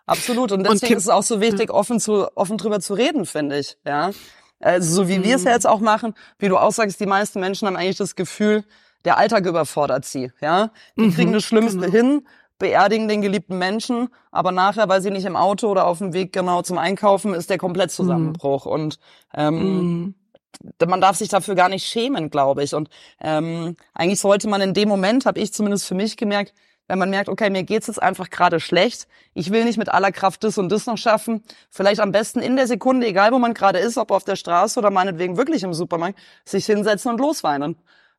Absolut. Und Und deswegen Kim- ist es auch so wichtig, offen zu, offen drüber zu reden, finde ich, ja. Also, so wie wir es ja jetzt auch machen, wie du auch sagst, die meisten Menschen haben eigentlich das Gefühl, der Alltag überfordert sie, ja. Die Mhm, kriegen das Schlimmste genau. hin, beerdigen den geliebten Menschen, aber nachher, weil sie nicht im Auto oder auf dem Weg genau zum Einkaufen, ist der komplett Zusammenbruch. Und ähm, Mhm. man darf sich dafür gar nicht schämen, glaube ich. Und ähm, eigentlich sollte man in dem Moment, habe ich zumindest für mich gemerkt, wenn man merkt, okay, mir geht's jetzt einfach gerade schlecht, ich will nicht mit aller Kraft das und das noch schaffen, vielleicht am besten in der Sekunde, egal wo man gerade ist, ob auf der Straße oder meinetwegen wirklich im Supermarkt, sich hinsetzen und losweinen.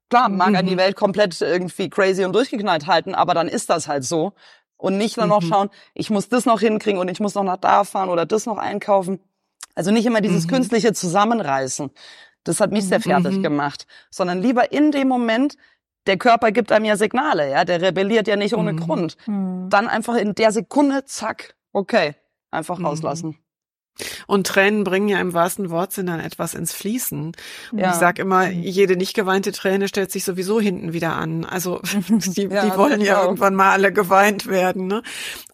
Klar, mag an die Mhm. Welt komplett irgendwie crazy und durchgeknallt halten, aber dann ist das halt so. Und nicht dann noch Mhm. schauen, ich muss das noch hinkriegen und ich muss noch nach da fahren oder das noch einkaufen. Also nicht immer dieses Mhm. künstliche Zusammenreißen. Das hat mich sehr fertig Mhm. gemacht. Sondern lieber in dem Moment, der Körper gibt einem ja Signale, ja, der rebelliert ja nicht ohne Mhm. Grund. Dann einfach in der Sekunde, zack, okay, einfach Mhm. rauslassen. Und Tränen bringen ja im wahrsten Wortsinn dann etwas ins Fließen. Ja. Ich sag immer, Mhm. jede nicht geweinte Träne stellt sich sowieso hinten wieder an. Also die, Ja, die wollen ja genau. irgendwann mal alle geweint werden. Ne?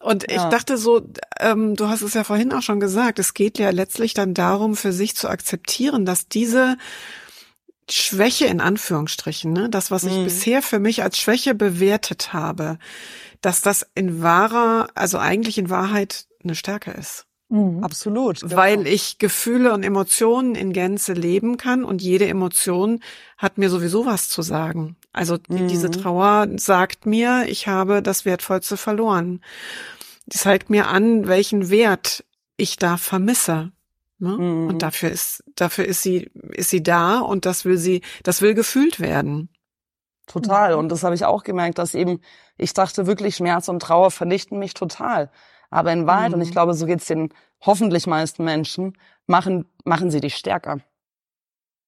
Und ich Ja. dachte so, ähm, du hast es ja vorhin auch schon gesagt, es geht ja letztlich dann darum, für sich zu akzeptieren, dass diese Schwäche in Anführungsstrichen, ne, das, was ich Mhm. bisher für mich als Schwäche bewertet habe, dass das in wahrer, also eigentlich in Wahrheit eine Stärke ist Mhm. Absolut. genau. weil ich Gefühle und Emotionen in Gänze leben kann und jede Emotion hat mir sowieso was zu sagen. Also Mhm. diese Trauer sagt mir, ich habe das Wertvollste verloren. Die zeigt mir an, welchen Wert ich da vermisse. Ne? Mhm. Und dafür ist, dafür ist sie, ist sie da und das will sie, das will gefühlt werden. Total. Und das habe ich auch gemerkt, dass eben, ich dachte wirklich, Schmerz und Trauer vernichten mich total. Aber in Wahrheit, und Mhm. ich glaube, so geht's den hoffentlich meisten Menschen, machen, machen sie dich stärker.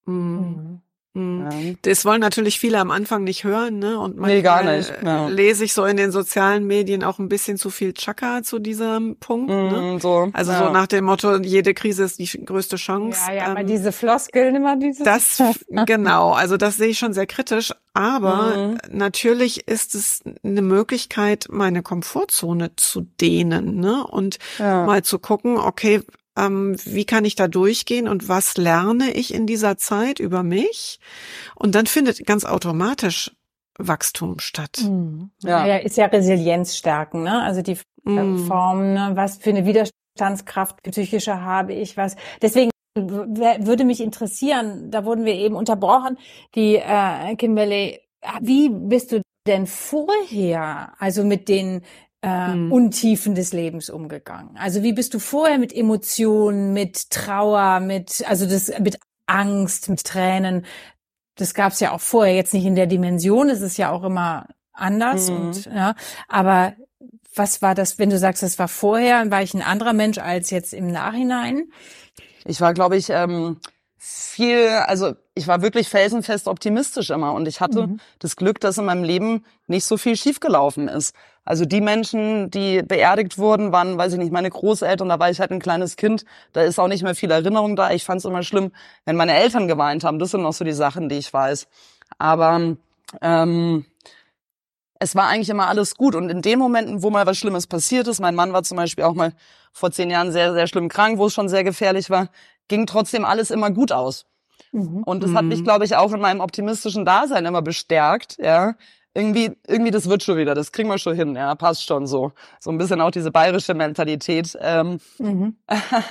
Mhm. Mhm. Das wollen natürlich viele am Anfang nicht hören, ne? Und manchmal Nee, gar nicht, ja. äh, lese ich so in den sozialen Medien auch ein bisschen zu viel Chaka zu diesem Punkt, ne? Mhm, so, Also ja. so nach dem Motto, jede Krise ist die größte Chance. Ja, ja, aber Ähm, diese Floskeln immer diese. das, genau, also das sehe ich schon sehr kritisch. Aber Mhm. natürlich ist es eine Möglichkeit, meine Komfortzone zu dehnen, ne? Und Ja. mal zu gucken, okay, ähm, wie kann ich da durchgehen und was lerne ich in dieser Zeit über mich? Und dann findet ganz automatisch Wachstum statt. Mhm. Ja. ja, ist ja Resilienz stärken, ne? Also die mhm. Form, ne? was für eine Widerstandskraft psychische habe ich, was. Deswegen würde mich interessieren, da wurden wir eben unterbrochen, die äh, Kimberly, wie bist du denn vorher, also mit den äh, mhm. Untiefen des Lebens umgegangen? Also wie bist du vorher mit Emotionen, mit Trauer, mit also das mit Angst, mit Tränen? Das gab's ja auch vorher, jetzt nicht in der Dimension, es ist ja auch immer anders mhm. und ja, aber was war das, wenn du sagst, das war vorher, war ich ein anderer Mensch als jetzt im Nachhinein? Ich war, glaube ich, ähm, viel, also ich war wirklich felsenfest optimistisch immer und ich hatte mhm. das Glück, dass in meinem Leben nicht so viel schiefgelaufen ist. Also die Menschen, die beerdigt wurden, waren, weiß ich nicht, meine Großeltern, da war ich halt ein kleines Kind, da ist auch nicht mehr viel Erinnerung da. Ich fand es immer schlimm, wenn meine Eltern geweint haben. Das sind noch so die Sachen, die ich weiß. Aber ähm, es war eigentlich immer alles gut. Und in den Momenten, wo mal was Schlimmes passiert ist, mein Mann war zum Beispiel auch mal vor zehn Jahren sehr, sehr schlimm krank, wo es schon sehr gefährlich war, ging trotzdem alles immer gut aus. Mhm. Und das hat mich, mhm. glaube ich, auch in meinem optimistischen Dasein immer bestärkt, ja. Irgendwie, irgendwie, das wird schon wieder, das kriegen wir schon hin, ja, passt schon so. So ein bisschen auch diese bayerische Mentalität. Ähm, mhm.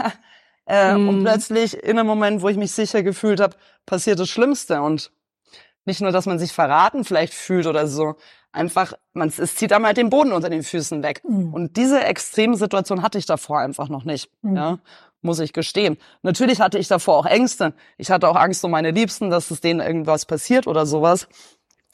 äh, mhm. Und plötzlich in einem Moment, wo ich mich sicher gefühlt habe, passiert das Schlimmste. Und nicht nur, dass man sich verraten vielleicht fühlt oder so, einfach, man, es zieht einmal den Boden unter den Füßen weg. Mhm. Und diese Extremsituation hatte ich davor einfach noch nicht. Mhm. Ja, muss ich gestehen. Natürlich hatte ich davor auch Ängste. Ich hatte auch Angst um meine Liebsten, dass es denen irgendwas passiert oder sowas.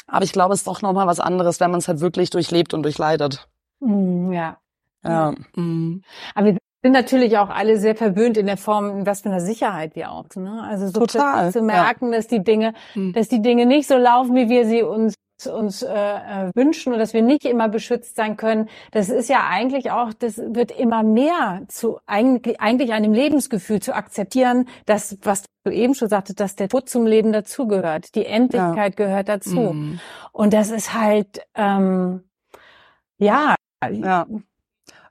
Aber ich glaube, es ist doch nochmal was anderes, wenn man es halt wirklich durchlebt und durchleidet. Mhm, ja. Ja. Mhm. Aber wir sind natürlich auch alle sehr verwöhnt in der Form, was für eine Sicherheit wir auch. Ne? Also so Total, zu merken, ja. dass die Dinge, mhm. dass die Dinge nicht so laufen, wie wir sie uns uns äh, äh, wünschen und dass wir nicht immer beschützt sein können, das ist ja eigentlich auch, das wird immer mehr zu eigentlich, eigentlich einem Lebensgefühl zu akzeptieren, dass, was du eben schon sagtest, dass der Tod zum Leben dazugehört, die Endlichkeit ja. gehört dazu. Mhm. Und das ist halt, ähm, ja, ja.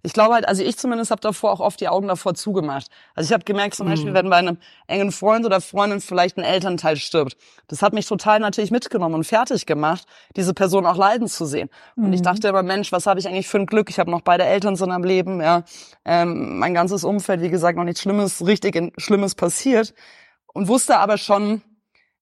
Ich glaube halt, also ich zumindest habe davor auch oft die Augen davor zugemacht. Also ich habe gemerkt, zum Beispiel, mhm. wenn bei einem engen Freund oder Freundin vielleicht ein Elternteil stirbt, das hat mich total natürlich mitgenommen und fertig gemacht, diese Person auch leiden zu sehen. Mhm. Und ich mhm. dachte immer, Mensch, was habe ich eigentlich für ein Glück? Ich habe noch beide Eltern so am Leben, ja. Ähm, mein ganzes Umfeld, wie gesagt, noch nichts Schlimmes, richtig Schlimmes passiert. Und wusste aber schon,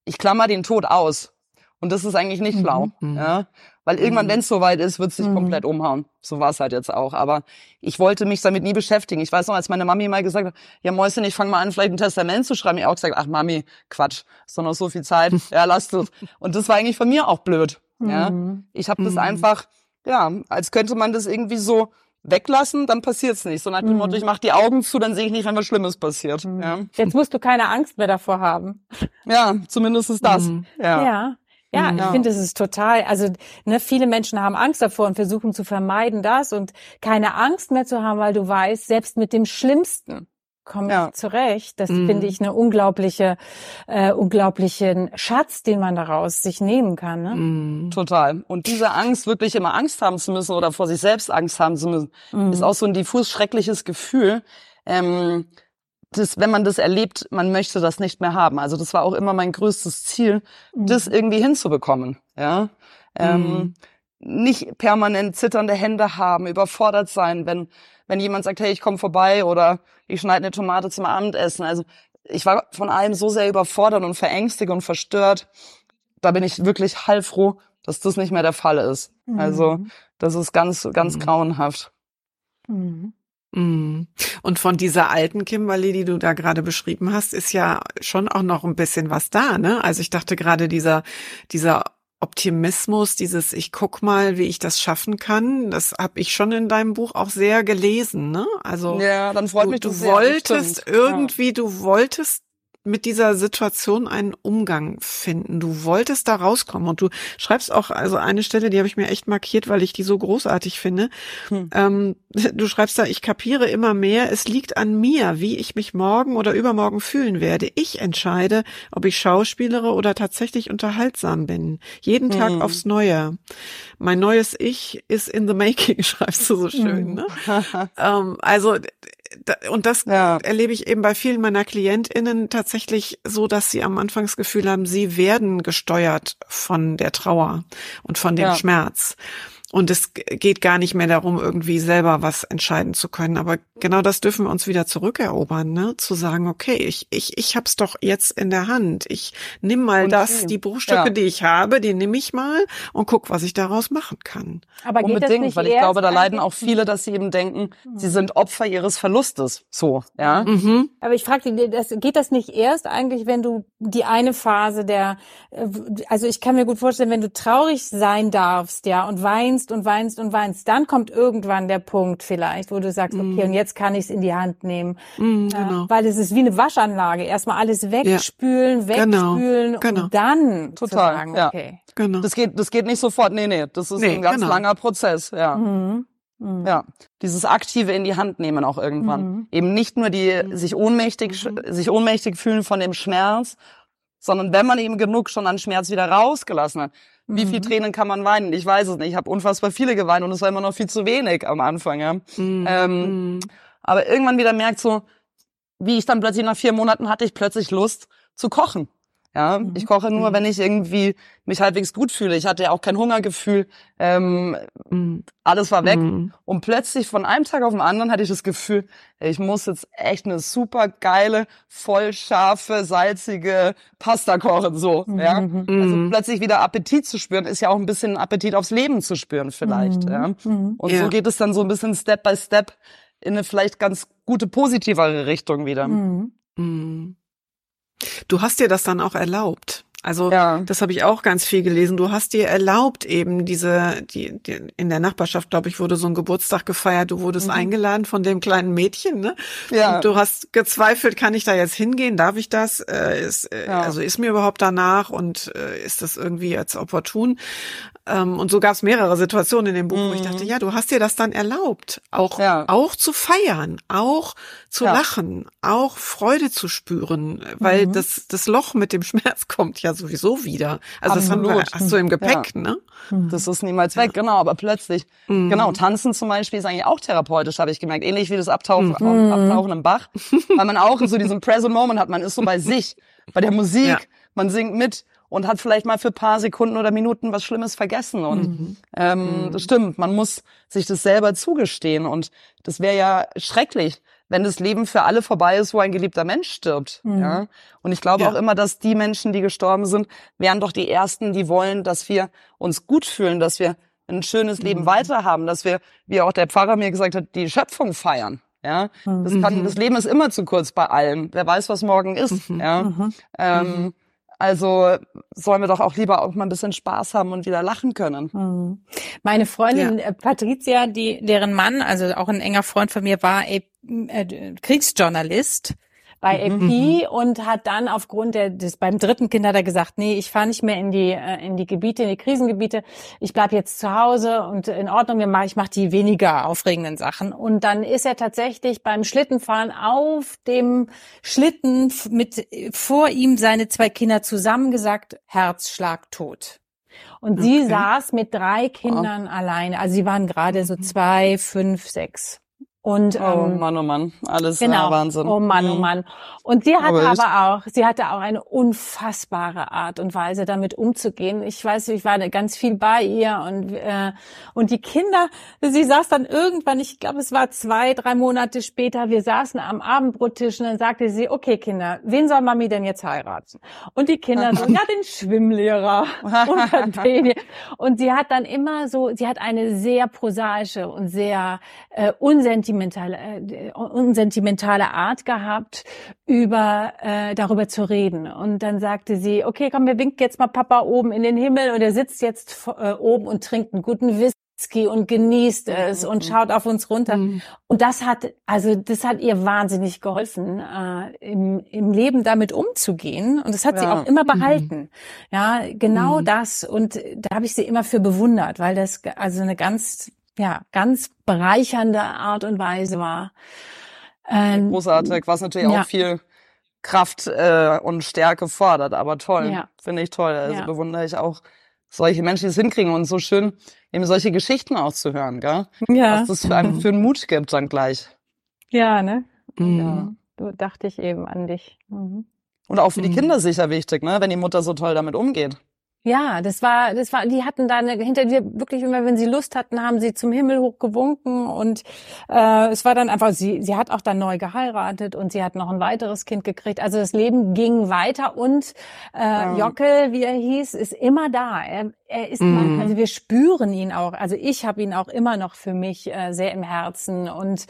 ich klammer den Tod aus. Und das ist eigentlich nicht schlau. Mhm. Ja? Weil irgendwann, mhm. wenn es soweit ist, wird es sich mhm. komplett umhauen. So war es halt jetzt auch. Aber ich wollte mich damit nie beschäftigen. Ich weiß noch, als meine Mami mal gesagt hat, ja Mäuschen, ich fange mal an, vielleicht ein Testament zu schreiben. Ich auch gesagt, ach Mami, Quatsch, ist doch noch so viel Zeit. Ja, lass das. Und das war eigentlich von mir auch blöd. Ja, mhm. Ich habe das mhm. einfach, ja, als könnte man das irgendwie so weglassen, dann passiert's nicht. So nach dem Motto, ich mache die Augen zu, dann sehe ich nicht, wenn was Schlimmes passiert. Ja. Jetzt musst du keine Angst mehr davor haben. Ja, zumindest ist das. Ja. ja. Ja, ja, ich finde, es ist total, also ne, viele Menschen haben Angst davor und versuchen zu vermeiden das und keine Angst mehr zu haben, weil du weißt, selbst mit dem Schlimmsten komme ja. ich zurecht. Das mhm. finde ich eine unglaubliche, äh, unglaublichen Schatz, den man daraus sich nehmen kann. Ne? Mhm. Total. Und diese Angst, wirklich immer Angst haben zu müssen oder vor sich selbst Angst haben zu müssen, mhm. ist auch so ein diffus schreckliches Gefühl. Ähm, das, wenn man das erlebt, man möchte das nicht mehr haben. Also das war auch immer mein größtes Ziel, mhm. das irgendwie hinzubekommen. Ja, ähm, mhm. nicht permanent zitternde Hände haben, überfordert sein, wenn wenn jemand sagt, hey, ich komme vorbei oder ich schneide eine Tomate zum Abendessen. Also ich war von allem so sehr überfordert und verängstigt und verstört. Da bin ich wirklich heilfroh, dass das nicht mehr der Fall ist. Mhm. Also das ist ganz ganz mhm. grauenhaft. Mhm. Mhm. Und von dieser alten Kimberly, die du da gerade beschrieben hast, ist ja schon auch noch ein bisschen was da, ne? Also ich dachte gerade dieser, dieser Optimismus, dieses ich guck mal, wie ich das schaffen kann, das habe ich schon in deinem Buch auch sehr gelesen, ne? Also ja, dann freut du, mich du wolltest irgendwie, ja. du wolltest mit dieser Situation einen Umgang finden. Du wolltest da rauskommen und du schreibst auch, also eine Stelle, die habe ich mir echt markiert, weil ich die so großartig finde. Hm. Ähm, du schreibst da, ich kapiere immer mehr, es liegt an mir, wie ich mich morgen oder übermorgen fühlen werde. Ich entscheide, ob ich schauspielere oder tatsächlich unterhaltsam bin. Jeden Tag hm. aufs Neue. Mein neues Ich ist in the making, schreibst du so schön. Hm. Ne? ähm, also und das ja. erlebe ich eben bei vielen meiner KlientInnen tatsächlich so, dass sie am Anfang das Gefühl haben, sie werden gesteuert von der Trauer und von dem ja. Schmerz. Und es geht gar nicht mehr darum, irgendwie selber was entscheiden zu können. Aber genau das dürfen wir uns wieder zurückerobern, ne? Zu sagen, okay, ich, ich, ich hab's doch jetzt in der Hand. Ich nimm mal und das, die Bruchstücke, ja. die ich habe, die nehme ich mal und guck, was ich daraus machen kann. Aber geht Unbedingt, das nicht weil ich glaube, da leiden auch viele, dass sie eben denken, mhm. sie sind Opfer ihres Verlustes. So, ja. Mhm. Aber ich frage dich, geht das nicht erst eigentlich, wenn du die eine Phase der, äh, also ich kann mir gut vorstellen, wenn du traurig sein darfst, ja, und weinst, weinst und weinst und weinst, dann kommt irgendwann der Punkt vielleicht, wo du sagst, okay, und mm. jetzt kann ich es in die Hand nehmen. Mm, genau. äh, weil es ist wie eine Waschanlage. Erstmal alles wegspülen, ja. Genau. wegspülen genau. und dann Total, sagen, ja. okay. Genau. Das geht, das geht nicht sofort. Nee, nee, das ist nee, ein ganz genau. langer Prozess, ja. Mhm. Mhm. Ja, dieses aktive in die Hand nehmen auch irgendwann. Mhm. Eben nicht nur die mhm. sich ohnmächtig, mhm. sich ohnmächtig fühlen von dem Schmerz, sondern wenn man eben genug schon an Schmerz wieder rausgelassen hat, wie viel mhm. Tränen kann man weinen? Ich weiß es nicht. Ich habe unfassbar viele geweint und es war immer noch viel zu wenig am Anfang. Ja. Mhm. Ähm, mhm. aber irgendwann wieder merkt so, wie ich dann plötzlich nach vier Monaten hatte ich plötzlich Lust zu kochen. Ja, mhm. ich koche nur, mhm. wenn ich irgendwie mich halbwegs gut fühle. Ich hatte ja auch kein Hungergefühl. Ähm, mhm. Alles war weg. Mhm. Und plötzlich von einem Tag auf den anderen hatte ich das Gefühl, ich muss jetzt echt eine super geile, voll scharfe, salzige Pasta kochen. So, mhm. ja. Also mhm. plötzlich wieder Appetit zu spüren, ist ja auch ein bisschen Appetit aufs Leben zu spüren vielleicht. Ja. Und ja. so geht es dann so ein bisschen Step by Step in eine vielleicht ganz gute, positivere Richtung wieder. Du hast dir das dann auch erlaubt. Also ja. das habe ich auch ganz viel gelesen. Du hast dir erlaubt eben diese, die, die in der Nachbarschaft, glaube ich, wurde so ein Geburtstag gefeiert. Du wurdest mhm. eingeladen von dem kleinen Mädchen, ne? Ja. Und du hast gezweifelt, kann ich da jetzt hingehen? Darf ich das? Äh, ist, äh, ja. Also ist mir überhaupt danach und äh, ist das irgendwie jetzt opportun? Ähm, und so gab es mehrere Situationen in dem Buch, mhm. wo ich dachte, mhm. ja, du hast dir das dann erlaubt, auch, ja. auch zu feiern, auch zu ja. lachen, auch Freude zu spüren, weil mhm. das, das Loch mit dem Schmerz kommt ja sowieso wieder. Also Absolut. das haben wir, hast du im Gepäck, ja. ne? Mhm. Das ist niemals weg, genau, aber plötzlich, mhm. genau, tanzen zum Beispiel ist eigentlich auch therapeutisch, habe ich gemerkt, ähnlich wie das Abtauchen, mhm. Abtauchen im Bach, weil man auch so diesen Present Moment hat, man ist so bei sich, bei der Musik, man singt mit und hat vielleicht mal für paar Sekunden oder Minuten was Schlimmes vergessen. Und mhm. Ähm, mhm. das stimmt, man muss sich das selber zugestehen. Und das wäre ja schrecklich, wenn das Leben für alle vorbei ist, wo ein geliebter Mensch stirbt. Mhm. Ja? Und ich glaube ja. auch immer, dass die Menschen, die gestorben sind, wären doch die Ersten, die wollen, dass wir uns gut fühlen, dass wir ein schönes Leben mhm. weiterhaben, dass wir, wie auch der Pfarrer mir gesagt hat, die Schöpfung feiern. Ja, das kann, mhm. das Leben ist immer zu kurz bei allen. Wer weiß, was morgen ist. Mhm. Ja, ähm, also sollen wir doch auch lieber auch mal ein bisschen Spaß haben und wieder lachen können. Mhm. Meine Freundin ja. Äh, Patricia, die deren Mann, also auch ein enger Freund von mir war, äh, Kriegsjournalist bei AP mhm, mhm. und hat dann aufgrund der, des, beim dritten Kind hat er gesagt, nee, ich fahre nicht mehr in die, äh, in die Gebiete, in die Krisengebiete, ich bleib jetzt zu Hause und in Ordnung, ich mache die weniger aufregenden Sachen. Und dann ist er tatsächlich beim Schlittenfahren auf dem Schlitten mit vor ihm seine zwei Kinder zusammengesagt, Herzschlag tot. Und okay. sie saß mit drei Kindern oh. alleine. Also sie waren gerade so mhm. zwei, fünf, sechs. Und, oh ähm, Mann, oh Mann, alles genau, Wahnsinn. Oh Mann, oh mhm. Mann. Und sie hatte aber, aber auch, sie hatte auch eine unfassbare Art und Weise, damit umzugehen. Ich weiß, ich war ganz viel bei ihr und äh, und die Kinder, sie saß dann irgendwann, ich glaube, es war zwei, drei Monate später, wir saßen am Abendbrottisch und dann sagte sie, okay Kinder, wen soll Mami denn jetzt heiraten? Und die Kinder so, ja, den Schwimmlehrer und den. Und sie hat dann immer so, sie hat eine sehr prosaische und sehr äh, unsentimentale, äh, unsentimentale Art gehabt, über äh, darüber zu reden. Und dann sagte sie, okay, komm, wir winken jetzt mal Papa oben in den Himmel und er sitzt jetzt äh, oben und trinkt einen guten Whisky und genießt es mhm. und schaut auf uns runter. Mhm. Und das hat, also das hat ihr wahnsinnig geholfen, äh, im, im Leben damit umzugehen. Und das hat ja. sie auch immer mhm. behalten. Mhm. Ja, genau mhm. das. Und da habe ich sie immer für bewundert, weil das also eine ganz, ja, ganz bereichernde Art und Weise war. Ähm, Großartig, was natürlich ja. auch viel Kraft äh, und Stärke fordert, aber toll, ja. finde ich toll. Also ja. bewundere ich auch solche Menschen, die es hinkriegen und so schön, eben solche Geschichten auch zu hören, gell? Ja. Was das für einen, für einen Mut gibt dann gleich. Ja, ne? Mhm. Ja. So dachte ich eben an dich. Mhm. Und auch für die Mhm. Kinder sicher wichtig, ne, wenn die Mutter so toll damit umgeht. Ja, das war, das war, die hatten da eine, hinter dir wirklich immer, wenn sie Lust hatten, haben sie zum Himmel hoch gewunken und äh, es war dann einfach, sie, sie hat auch dann neu geheiratet und sie hat noch ein weiteres Kind gekriegt. Also das Leben ging weiter und äh, Ja. Jockel, wie er hieß, ist immer da. Er, er ist, Mhm. also wir spüren ihn auch. Also ich habe ihn auch immer noch für mich äh, sehr im Herzen und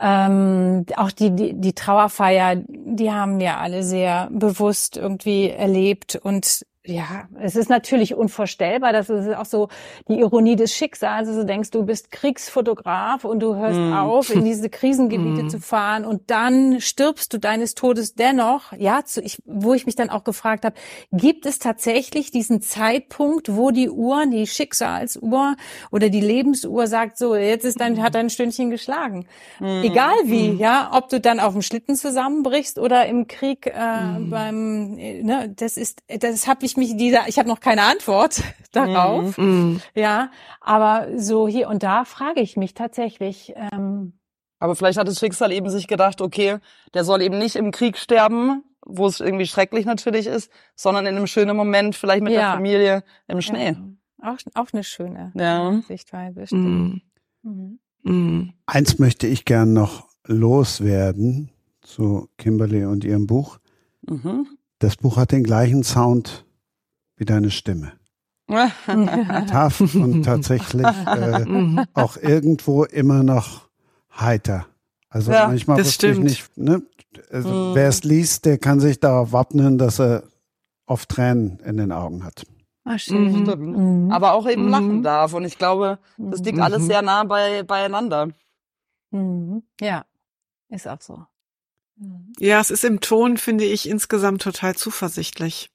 ähm, auch die, die die Trauerfeier, die haben wir alle sehr bewusst irgendwie erlebt und ja, es ist natürlich unvorstellbar. Das ist auch so die Ironie des Schicksals. Also du denkst, du bist Kriegsfotograf und du hörst Mm. auf, in diese Krisengebiete Mm. zu fahren und dann stirbst du deines Todes dennoch. Ja, zu, ich, wo ich mich dann auch gefragt habe, gibt es tatsächlich diesen Zeitpunkt, wo die Uhr, die Schicksalsuhr oder die Lebensuhr sagt, so jetzt ist dein, hat dein Stündchen geschlagen. Mhm. Egal wie, ja, ob du dann auf dem Schlitten zusammenbrichst oder im Krieg äh, beim, äh, ne, das ist, das habe ich mich dieser, ich habe noch keine Antwort darauf, Mhm. ja, aber so hier und da frage ich mich tatsächlich, ähm, Aber vielleicht hat das Schicksal eben sich gedacht, okay, der soll eben nicht im Krieg sterben, wo es irgendwie schrecklich natürlich ist, sondern in einem schönen Moment vielleicht mit der Ja. Familie im Schnee. ja, auch, auch eine schöne Ja. Sichtweise. stimmt. Mhm. Mhm. Mhm. Eins möchte ich gern noch loswerden zu Kimberly und ihrem Buch. Mhm. Das Buch hat den gleichen Sound wie deine Stimme. Tough und tatsächlich äh, Mhm. auch irgendwo immer noch heiter. Also Ja, manchmal das wusste ich stimmt. nicht, ne? Also Mhm. wer es liest, der kann sich darauf wappnen, dass er oft Tränen in den Augen hat. Schön. Mhm. Stimmt. Mhm. Aber auch eben Mhm. lachen darf. Und ich glaube, das liegt Mhm. alles sehr nah bei, beieinander. Mhm. Ja, ist auch so. Mhm. Ja, es ist im Ton, finde ich, insgesamt total zuversichtlich.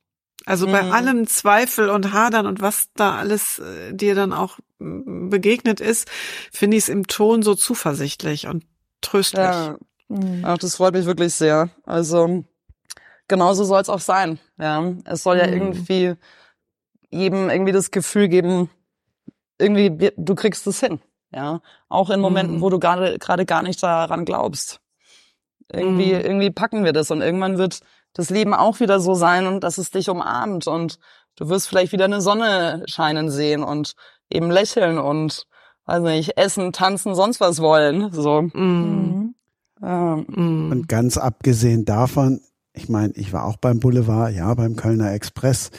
Also bei Mhm. allem Zweifel und Hadern und was da alles äh, dir dann auch mm, begegnet ist, finde ich es im Ton so zuversichtlich und tröstlich. Ja. Mhm. Ach, das freut mich wirklich sehr. Also genauso soll es auch sein. Ja, es soll ja Mhm. irgendwie jedem irgendwie das Gefühl geben, irgendwie du kriegst es hin. Ja, auch in Momenten, Mhm. wo du gerade gerade gar nicht daran glaubst. Irgendwie Mhm. irgendwie packen wir das und irgendwann wird das Leben auch wieder so sein und dass es dich umarmt und du wirst vielleicht wieder eine Sonne scheinen sehen und eben lächeln und weiß nicht, essen, tanzen, sonst was wollen. So. Mhm. Mhm. Ähm, Mhm. Und ganz abgesehen davon, ich meine, ich war auch beim Boulevard, ja, beim Kölner Express.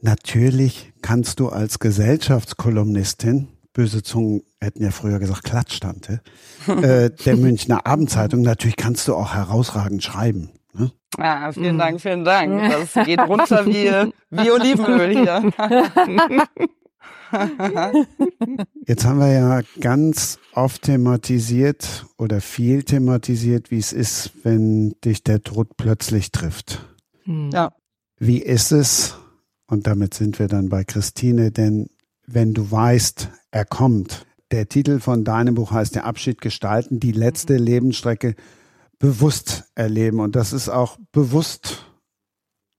Natürlich kannst du als Gesellschaftskolumnistin, böse Zungen hätten ja früher gesagt Klatschtante, äh, der Münchner Abendzeitung, natürlich kannst du auch herausragend schreiben. Ne? Ja, vielen Mhm. Dank, vielen Dank. Das geht runter wie, wie Olivenöl hier. Jetzt haben wir ja ganz oft thematisiert oder viel thematisiert, wie es ist, wenn dich der Tod plötzlich trifft. Mhm. Ja. Wie ist es, und damit sind wir dann bei Christine, denn wenn du weißt, er kommt, der Titel von deinem Buch heißt Der Abschied gestalten, die letzte Lebensstrecke bewusst erleben. Und das ist auch bewusst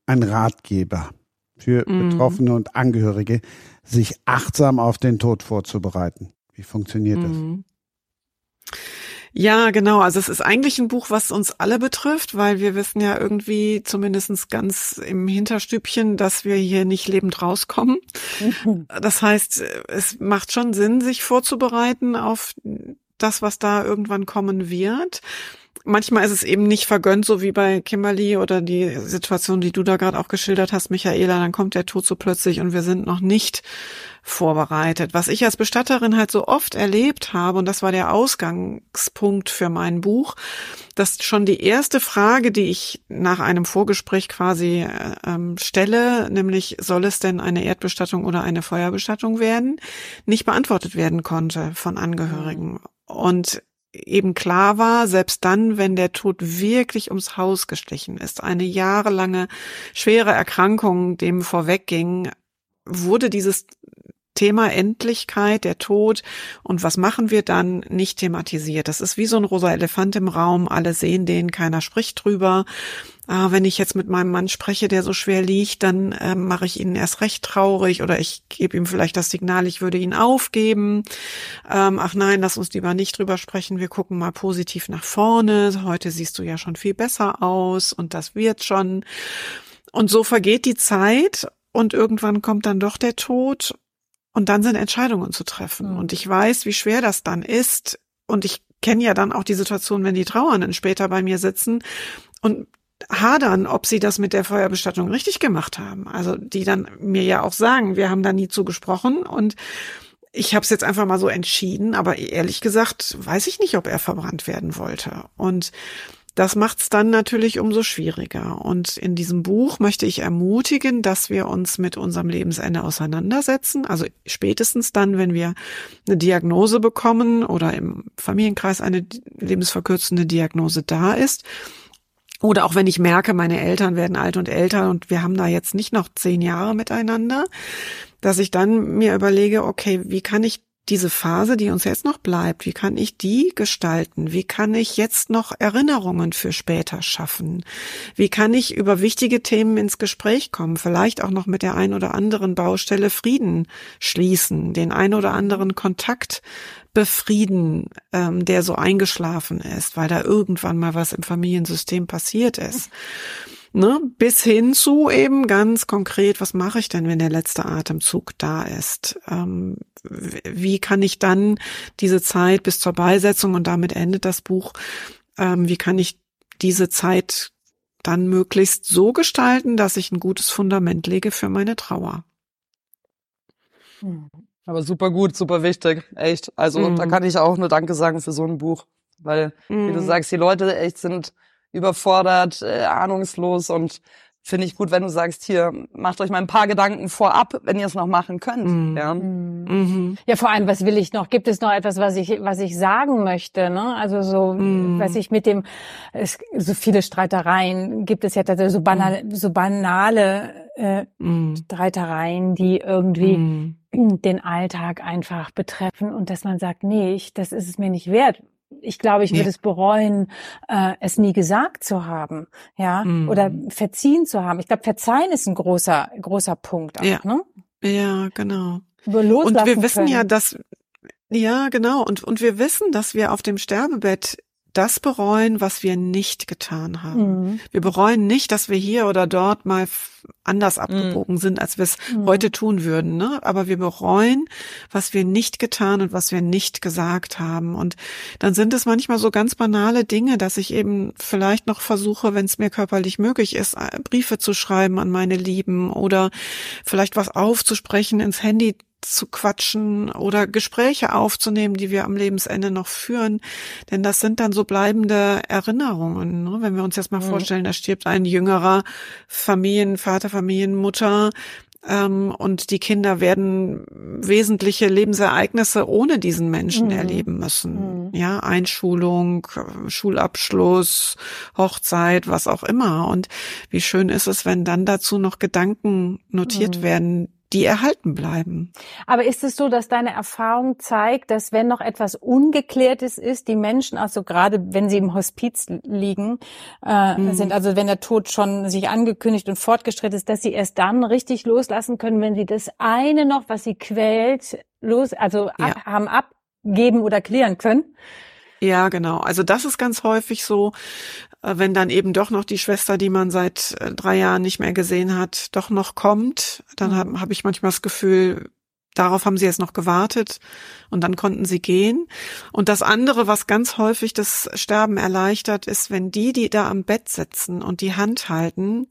ein Ratgeber für Mhm. Betroffene und Angehörige, sich achtsam auf den Tod vorzubereiten. Wie funktioniert das? Mhm. Ja, genau. Also es ist eigentlich ein Buch, was uns alle betrifft, weil wir wissen ja irgendwie zumindestens ganz im Hinterstübchen, dass wir hier nicht lebend rauskommen. Das heißt, es macht schon Sinn, sich vorzubereiten auf das, was da irgendwann kommen wird. Manchmal ist es eben nicht vergönnt, so wie bei Kimberly oder die Situation, die du da gerade auch geschildert hast, Michaela, dann kommt der Tod so plötzlich und wir sind noch nicht vorbereitet. Was ich als Bestatterin halt so oft erlebt habe, und das war der Ausgangspunkt für mein Buch, dass schon die erste Frage, die ich nach einem Vorgespräch quasi äh, ähm, stelle, nämlich soll es denn eine Erdbestattung oder eine Feuerbestattung werden, nicht beantwortet werden konnte von Angehörigen. Und eben klar war, selbst dann, wenn der Tod wirklich ums Haus gestichen ist, eine jahrelange schwere Erkrankung dem vorwegging, wurde dieses Thema Endlichkeit, der Tod und was machen wir dann nicht thematisiert. Das ist wie so ein rosa Elefant im Raum, alle sehen den, keiner spricht drüber. Ah, wenn ich jetzt mit meinem Mann spreche, der so schwer liegt, dann äh, mache ich ihn erst recht traurig oder ich gebe ihm vielleicht das Signal, ich würde ihn aufgeben. Ähm, ach nein, lass uns lieber nicht drüber sprechen, wir gucken mal positiv nach vorne. Heute siehst du ja schon viel besser aus und das wird schon. Und so vergeht die Zeit und irgendwann kommt dann doch der Tod und dann sind Entscheidungen zu treffen. Mhm. Und ich weiß, wie schwer das dann ist. Und ich kenne ja dann auch die Situation, wenn die Trauernden später bei mir sitzen und hadern, ob sie das mit der Feuerbestattung richtig gemacht haben. Also die dann mir ja auch sagen, wir haben da nie zugesprochen und ich habe es jetzt einfach mal so entschieden, aber ehrlich gesagt weiß ich nicht, ob er verbrannt werden wollte. Und das macht es dann natürlich umso schwieriger. Und in diesem Buch möchte ich ermutigen, dass wir uns mit unserem Lebensende auseinandersetzen. Also spätestens dann, wenn wir eine Diagnose bekommen oder im Familienkreis eine lebensverkürzende Diagnose da ist. Oder auch wenn ich merke, meine Eltern werden alt und älter und wir haben da jetzt nicht noch zehn Jahre miteinander, dass ich dann mir überlege, okay, wie kann ich diese Phase, die uns jetzt noch bleibt, wie kann ich die gestalten? Wie kann ich jetzt noch Erinnerungen für später schaffen? Wie kann ich über wichtige Themen ins Gespräch kommen? Vielleicht auch noch mit der ein oder anderen Baustelle Frieden schließen, den ein oder anderen Kontakt befrieden, ähm, der so eingeschlafen ist, weil da irgendwann mal was im Familiensystem passiert ist. Ne, bis hin zu eben ganz konkret, was mache ich denn, wenn der letzte Atemzug da ist? Ähm, wie kann ich dann diese Zeit bis zur Beisetzung und damit endet das Buch, ähm, wie kann ich diese Zeit dann möglichst so gestalten, dass ich ein gutes Fundament lege für meine Trauer? Hm. Aber super gut, super wichtig, echt. Also mhm. da kann ich auch nur Danke sagen für so ein Buch, weil, mhm. wie du mhm. sagst, die Leute echt sind überfordert, äh, ahnungslos und finde ich gut, wenn du sagst, hier, macht euch mal ein paar Gedanken vorab, wenn ihr es noch machen könnt. Mhm. Ja. Mhm. ja, vor allem, was will ich noch? Gibt es noch etwas, was ich, was ich sagen möchte? Ne? Also so, mhm. was ich mit dem, es, so viele Streitereien gibt es ja tatsächlich so, banal, mhm. so banale äh, mhm. Streitereien, die irgendwie mhm. Den Alltag einfach betreffen und dass man sagt, nee, ich, das ist es mir nicht wert ich glaube, ich würde ja. es bereuen, äh, es nie gesagt zu haben, ja, mm. oder verziehen zu haben. Ich glaube, verzeihen ist ein großer, großer Punkt auch, ja. ne? Ja, genau. und wir wissen können. ja, dass, ja, genau, und, und wir wissen, dass wir auf dem Sterbebett das bereuen, was wir nicht getan haben. Mhm. Wir bereuen nicht, dass wir hier oder dort mal anders mhm. abgebogen mhm. sind, als wir es mhm. heute tun würden. Ne? Aber wir bereuen, was wir nicht getan und was wir nicht gesagt haben. Und dann sind es manchmal so ganz banale Dinge, dass ich eben vielleicht noch versuche, wenn es mir körperlich möglich ist, äh, Briefe zu schreiben an meine Lieben oder vielleicht was aufzusprechen, ins Handy zu quatschen oder Gespräche aufzunehmen, die wir am Lebensende noch führen. Denn das sind dann so bleibende Erinnerungen. Ne? Wenn wir uns jetzt mal mhm. vorstellen, da stirbt ein jüngerer Familienvater, Familienmutter, ähm, und die Kinder werden wesentliche Lebensereignisse ohne diesen Menschen mhm. erleben müssen. Mhm. Ja, Einschulung, Schulabschluss, Hochzeit, was auch immer. Und wie schön ist es, wenn dann dazu noch Gedanken notiert mhm. werden, die erhalten bleiben. Aber ist es so, dass deine Erfahrung zeigt, dass wenn noch etwas Ungeklärtes ist, die Menschen, also gerade wenn sie im Hospiz liegen, äh, mhm. sind, also wenn der Tod schon sich angekündigt und fortgeschritten ist, dass sie erst dann richtig loslassen können, wenn sie das eine noch, was sie quält, los, also ab, ja. haben abgeben oder klären können? Ja, genau. Also das ist ganz häufig so, wenn dann eben doch noch die Schwester, die man seit äh, drei Jahren nicht mehr gesehen hat, doch noch kommt, dann mhm. habe hab ich manchmal das Gefühl, darauf haben sie jetzt noch gewartet und dann konnten sie gehen. Und das andere, was ganz häufig das Sterben erleichtert, ist, wenn die, die da am Bett sitzen und die Hand halten,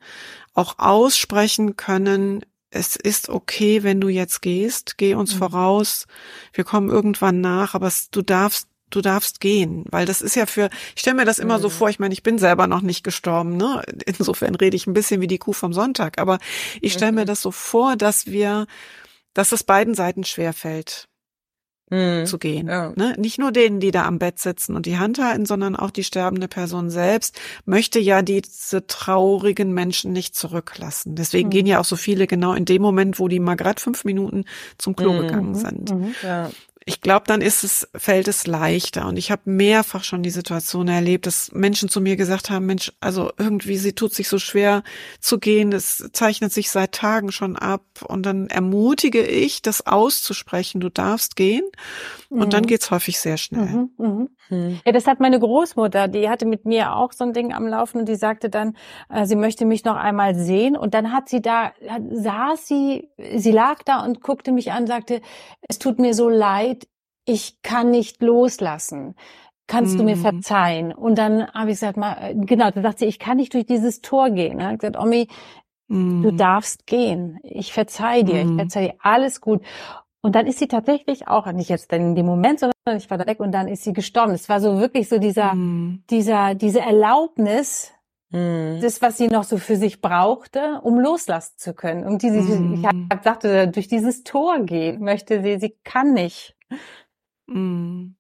auch aussprechen können, es ist okay, wenn du jetzt gehst, geh uns mhm. voraus, wir kommen irgendwann nach, aber du darfst du darfst gehen, weil das ist ja für, ich stelle mir das immer mhm. so vor, ich meine, ich bin selber noch nicht gestorben, ne? Insofern rede ich ein bisschen wie die Kuh vom Sonntag, aber ich stelle mir mhm. das so vor, dass wir, dass es beiden Seiten schwerfällt mhm. zu gehen. Ja. Ne? Nicht nur denen, die da am Bett sitzen und die Hand halten, sondern auch die sterbende Person selbst möchte ja diese traurigen Menschen nicht zurücklassen. Deswegen mhm. gehen ja auch so viele genau in dem Moment, wo die mal gerade fünf Minuten zum Klo mhm. gegangen sind. Mhm. Ja. Ich glaube, dann ist es, fällt es leichter. Und ich habe mehrfach schon die Situation erlebt, dass Menschen zu mir gesagt haben, Mensch, also irgendwie, sie tut sich so schwer zu gehen, das zeichnet sich seit Tagen schon ab. Und dann ermutige ich, das auszusprechen, du darfst gehen. Und mhm. dann geht's häufig sehr schnell. Mhm, mh. Hm. Ja, das hat meine Großmutter, die hatte mit mir auch so ein Ding am Laufen und die sagte dann, äh, sie möchte mich noch einmal sehen. Und dann hat sie da, hat, saß sie, sie lag da und guckte mich an, sagte, es tut mir so leid, ich kann nicht loslassen. Kannst du mir mhm. verzeihen? Und dann habe ich gesagt, mal, äh, genau, da sagt sie, ich kann nicht durch dieses Tor gehen. Ich habe gesagt, Omi, mhm. du darfst gehen. Ich verzeih dir, mhm. ich verzeih dir, alles gut. Und dann ist sie tatsächlich auch, nicht jetzt in dem Moment, sondern ich war da weg und dann ist sie gestorben. Es war so wirklich so dieser, mhm. dieser, diese Erlaubnis, mhm. das, was sie noch so für sich brauchte, um loslassen zu können. Und diese, mhm. ich hab, sagte, durch dieses Tor gehen möchte sie, sie kann nicht. Mhm.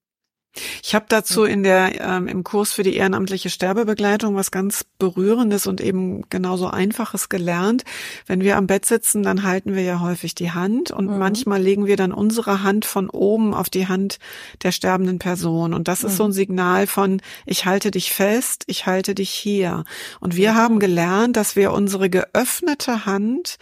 Ich habe dazu in der ähm, im Kurs für die ehrenamtliche Sterbebegleitung was ganz berührendes und eben genauso einfaches gelernt. Wenn wir am Bett sitzen, dann halten wir ja häufig die Hand und mhm. manchmal legen wir dann unsere Hand von oben auf die Hand der sterbenden Person und das ist so ein mhm. Signal von ich halte dich fest, ich halte dich hier. Und wir haben gelernt, dass wir unsere geöffnete Hand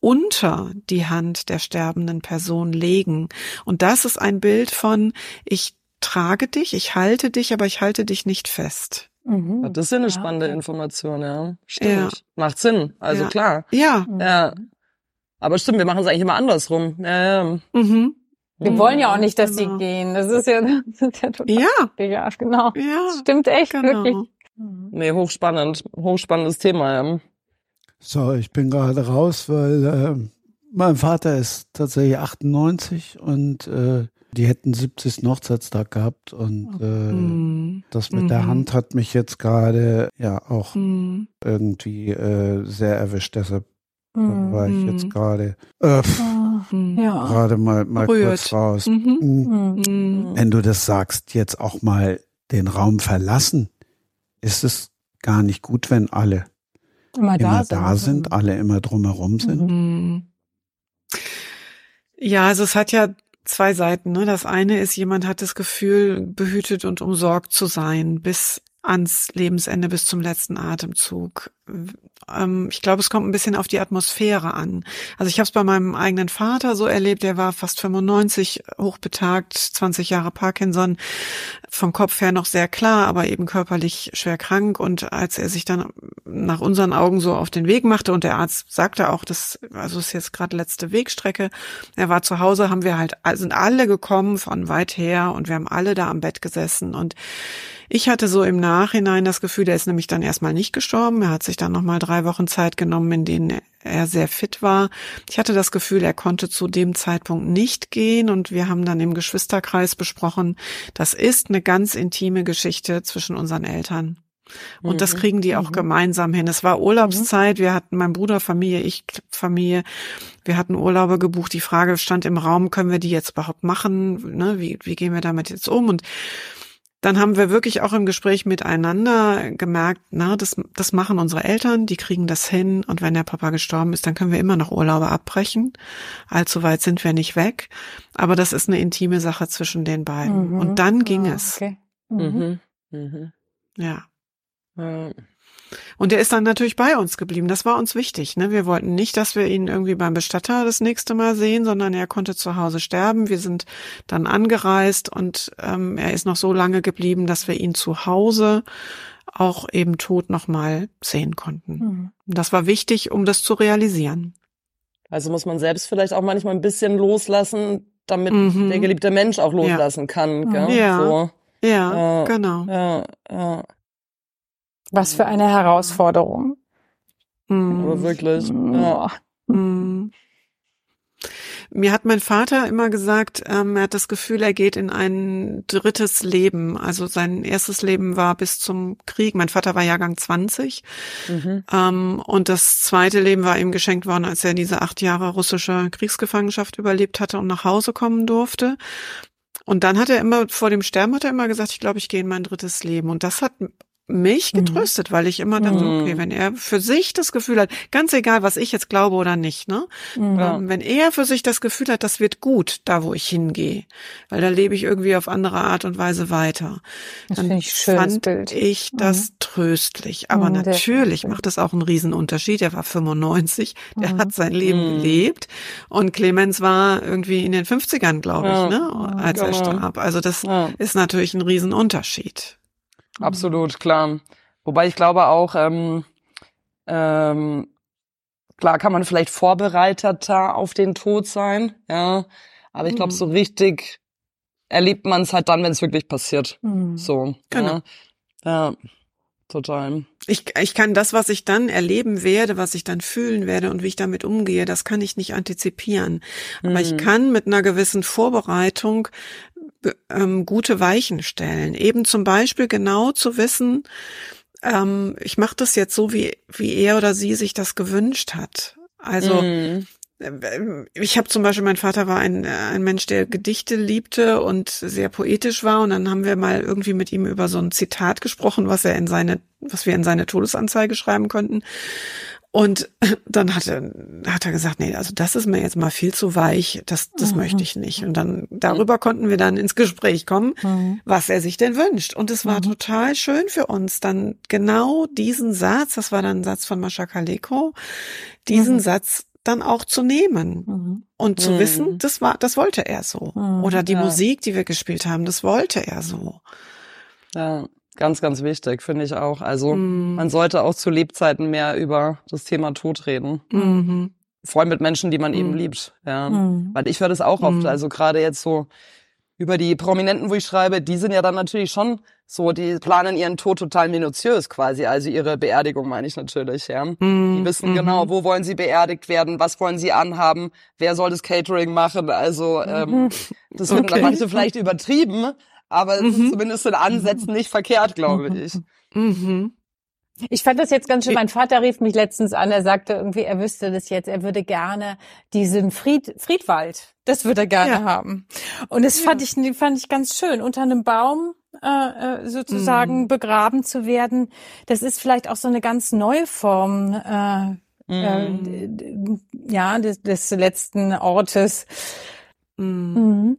unter die Hand der sterbenden Person legen. Und das ist ein Bild von, ich trage dich, ich halte dich, aber ich halte dich nicht fest. Mhm. Das ist ja eine spannende Information, ja. Stimmt. Ja. Macht Sinn. Also ja. klar. Ja. Ja. Aber stimmt, wir machen es eigentlich immer andersrum. Ja, ja. Mhm. Wir mhm. wollen ja auch nicht, dass genau. sie gehen. Das ist ja, das ist ja total. Ja. Ja, genau. Ja. stimmt echt, genau. wirklich. Nee, hochspannend. Hochspannendes Thema, ja. So, ich bin gerade raus, weil äh, mein Vater ist tatsächlich 98 und äh, die hätten 70. Hochzeitstag gehabt und äh, mm. das mit mm. der mhm. Hand hat mich jetzt gerade ja auch mm. irgendwie äh, sehr erwischt. Deshalb mhm. war ich jetzt gerade äh, ja. gerade mal mal kurz raus. -hmm. Mhm. Wenn du das sagst, jetzt auch mal den Raum verlassen, ist es gar nicht gut, wenn alle immer da, immer da sind, alle immer drumherum sind. Mhm. Ja, also es hat ja zwei Seiten. Ne? Das eine ist, jemand hat das Gefühl, behütet und umsorgt zu sein, bis ans Lebensende bis zum letzten Atemzug. Ähm, ich glaube, es kommt ein bisschen auf die Atmosphäre an. Also ich habe es bei meinem eigenen Vater so erlebt, der war fast 95, hochbetagt, 20 Jahre Parkinson, vom Kopf her noch sehr klar, aber eben körperlich schwer krank. Und als er sich dann nach unseren Augen so auf den Weg machte und der Arzt sagte auch, das also ist jetzt gerade letzte Wegstrecke, er war zu Hause, haben wir halt sind alle gekommen von weit her und wir haben alle da am Bett gesessen und ich hatte so im Nachhinein das Gefühl, er ist nämlich dann erstmal nicht gestorben. Er hat sich dann nochmal drei Wochen Zeit genommen, in denen er sehr fit war. Ich hatte das Gefühl, er konnte zu dem Zeitpunkt nicht gehen und wir haben dann im Geschwisterkreis besprochen, das ist eine ganz intime Geschichte zwischen unseren Eltern. Und das mhm. kriegen die auch mhm. gemeinsam hin. Es war Urlaubszeit. Wir hatten mein Bruder Familie, ich Familie. Wir hatten Urlaube gebucht. Die Frage stand im Raum, können wir die jetzt überhaupt machen? Ne? Wie, wie gehen wir damit jetzt um? Und dann haben wir wirklich auch im Gespräch miteinander gemerkt, na, das, das machen unsere Eltern, die kriegen das hin und wenn der Papa gestorben ist, dann können wir immer noch Urlaube abbrechen. Allzu weit sind wir nicht weg. Aber das ist eine intime Sache zwischen den beiden. Mhm. Und dann ging ah, es. Okay. Mhm. Mhm. Ja. Und er ist dann natürlich bei uns geblieben. Das war uns wichtig. Ne? Wir wollten nicht, dass wir ihn irgendwie beim Bestatter das nächste Mal sehen, sondern er konnte zu Hause sterben. Wir sind dann angereist und ähm, er ist noch so lange geblieben, dass wir ihn zu Hause auch eben tot nochmal sehen konnten. Mhm. Das war wichtig, um das zu realisieren. Also muss man selbst vielleicht auch manchmal ein bisschen loslassen, damit mhm. der geliebte Mensch auch loslassen ja. kann. Gell? Ja, so. ja, äh, genau. Ja, ja. Was für eine Herausforderung. Mhm. Aber wirklich. Ja. Mhm. Mir hat mein Vater immer gesagt, ähm, er hat das Gefühl, er geht in ein drittes Leben. Also sein erstes Leben war bis zum Krieg. Mein Vater war Jahrgang 20. Mhm. Ähm, und das zweite Leben war ihm geschenkt worden, als er diese acht Jahre russische Kriegsgefangenschaft überlebt hatte und nach Hause kommen durfte. Und dann hat er immer, vor dem Sterben hat er immer gesagt, ich glaube, ich gehe in mein drittes Leben. Und das hat mich Mhm. getröstet, weil ich immer dachte, Mhm. okay, wenn er für sich das Gefühl hat, ganz egal, was ich jetzt glaube oder nicht, ne? Mhm. Ja. Ähm, wenn er für sich das Gefühl hat, das wird gut, da wo ich hingehe, weil da lebe ich irgendwie auf andere Art und Weise weiter, Das dann finde ich fand Bild. ich das tröstlich. Aber Mhm, natürlich macht es auch einen Riesenunterschied. Er war 95, der Mhm. hat sein Leben Mhm. gelebt und Clemens war irgendwie in den 50ern, glaube Ja, ich, ne, als er genau. starb. Also das Ja. ist natürlich ein Riesenunterschied. Absolut, klar. Wobei ich glaube auch, ähm, ähm, klar kann man vielleicht vorbereiteter auf den Tod sein, ja. Aber ich glaube, Mhm. so richtig erlebt man es halt dann, wenn es wirklich passiert. Mhm. So. Genau. Ja. ja, total. Ich, ich kann das, was ich dann erleben werde, was ich dann fühlen werde und wie ich damit umgehe, das kann ich nicht antizipieren. Aber ich Mhm. kann mit einer gewissen Vorbereitung be- ähm, gute Weichen stellen. Eben zum Beispiel genau zu wissen, ähm, ich mache das jetzt so, wie, wie er oder sie sich das gewünscht hat. Also äh, ich habe zum Beispiel, mein Vater war ein, ein Mensch, der Gedichte liebte und sehr poetisch war. Und dann haben wir mal irgendwie mit ihm über so ein Zitat gesprochen, was er in seine, was wir in seine Todesanzeige schreiben könnten. Und dann hat er, hat er gesagt, nee, also das ist mir jetzt mal viel zu weich, das, das Mhm. möchte ich nicht. Und dann, darüber konnten wir dann ins Gespräch kommen, Mhm. was er sich denn wünscht. Und es war Mhm. total schön für uns, dann genau diesen Satz, das war dann ein Satz von Mascha Kaleko, diesen Mhm. Satz dann auch zu nehmen Mhm. und zu Mhm. wissen, das war, das wollte er so. Mhm. Oder die Ja. Musik, die wir gespielt haben, das wollte er so. Ja, ganz, ganz wichtig, finde ich auch. Also Mhm. man sollte auch zu Lebzeiten mehr über das Thema Tod reden. Mhm. Vor allem mit Menschen, die man eben Mhm. liebt. Ja. Mhm. Weil ich höre das auch oft, Mhm. also gerade jetzt so über die Prominenten, wo ich schreibe, die sind ja dann natürlich schon so, die planen ihren Tod total minutiös quasi, also ihre Beerdigung meine ich natürlich, ja. Die Mhm. wissen Mhm. genau, wo wollen sie beerdigt werden, was wollen sie anhaben, wer soll das Catering machen, also ähm, das finden dann Okay. manche vielleicht übertrieben, aber es ist Mhm. zumindest in Ansätzen nicht verkehrt, glaube ich. Mhm. Ich fand das jetzt ganz schön. Mein Vater rief mich letztens an. Er sagte irgendwie, er wüsste das jetzt. Er würde gerne diesen Fried, Friedwald. Das würde er gerne Ja. haben. Und das fand ich, fand ich ganz schön. Unter einem Baum, äh, äh, sozusagen Mhm. begraben zu werden. Das ist vielleicht auch so eine ganz neue Form, äh, äh, Mhm. d- ja, des, des letzten Ortes. Mhm.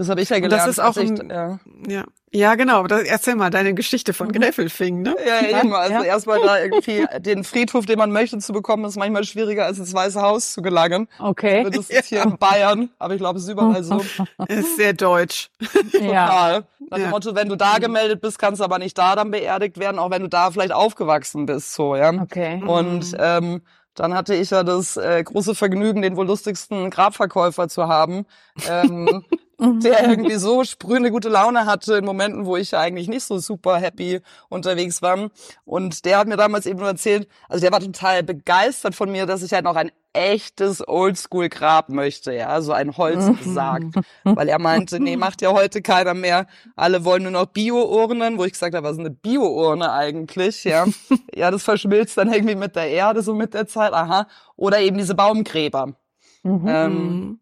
Mhm. Das habe ich ja Und gelernt. das ist auch ich, ein- ja. Ja. Ja, genau. Das, erzähl mal deine Geschichte von Mhm. Gräfelfing, ne? Ja, Ja, eben. Also ja. erstmal da irgendwie den Friedhof, den man möchte, zu bekommen, ist manchmal schwieriger, als ins Weiße Haus zu gelangen. Okay. Das ist hier in Bayern, aber ich glaube, es ist überall so. Ist sehr deutsch. Ja. Total. Nach Ja. dem Motto, wenn du da gemeldet bist, kannst du aber nicht da dann beerdigt werden, auch wenn du da vielleicht aufgewachsen bist, so, ja. Okay. Und ähm, dann hatte ich ja das äh, große Vergnügen, den wohl lustigsten Grabverkäufer zu haben, ähm, der irgendwie so sprühende gute Laune hatte in Momenten, wo ich ja eigentlich nicht so super happy unterwegs war. Und der hat mir damals eben nur erzählt, also der war total begeistert von mir, dass ich halt noch ein echtes Oldschool-Grab möchte, ja, so ein Holzsarg. Weil er meinte, nee, macht ja heute keiner mehr. Alle wollen nur noch Bio-Urnen, wo ich gesagt habe, was ist eine Bio-Urne eigentlich, ja. ja, das verschmilzt dann irgendwie mit der Erde, so mit der Zeit, aha. Oder eben diese Baumgräber. Mhm. Ähm, Mhm.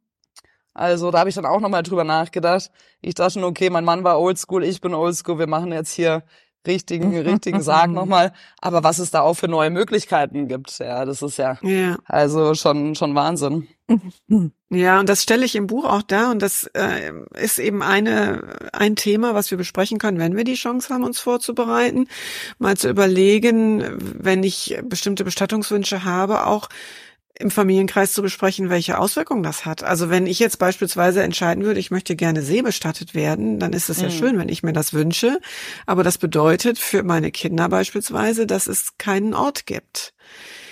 Also da habe ich dann auch nochmal drüber nachgedacht. Ich dachte schon, okay, mein Mann war oldschool, ich bin oldschool, wir machen jetzt hier richtigen, richtigen Sarg nochmal. Aber was es da auch für neue Möglichkeiten gibt, ja, das ist ja Ja. also schon, schon Wahnsinn. Ja, und das stelle ich im Buch auch dar und das äh, ist eben eine ein Thema, was wir besprechen können, wenn wir die Chance haben, uns vorzubereiten, mal zu überlegen, wenn ich bestimmte Bestattungswünsche habe, auch im Familienkreis zu besprechen, welche Auswirkungen das hat. Also wenn ich jetzt beispielsweise entscheiden würde, ich möchte gerne seebestattet werden, dann ist es ja Mhm. schön, wenn ich mir das wünsche. Aber das bedeutet für meine Kinder beispielsweise, dass es keinen Ort gibt.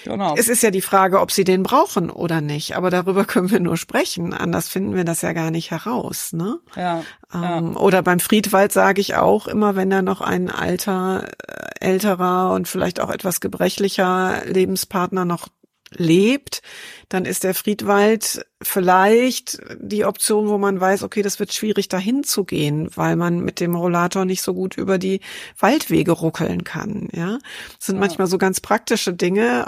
Genau. Es ist ja die Frage, ob sie den brauchen oder nicht. Aber darüber können wir nur sprechen. Anders finden wir das ja gar nicht heraus. Ne? ja. Ja. Ähm, oder beim Friedwald sage ich auch immer, wenn da noch ein alter, äh, älterer und vielleicht auch etwas gebrechlicher Lebenspartner noch lebt, dann ist der Friedwald vielleicht die Option, wo man weiß, okay, das wird schwierig dahin zu gehen, weil man mit dem Rollator nicht so gut über die Waldwege ruckeln kann. Ja, das sind Ja. manchmal so ganz praktische Dinge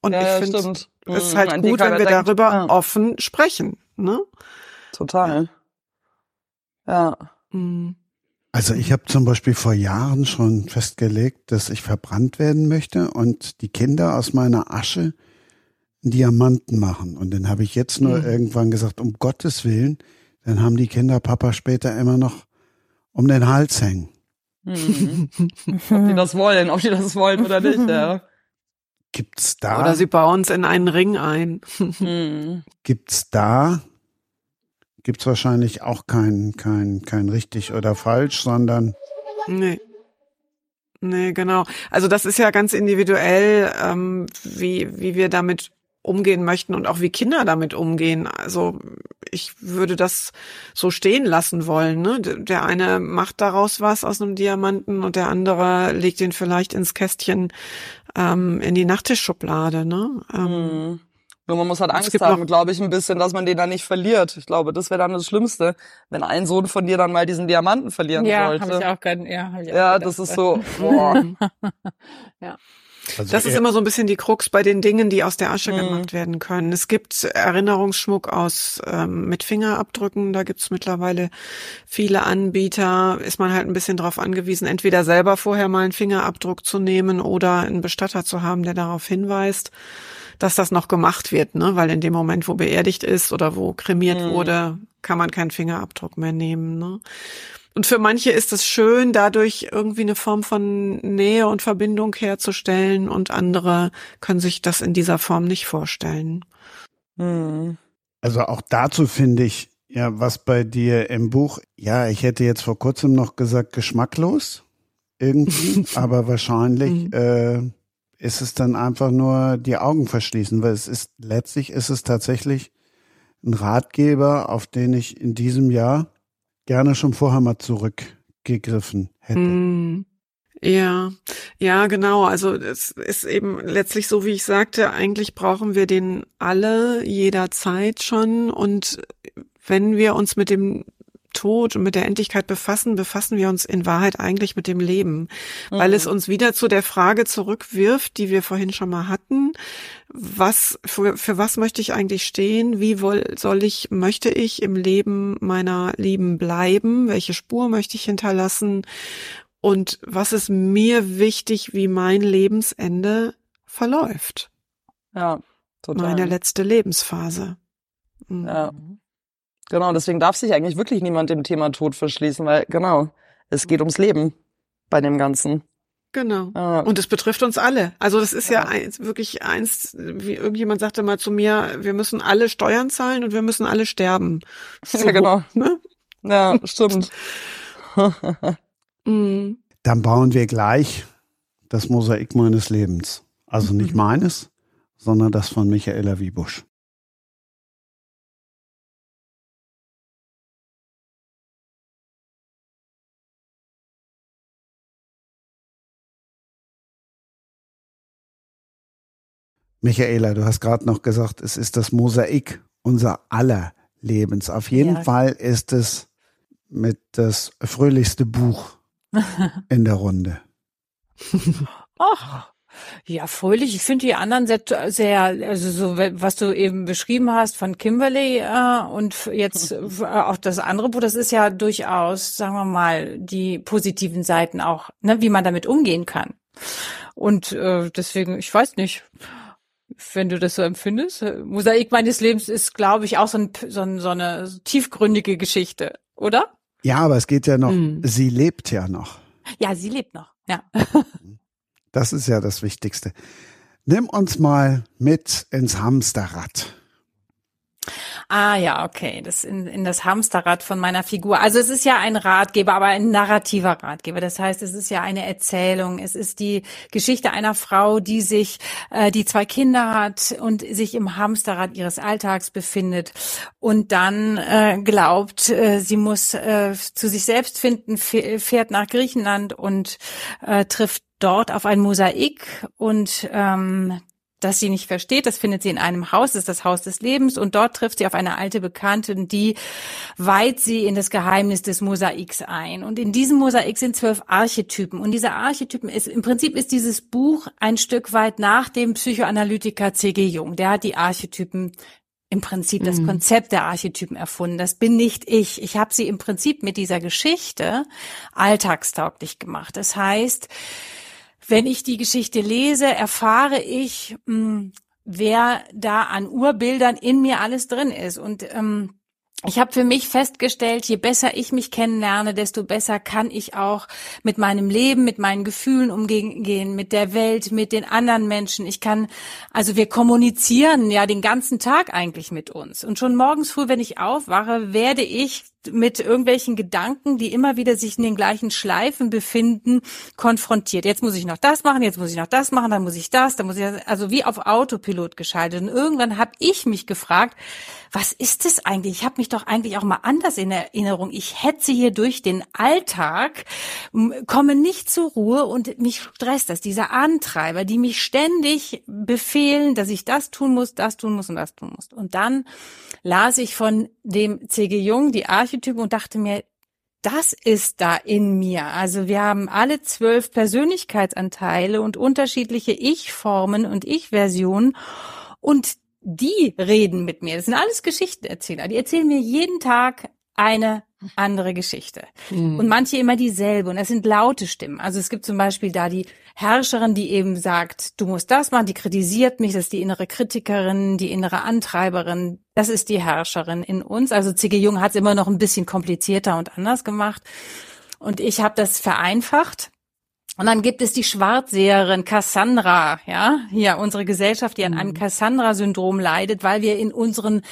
und ja, ich finde, es ist Mhm, halt gut, wenn wir denkt. darüber Ja. offen sprechen. Ne? Total. Ja. Mhm. Also ich habe zum Beispiel vor Jahren schon festgelegt, dass ich verbrannt werden möchte und die Kinder aus meiner Asche Diamanten machen. Und dann habe ich jetzt nur mhm. irgendwann gesagt, um Gottes Willen, dann haben die Kinder Papa später immer noch um den Hals hängen. Mhm. ob die das wollen, ob die das wollen oder nicht, ja. Gibt's da? Oder sie bauen es in einen Ring ein. Mhm. Gibt's da gibt's wahrscheinlich auch kein, kein, kein richtig oder falsch, sondern. Nee. Nee, genau. Also das ist ja ganz individuell, ähm, wie, wie wir damit umgehen möchten und auch wie Kinder damit umgehen. Also ich würde das so stehen lassen wollen. Ne? Der eine macht daraus was aus einem Diamanten und der andere legt ihn vielleicht ins Kästchen ähm, in die Nachttischschublade. Ne? Ähm, mhm. Nur man muss halt Angst haben, glaube ich, ein bisschen, dass man den dann nicht verliert. Ich glaube, das wäre dann das Schlimmste, wenn ein Sohn von dir dann mal diesen Diamanten verlieren ja, sollte. Hab ich auch grad, ja, hab ich auch ja, das ist so. Boah. ja. Also das ist immer so ein bisschen die Krux bei den Dingen, die aus der Asche mhm. gemacht werden können. Es gibt Erinnerungsschmuck aus ähm, mit Fingerabdrücken, da gibt's mittlerweile viele Anbieter. Ist man halt ein bisschen darauf angewiesen, entweder selber vorher mal einen Fingerabdruck zu nehmen oder einen Bestatter zu haben, der darauf hinweist dass das noch gemacht wird, ne? Weil in dem Moment, wo beerdigt ist oder wo kremiert mhm. wurde, kann man keinen Fingerabdruck mehr nehmen. Ne? Und für manche ist es schön, dadurch irgendwie eine Form von Nähe und Verbindung herzustellen und andere können sich das in dieser Form nicht vorstellen. Mhm. Also auch dazu finde ich, ja, was bei dir im Buch, ja, ich hätte jetzt vor kurzem noch gesagt, geschmacklos irgendwie, aber wahrscheinlich mhm. äh, ist es dann einfach nur die Augen verschließen, weil es ist letztlich ist es tatsächlich ein Ratgeber, auf den ich in diesem Jahr gerne schon vorher mal zurückgegriffen hätte. Mm. Ja, ja, genau. Also es ist eben letztlich so, wie ich sagte, eigentlich brauchen wir den alle jederzeit schon. Und wenn wir uns mit dem Tod und mit der Endlichkeit befassen, befassen wir uns in Wahrheit eigentlich mit dem Leben, mhm. weil es mhm. uns wieder zu der Frage zurückwirft, die wir vorhin schon mal hatten. Was, für, für was möchte ich eigentlich stehen? Wie woll, soll ich, möchte ich im Leben meiner Lieben bleiben? Welche Spur möchte ich hinterlassen? Und was ist mir wichtig, wie mein Lebensende verläuft? Ja, total. Meine letzte Lebensphase. Mhm. Ja. Genau, deswegen darf sich eigentlich wirklich niemand dem Thema Tod verschließen, weil genau, es geht ums Leben bei dem Ganzen. Genau. Ah. Und es betrifft uns alle. Also das ist ja, ja eins, wirklich eins, wie irgendjemand sagte mal zu mir, wir müssen alle Steuern zahlen und wir müssen alle sterben. So, ja, genau. Ne? Ja, stimmt. Mhm. Dann bauen wir gleich das Mosaik meines Lebens. Also nicht mhm. meines, sondern das von Michaela Wiebusch. Michaela, du hast gerade noch gesagt, es ist das Mosaik unser aller Lebens. Auf jeden ja. Fall ist es mit das fröhlichste Buch in der Runde. Ach, ja, fröhlich. Ich finde die anderen sehr, sehr, also so, was du eben beschrieben hast von Kimberly äh, und jetzt äh, auch das andere Buch, das ist ja durchaus, sagen wir mal, die positiven Seiten auch, ne, wie man damit umgehen kann. Und äh, deswegen, ich weiß nicht wenn du das so empfindest. Mosaik meines Lebens ist, glaube ich, auch so, ein, so, ein, so eine tiefgründige Geschichte, oder? Ja, aber es geht ja noch, mhm. sie lebt ja noch. Ja, sie lebt noch, ja. Das ist ja das Wichtigste. Nimm uns mal mit ins Hamsterrad. Ah ja, okay, das in, in das Hamsterrad von meiner Figur. Also es ist ja ein Ratgeber, aber ein narrativer Ratgeber. Das heißt, es ist ja eine Erzählung. Es ist die Geschichte einer Frau, die sich, äh, die zwei Kinder hat und sich im Hamsterrad ihres Alltags befindet und dann äh, glaubt, äh, sie muss äh, zu sich selbst finden, fährt nach Griechenland und äh, trifft dort auf ein Mosaik und ähm, das sie nicht versteht. Das findet sie in einem Haus, das ist das Haus des Lebens und dort trifft sie auf eine alte Bekannte, die weiht sie in das Geheimnis des Mosaiks ein. Und in diesem Mosaik sind zwölf Archetypen und diese Archetypen ist, im Prinzip ist dieses Buch ein Stück weit nach dem Psychoanalytiker C.G. Jung. Der hat die Archetypen im Prinzip das mhm. Konzept der Archetypen erfunden. Das bin nicht ich. Ich habe sie im Prinzip mit dieser Geschichte alltagstauglich gemacht. Das heißt, wenn ich die Geschichte lese, erfahre ich, mh, hm, wer da an Urbildern in mir alles drin ist. Und ähm, ich habe für mich festgestellt, je besser ich mich kennenlerne, desto besser kann ich auch mit meinem Leben, mit meinen Gefühlen umgehen, mit der Welt, mit den anderen Menschen. Ich kann, also wir kommunizieren ja den ganzen Tag eigentlich mit uns. Und schon morgens früh, wenn ich aufwache, werde ich mit irgendwelchen Gedanken, die immer wieder sich in den gleichen Schleifen befinden, konfrontiert. Jetzt muss ich noch das machen, jetzt muss ich noch das machen, dann muss ich das, dann muss ich das, also wie auf Autopilot geschaltet. Und irgendwann habe ich mich gefragt, was ist es eigentlich? Ich habe mich doch eigentlich auch mal anders in Erinnerung. Ich hetze hier durch den Alltag, komme nicht zur Ruhe und mich stresst das, dieser Antreiber, die mich ständig befehlen, dass ich das tun muss, das tun muss und das tun muss. Und dann las ich von dem C.G. Jung die Archetypen und dachte mir, das ist da in mir. Also wir haben alle zwölf Persönlichkeitsanteile und unterschiedliche Ich-Formen und Ich-Versionen. Und die reden mit mir. Das sind alles Geschichtenerzähler. Die erzählen mir jeden Tag eine andere Geschichte. Mhm. Und manche immer dieselbe. Und es sind laute Stimmen. Also es gibt zum Beispiel da die Herrscherin, die eben sagt, du musst das machen, die kritisiert mich, das ist die innere Kritikerin, die innere Antreiberin. Das ist die Herrscherin in uns. Also C.G. Jung hat es immer noch ein bisschen komplizierter und anders gemacht. Und ich habe das vereinfacht und dann gibt es die Schwarzseherin Cassandra, ja, hier unsere Gesellschaft, die an einem mhm. Cassandra-Syndrom leidet, weil wir in unseren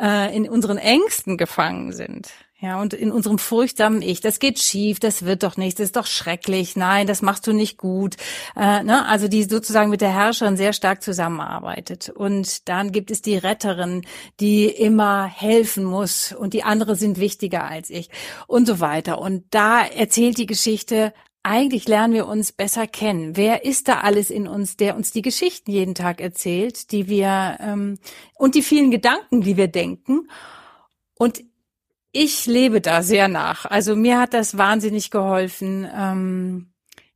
äh, in unseren Ängsten gefangen sind. Ja, und in unserem furchtsamen Ich, das geht schief, das wird doch nichts, das ist doch schrecklich, nein, das machst du nicht gut. Äh, ne? Also die sozusagen mit der Herrscherin sehr stark zusammenarbeitet. Und dann gibt es die Retterin, die immer helfen muss und die andere sind wichtiger als ich und so weiter. Und da erzählt die Geschichte eigentlich lernen wir uns besser kennen. Wer ist da alles in uns, der uns die Geschichten jeden Tag erzählt, die wir ähm, und die vielen Gedanken, die wir denken. Und ich lebe da sehr nach. Also mir hat das wahnsinnig geholfen. Ähm,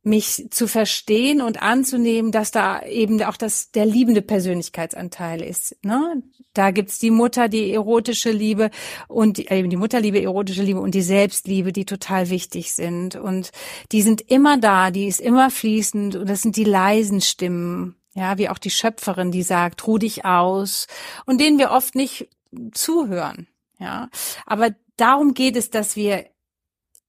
mich zu verstehen und anzunehmen, dass da eben auch das der liebende Persönlichkeitsanteil ist. Ne? Da gibt's die Mutter, die erotische Liebe und die, äh, die Mutterliebe, erotische Liebe und die Selbstliebe, die total wichtig sind. Und die sind immer da, die ist immer fließend und das sind die leisen Stimmen. Ja, wie auch die Schöpferin, die sagt, ruh dich aus und denen wir oft nicht zuhören. Ja, aber darum geht es, dass wir,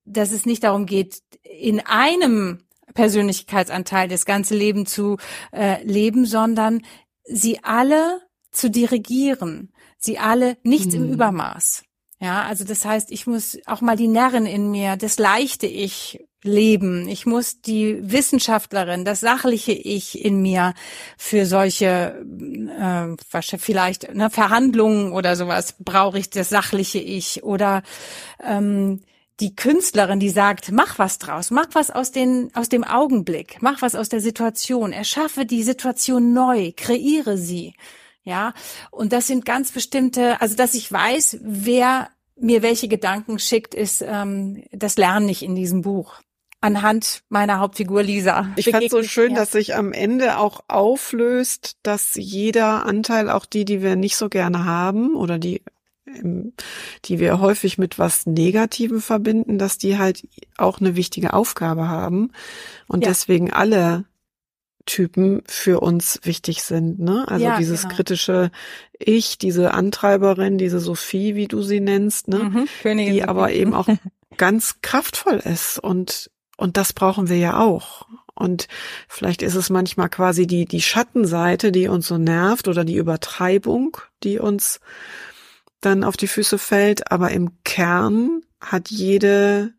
dass es nicht darum geht, in einem Persönlichkeitsanteil das ganze Leben zu äh, leben, sondern sie alle zu dirigieren, sie alle nichts mhm. im Übermaß. Ja, also das heißt, ich muss auch mal die Närrin in mir, das leichte Ich leben. Ich muss die Wissenschaftlerin, das sachliche Ich in mir für solche äh, vielleicht ne, Verhandlungen oder sowas brauche ich das sachliche Ich oder ähm, die Künstlerin, die sagt, mach was draus, mach was aus, den, aus dem Augenblick, mach was aus der Situation, erschaffe die Situation neu, kreiere sie. Ja, und das sind ganz bestimmte, also dass ich weiß, wer mir welche Gedanken schickt, ist ähm, das lerne ich in diesem Buch anhand meiner Hauptfigur Lisa. Ich fand so schön, dass sich am Ende auch auflöst, dass jeder Anteil, auch die, die wir nicht so gerne haben oder die die wir häufig mit was Negativem verbinden, dass die halt auch eine wichtige Aufgabe haben und ja. deswegen alle Typen für uns wichtig sind, ne? Also ja, dieses genau. kritische Ich, diese Antreiberin, diese Sophie, wie du sie nennst, ne? Mhm, die aber eben auch ganz kraftvoll ist und und das brauchen wir ja auch. Und vielleicht ist es manchmal quasi die die Schattenseite, die uns so nervt oder die Übertreibung, die uns dann auf die Füße fällt, aber im Kern hat jede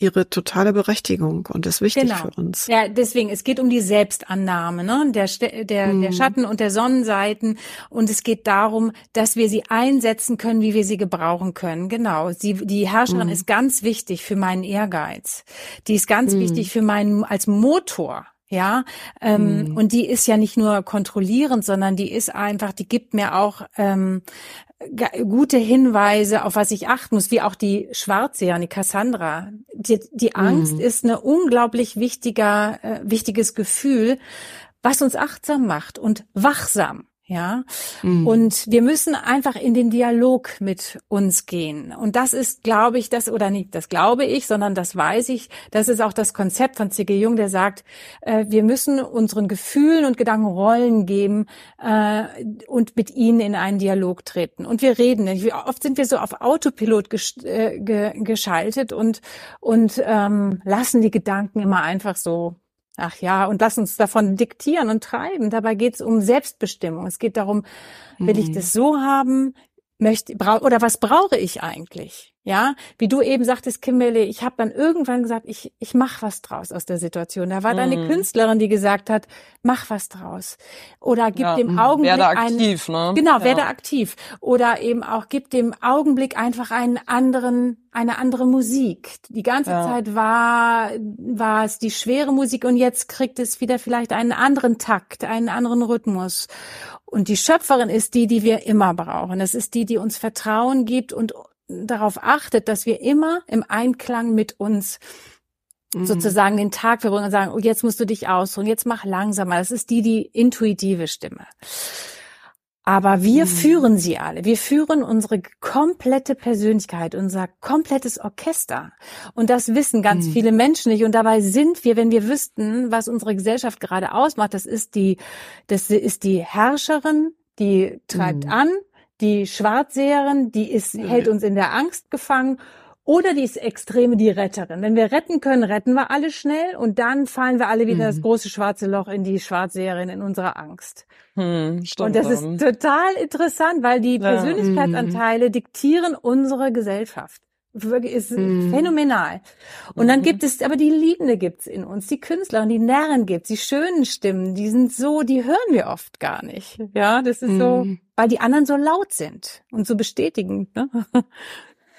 ihre totale Berechtigung und ist wichtig genau. für uns. Ja, deswegen, es geht um die Selbstannahme, ne? der, der, mm. der mhm. Schatten und der Sonnenseiten und es geht darum, dass wir sie einsetzen können, wie wir sie gebrauchen können. Genau, sie, die Herrscherin mm. ist ganz wichtig für meinen Ehrgeiz. Die ist ganz mm. wichtig für meinen, als Motor. Ja, ähm, mhm. und die ist ja nicht nur kontrollierend, sondern die ist einfach, die gibt mir auch ähm, gute Hinweise, auf was ich achten muss, wie auch die Schwarzseher, die Cassandra. Die, die Angst mhm. ist eine unglaublich wichtiger, äh, wichtiges Gefühl, was uns achtsam macht und wachsam. Ja. Mhm. Und wir müssen einfach in den Dialog mit uns gehen. Und das ist, glaube ich, das, oder nicht, das glaube ich, sondern das weiß ich. Das ist auch das Konzept von C.G. Jung, der sagt, äh, wir müssen unseren Gefühlen und Gedanken Rollen geben äh, und mit ihnen in einen Dialog treten. Und wir reden. Wie oft sind wir so auf Autopilot gesch äh, ge geschaltet und, und ähm, lassen die Gedanken immer einfach so Ach ja, und lass uns davon diktieren und treiben. Dabei geht es um Selbstbestimmung. Es geht darum, will ich mhm. das so haben, möchte oder was brauche ich eigentlich? Ja, wie du eben sagtest, Kimberly, ich habe dann irgendwann gesagt, ich ich mach was draus aus der Situation. Da war da eine mhm. Künstlerin, die gesagt hat, mach was draus oder gib ja, dem mhm. Augenblick werde aktiv, einen, ne? genau, ja. werde aktiv oder eben auch gib dem Augenblick einfach einen anderen eine andere Musik. Die ganze ja. Zeit war war es die schwere Musik und jetzt kriegt es wieder vielleicht einen anderen Takt, einen anderen Rhythmus. Und die Schöpferin ist die, die wir immer brauchen. Es ist die, die uns Vertrauen gibt und darauf achtet, dass wir immer im Einklang mit uns mhm. sozusagen den Tag verbringen und sagen, oh, jetzt musst du dich ausruhen, jetzt mach langsamer. Das ist die, die intuitive Stimme. Aber wir mhm. führen sie alle. Wir führen unsere komplette Persönlichkeit, unser komplettes Orchester. Und das wissen ganz mhm. viele Menschen nicht. Und dabei sind wir, wenn wir wüssten, was unsere Gesellschaft gerade ausmacht, das ist die, das ist die Herrscherin, die treibt mhm. an, die Schwarzseherin, die ist, hält uns in der Angst gefangen oder die ist Extreme, die Retterin. Wenn wir retten können, retten wir alle schnell und dann fallen wir alle wieder mhm. das große schwarze Loch in die Schwarzseherin, in unserer Angst. Hm, und das ist total interessant, weil die ja. Persönlichkeitsanteile mhm. diktieren unsere Gesellschaft. Wirklich ist mhm. phänomenal. Und dann mhm. gibt es, aber die Liebende gibt's in uns, die Künstler und die Närren gibt's, die schönen Stimmen, die sind so, die hören wir oft gar nicht. Ja, das ist so, mhm. weil die anderen so laut sind und so bestätigend. Ne?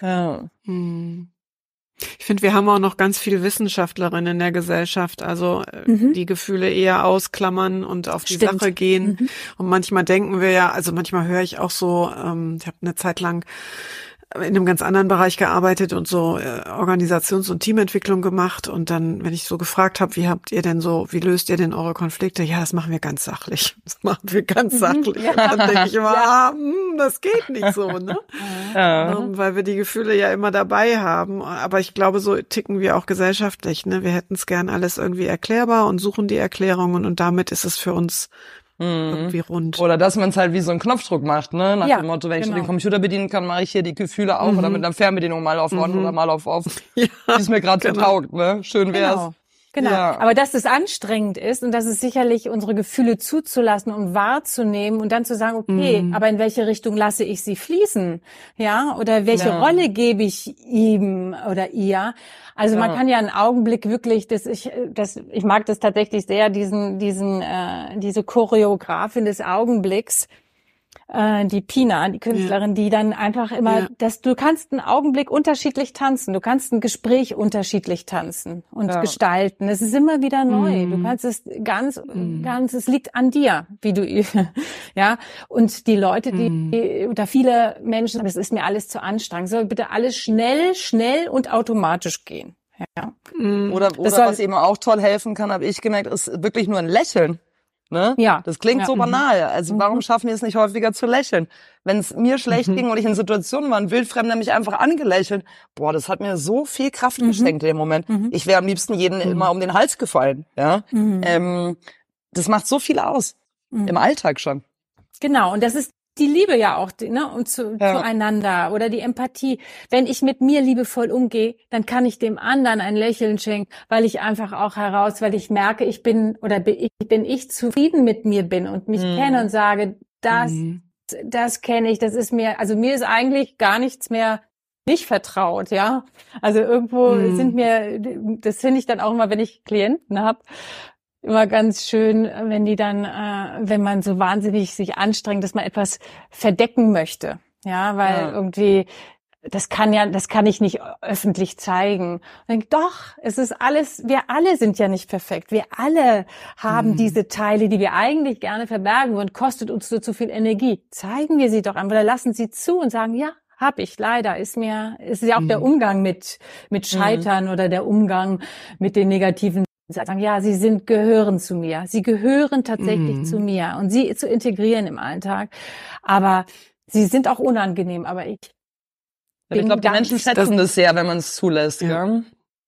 Ja. Mhm. Ich finde, wir haben auch noch ganz viele Wissenschaftlerinnen in der Gesellschaft, also äh, mhm. die Gefühle eher ausklammern und auf die Stimmt. Sache gehen. Mhm. Und manchmal denken wir ja, also manchmal höre ich auch so, ähm, ich habe eine Zeit lang in einem ganz anderen Bereich gearbeitet und so äh, Organisations- und Teamentwicklung gemacht. Und dann, wenn ich so gefragt habe, wie habt ihr denn so, wie löst ihr denn eure Konflikte? Ja, das machen wir ganz sachlich. Das machen wir ganz mhm. sachlich. Ja. Und dann denke ich immer, ja. ah, hm, das geht nicht so, ne? Ja. Um, ähm, weil wir die Gefühle ja immer dabei haben. Aber ich glaube, so ticken wir auch gesellschaftlich. Ne? Wir hätten es gern alles irgendwie erklärbar und suchen die Erklärungen und damit ist es für uns mhm. Irgendwie rund. Oder dass man es halt wie so einen Knopfdruck macht, ne? Nach ja, dem Motto, wenn ich genau. den Computer bedienen kann, mache ich hier die Gefühle auf mhm. oder mit einer Fernbedienung mal auf on mhm. oder mal auf off. Ja, Wie es mir gerade genau. so taugt, ne? Schön wär's. Genau. Genau. Ja. Aber dass es anstrengend ist und dass es sicherlich unsere Gefühle zuzulassen und wahrzunehmen und dann zu sagen, okay, mm. aber in welche Richtung lasse ich sie fließen? Ja, oder welche ja. Rolle gebe ich ihm oder ihr? Also ja. man kann ja einen Augenblick wirklich, das ich, das, ich mag das tatsächlich sehr, diesen, diesen, äh, diese Choreografin des Augenblicks, äh, die Pina, die Künstlerin, ja. die dann einfach immer, ja. dass du kannst einen Augenblick unterschiedlich tanzen, du kannst ein Gespräch unterschiedlich tanzen und ja. gestalten. Es ist immer wieder neu. Mhm. Du kannst es ganz, mhm. ganz, es liegt an dir, wie du, ja. Und die Leute, die, mhm. die oder viele Menschen, das ist mir alles zu anstrengend, soll bitte alles schnell, schnell und automatisch gehen. Ja. Mhm. Oder, oder was eben auch toll helfen kann, habe ich gemerkt, ist wirklich nur ein Lächeln. Ne? Ja. Das klingt ja. so banal. Also warum mhm. schaffen wir es nicht häufiger zu lächeln? Wenn es mir schlecht mhm. ging und ich in Situationen war, ein Wildfremder mich einfach angelächelt, boah, das hat mir so viel Kraft mhm. geschenkt in dem Moment. Mhm. Ich wäre am liebsten jeden mhm. immer um den Hals gefallen. Ja, mhm. ähm, das macht so viel aus im Alltag schon. Genau, und das ist die Liebe ja auch, ne, und zu, ja. zueinander oder die Empathie. Wenn ich mit mir liebevoll umgehe, dann kann ich dem anderen ein Lächeln schenken, weil ich einfach auch heraus, weil ich merke, ich bin oder bin ich, bin ich zufrieden mit mir bin und mich mhm. kenne und sage, das, mhm. das kenne ich, das ist mir, also mir ist eigentlich gar nichts mehr nicht vertraut, ja. Also irgendwo mhm. sind mir, das finde ich dann auch immer, wenn ich Klienten habe, immer ganz schön, wenn die dann, äh, wenn man so wahnsinnig sich anstrengt, dass man etwas verdecken möchte. Ja, weil ja. irgendwie das kann ja, das kann ich nicht öffentlich zeigen. Und denke, doch, es ist alles, wir alle sind ja nicht perfekt. Wir alle haben mhm. diese Teile, die wir eigentlich gerne verbergen und kostet uns so zu viel Energie. Zeigen wir sie doch einfach, oder lassen sie zu und sagen, ja, hab ich leider, ist mir, ist ja auch mhm. der Umgang mit, mit Scheitern mhm. oder der Umgang mit den negativen sagen, ja, sie sind, gehören zu mir. Sie gehören tatsächlich mhm. zu mir und sie zu integrieren im Alltag. Aber sie sind auch unangenehm, aber ich. ich glaube, die Menschen schätzen das sehr, wenn man es zulässt, ja. ja.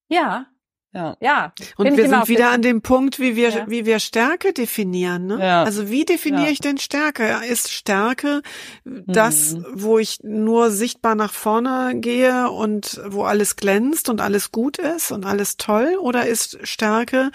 Ja, ja. Ja. Und wir sind wieder an dem Punkt, wie wir, ja. wie wir Stärke definieren. Ne? Ja. Also wie definiere ja. ich denn Stärke? Ist Stärke das, mhm. wo ich nur sichtbar nach vorne gehe und wo alles glänzt und alles gut ist und alles toll? Oder ist Stärke,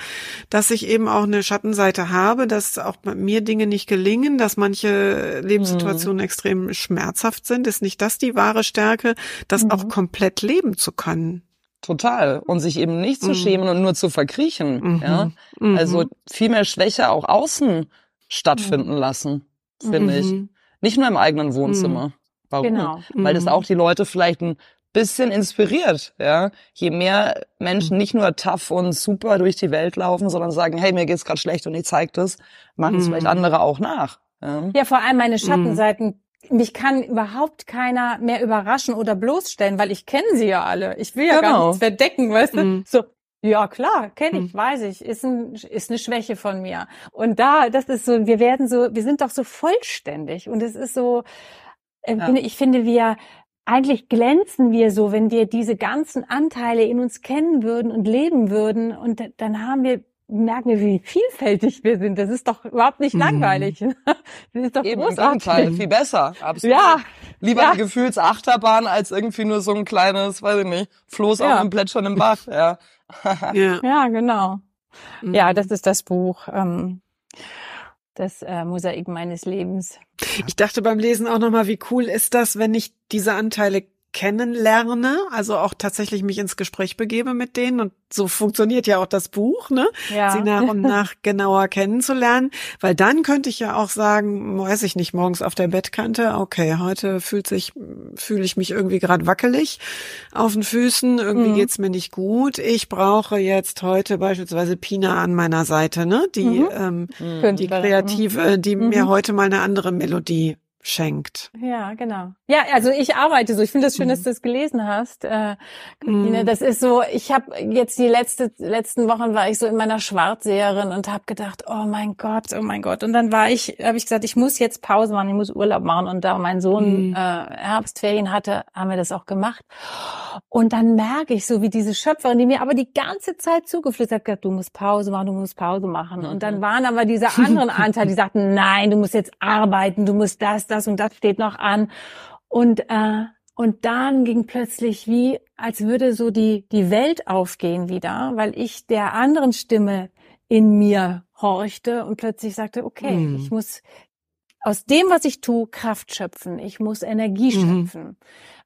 dass ich eben auch eine Schattenseite habe, dass auch bei mir Dinge nicht gelingen, dass manche Lebenssituationen mhm. extrem schmerzhaft sind? Ist nicht das die wahre Stärke, das mhm. auch komplett leben zu können? Total. Und sich eben nicht zu mhm. schämen und nur zu verkriechen. Mhm. Ja? Also mhm. viel mehr Schwäche auch außen stattfinden mhm. lassen, finde ich. Mhm. Nicht nur im eigenen Wohnzimmer. Warum? Genau. Weil das auch die Leute vielleicht ein bisschen inspiriert, ja. Je mehr Menschen nicht nur tough und super durch die Welt laufen, sondern sagen, hey, mir geht's gerade schlecht und ich zeig das, machen es vielleicht andere auch nach. Ja, ja vor allem meine Schattenseiten mich kann überhaupt keiner mehr überraschen oder bloßstellen, weil ich kenne sie ja alle. Ich will ja genau. gar nichts verdecken, weißt du? Mhm. So, ja klar, kenne ich, mhm. weiß ich, ist ein, ist eine Schwäche von mir. Und da, das ist so, wir werden so, wir sind doch so vollständig und es ist so, äh, ja. ich finde, wir eigentlich glänzen wir so, wenn wir diese ganzen Anteile in uns kennen würden und leben würden und dann haben wir merken wir, wie vielfältig wir sind. Das ist doch überhaupt nicht mhm. langweilig. Das ist doch Eben großartig. im Gegenteil, viel besser. Absolut. Ja. Lieber ja. eine Gefühlsachterbahn als irgendwie nur so ein kleines, weiß ich nicht, Floß ja. auf einem Plätschern im Bach. Ja, ja. ja genau. Mhm. Ja, das ist das Buch. Ähm, das äh, Mosaik meines Lebens. Ich dachte beim Lesen auch nochmal, wie cool ist das, wenn ich diese Anteile kennenlerne, also auch tatsächlich mich ins Gespräch begebe mit denen und so funktioniert ja auch das Buch, ne? Ja. Sie nach und nach genauer kennenzulernen, weil dann könnte ich ja auch sagen, weiß ich nicht, morgens auf der Bettkante, okay, heute fühlt sich fühle ich mich irgendwie gerade wackelig auf den Füßen, irgendwie mhm. geht's mir nicht gut. Ich brauche jetzt heute beispielsweise Pina an meiner Seite, ne? Die mhm. ähm, die kreative, die mir mhm. heute mal eine andere Melodie schenkt. Ja, genau. Ja, also ich arbeite so. Ich finde es das schön, mhm. dass du es gelesen hast, äh. Mhm. Das ist so, ich habe jetzt die letzte, letzten Wochen war ich so in meiner Schwarzseherin und habe gedacht, oh mein Gott, oh mein Gott. Und dann war ich, habe ich gesagt, ich muss jetzt Pause machen, ich muss Urlaub machen. Und da mein Sohn mhm. äh, Herbstferien hatte, haben wir das auch gemacht. Und dann merke ich so, wie diese Schöpferin, die mir aber die ganze Zeit zugeflüstert hat, du musst Pause machen, du musst Pause machen. Und dann mhm. waren aber diese anderen Anteile, die sagten, nein, du musst jetzt arbeiten, du musst das, das und das steht noch an. Und, äh, und dann ging plötzlich wie, als würde so die, die Welt aufgehen wieder, weil ich der anderen Stimme in mir horchte und plötzlich sagte, okay, hm. ich muss aus dem, was ich tue, Kraft schöpfen. Ich muss Energie mhm.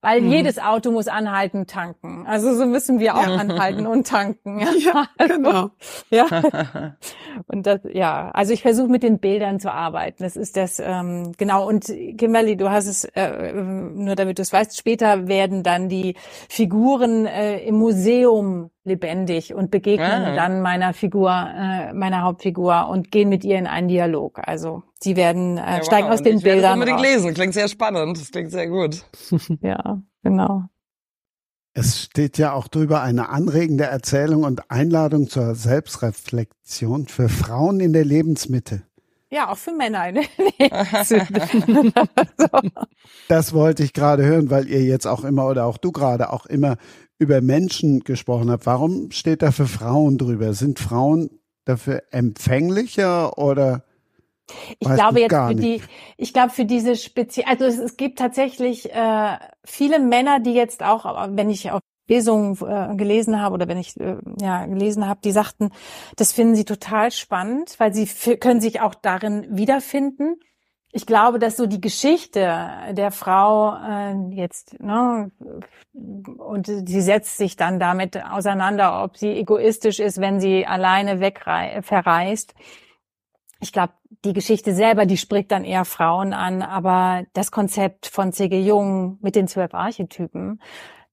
Weil mhm. jedes Auto muss anhalten, tanken. Also so müssen wir auch ja. anhalten und tanken. Ja, ja also, genau. Ja. Und das, ja, also ich versuche mit den Bildern zu arbeiten. Das ist das, ähm, genau. Und Kimberly, du hast es, äh, nur damit du es weißt, später werden dann die Figuren äh, im Museum lebendig und begegnen ah. dann meiner Figur, äh, meiner Hauptfigur und gehen mit ihr in einen Dialog. Also die werden äh, ja, steigen wow. aus den ich Bildern. Ich unbedingt raus. lesen. Klingt sehr spannend. Das klingt sehr gut. ja, genau. Es steht ja auch drüber eine anregende Erzählung und Einladung zur Selbstreflexion für Frauen in der Lebensmitte. Ja, auch für Männer. das wollte ich gerade hören, weil ihr jetzt auch immer oder auch du gerade auch immer über Menschen gesprochen habt. Warum steht da für Frauen drüber? Sind Frauen dafür empfänglicher oder ich Weiß glaube jetzt für die, ich glaube für diese speziell, also es, es, gibt tatsächlich äh, viele Männer, die jetzt auch, wenn ich auf Lesungen äh, gelesen habe oder wenn ich äh, ja gelesen habe, die sagten, das finden sie total spannend, weil sie können sich auch darin wiederfinden. Ich glaube, dass so die Geschichte der Frau äh, jetzt, ne, und sie setzt sich dann damit auseinander, ob sie egoistisch ist, wenn sie alleine wegverreist ich glaube, die Geschichte selber, die spricht dann eher Frauen an, aber das Konzept von C.G. Jung mit den zwölf Archetypen,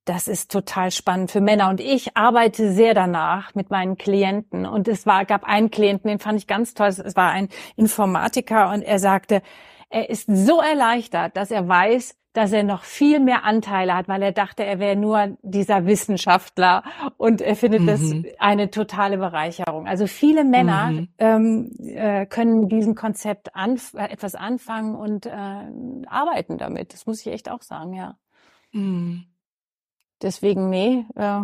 das ist total spannend für Männer. Und ich arbeite sehr danach mit meinen Klienten. Und es war, gab einen Klienten, den fand ich ganz toll. Es war ein Informatiker und er sagte, er ist so erleichtert, dass er weiß, dass er noch viel mehr Anteile hat, weil er dachte, er wäre nur dieser Wissenschaftler und er findet mhm. das eine totale Bereicherung. Also viele Männer mhm. ähm, äh, können mit diesem Konzept anf äh, etwas anfangen und äh, arbeiten damit. Das muss ich echt auch sagen, ja. Mhm. Deswegen, nee, äh,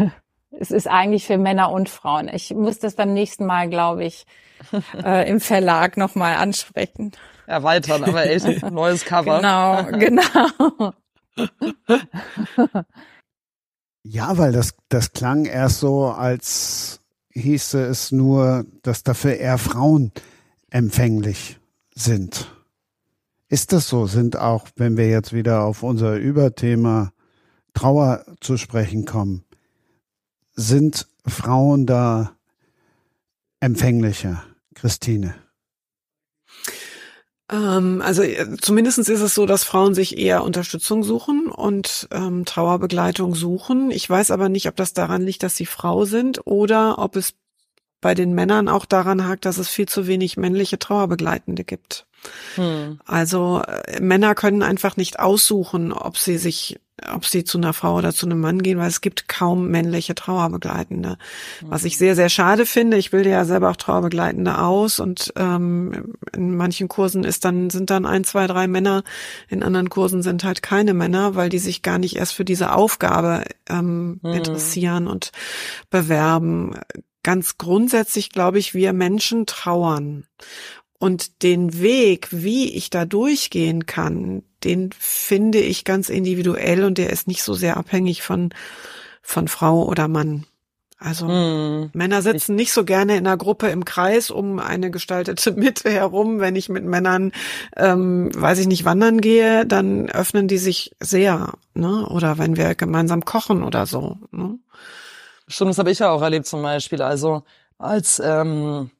es ist eigentlich für Männer und Frauen. Ich muss das beim nächsten Mal, glaube ich, äh, im Verlag nochmal ansprechen. Erweitern, aber echt neues Cover. Genau, genau. ja, weil das, das klang erst so, als hieße es nur, dass dafür eher Frauen empfänglich sind. Ist das so? Sind auch, wenn wir jetzt wieder auf unser Überthema Trauer zu sprechen kommen, sind Frauen da empfänglicher, Christine? Ähm, also äh, zumindestens ist es so, dass Frauen sich eher Unterstützung suchen und ähm, Trauerbegleitung suchen. Ich weiß aber nicht, ob das daran liegt, dass sie Frau sind oder ob es bei den Männern auch daran hakt, dass es viel zu wenig männliche Trauerbegleitende gibt. Hm. Also äh, Männer können einfach nicht aussuchen, ob sie sich, ob sie zu einer Frau oder zu einem Mann gehen, weil es gibt kaum männliche Trauerbegleitende. Was ich sehr, sehr schade finde. Ich bilde ja selber auch Trauerbegleitende aus und ähm, in manchen Kursen ist dann, sind dann ein, zwei, drei Männer, in anderen Kursen sind halt keine Männer, weil die sich gar nicht erst für diese Aufgabe ähm, hm. interessieren und bewerben ganz grundsätzlich, glaube ich, wir Menschen trauern. Und den Weg, wie ich da durchgehen kann, den finde ich ganz individuell und der ist nicht so sehr abhängig von, von Frau oder Mann. Also hm. Männer sitzen nicht so gerne in einer Gruppe im Kreis um eine gestaltete Mitte herum. Wenn ich mit Männern, ähm, weiß ich nicht, wandern gehe, dann öffnen die sich sehr. Ne? Oder wenn wir gemeinsam kochen oder so. Ne? Stimmt, das habe ich ja auch erlebt zum Beispiel. Also als ähm,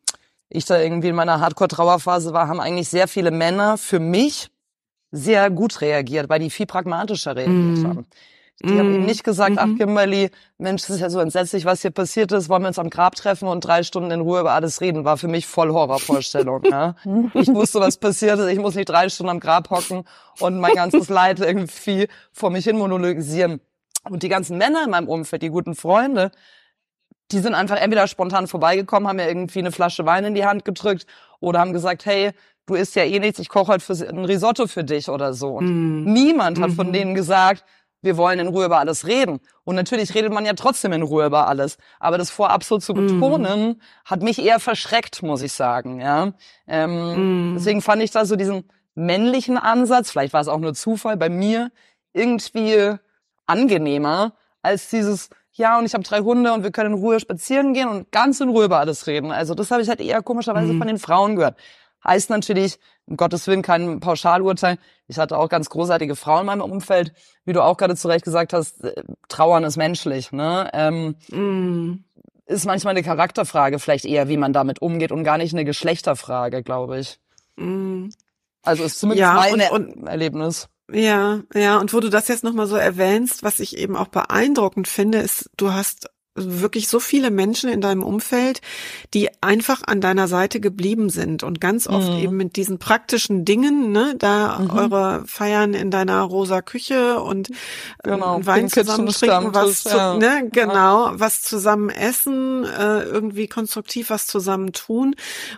ich da irgendwie in meiner Hardcore-Trauerphase war, haben eigentlich sehr viele Männer für mich sehr gut reagiert, weil die viel pragmatischer reagiert mm. haben. Die mm. haben eben nicht gesagt, mm ach mhm. Kimberly, Mensch, das ist ja so entsetzlich, was hier passiert ist, wollen wir uns am Grab treffen und drei Stunden in Ruhe über alles reden, war für mich voll Horrorvorstellung. ja. Ich wusste, was passiert ist, ich muss nicht drei Stunden am Grab hocken und mein ganzes Leid irgendwie vor mich hin monologisieren. Und die ganzen Männer in meinem Umfeld, die guten Freunde, die sind einfach entweder spontan vorbeigekommen, haben mir irgendwie eine Flasche Wein in die Hand gedrückt oder haben gesagt, hey, du isst ja eh nichts, ich koche heute für, ein Risotto für dich oder so. Und mm. niemand hat mm von mhm. denen gesagt, wir wollen in Ruhe über alles reden. Und natürlich redet man ja trotzdem in Ruhe über alles. Aber das vorab so zu mhm. betonen, mm. hat mich eher verschreckt, muss ich sagen. Ja, ähm, mm. Deswegen fand ich da so diesen männlichen Ansatz, vielleicht war es auch nur Zufall, bei mir irgendwie angenehmer als dieses, ja, und ich habe drei Hunde und wir können in Ruhe spazieren gehen und ganz in Ruhe über alles reden. Also das habe ich halt eher komischerweise mhm. von den Frauen gehört. Heißt natürlich, um Gottes Willen kein Pauschalurteil. Ich hatte auch ganz großartige Frauen in meinem Umfeld, wie du auch gerade zu Recht gesagt hast, äh, Trauern ist menschlich. Ne? Ähm, mm. Ist manchmal eine Charakterfrage, vielleicht eher, wie man damit umgeht und gar nicht eine Geschlechterfrage, glaube ich. Mm. Also ist zumindest ja, mein und, und, Erlebnis. Ja, ja, und wo du das jetzt nochmal so erwähnst, was ich eben auch beeindruckend finde, ist, du hast wirklich so viele Menschen in deinem Umfeld, die einfach an deiner Seite geblieben sind und ganz oft mhm. eben mit diesen praktischen Dingen, ne, da mhm. eure Feiern in deiner rosa Küche und genau, Wein zusammen trinken, was zu, ja. ne, genau, ja. was zusammen essen, äh, irgendwie konstruktiv was zusammen tun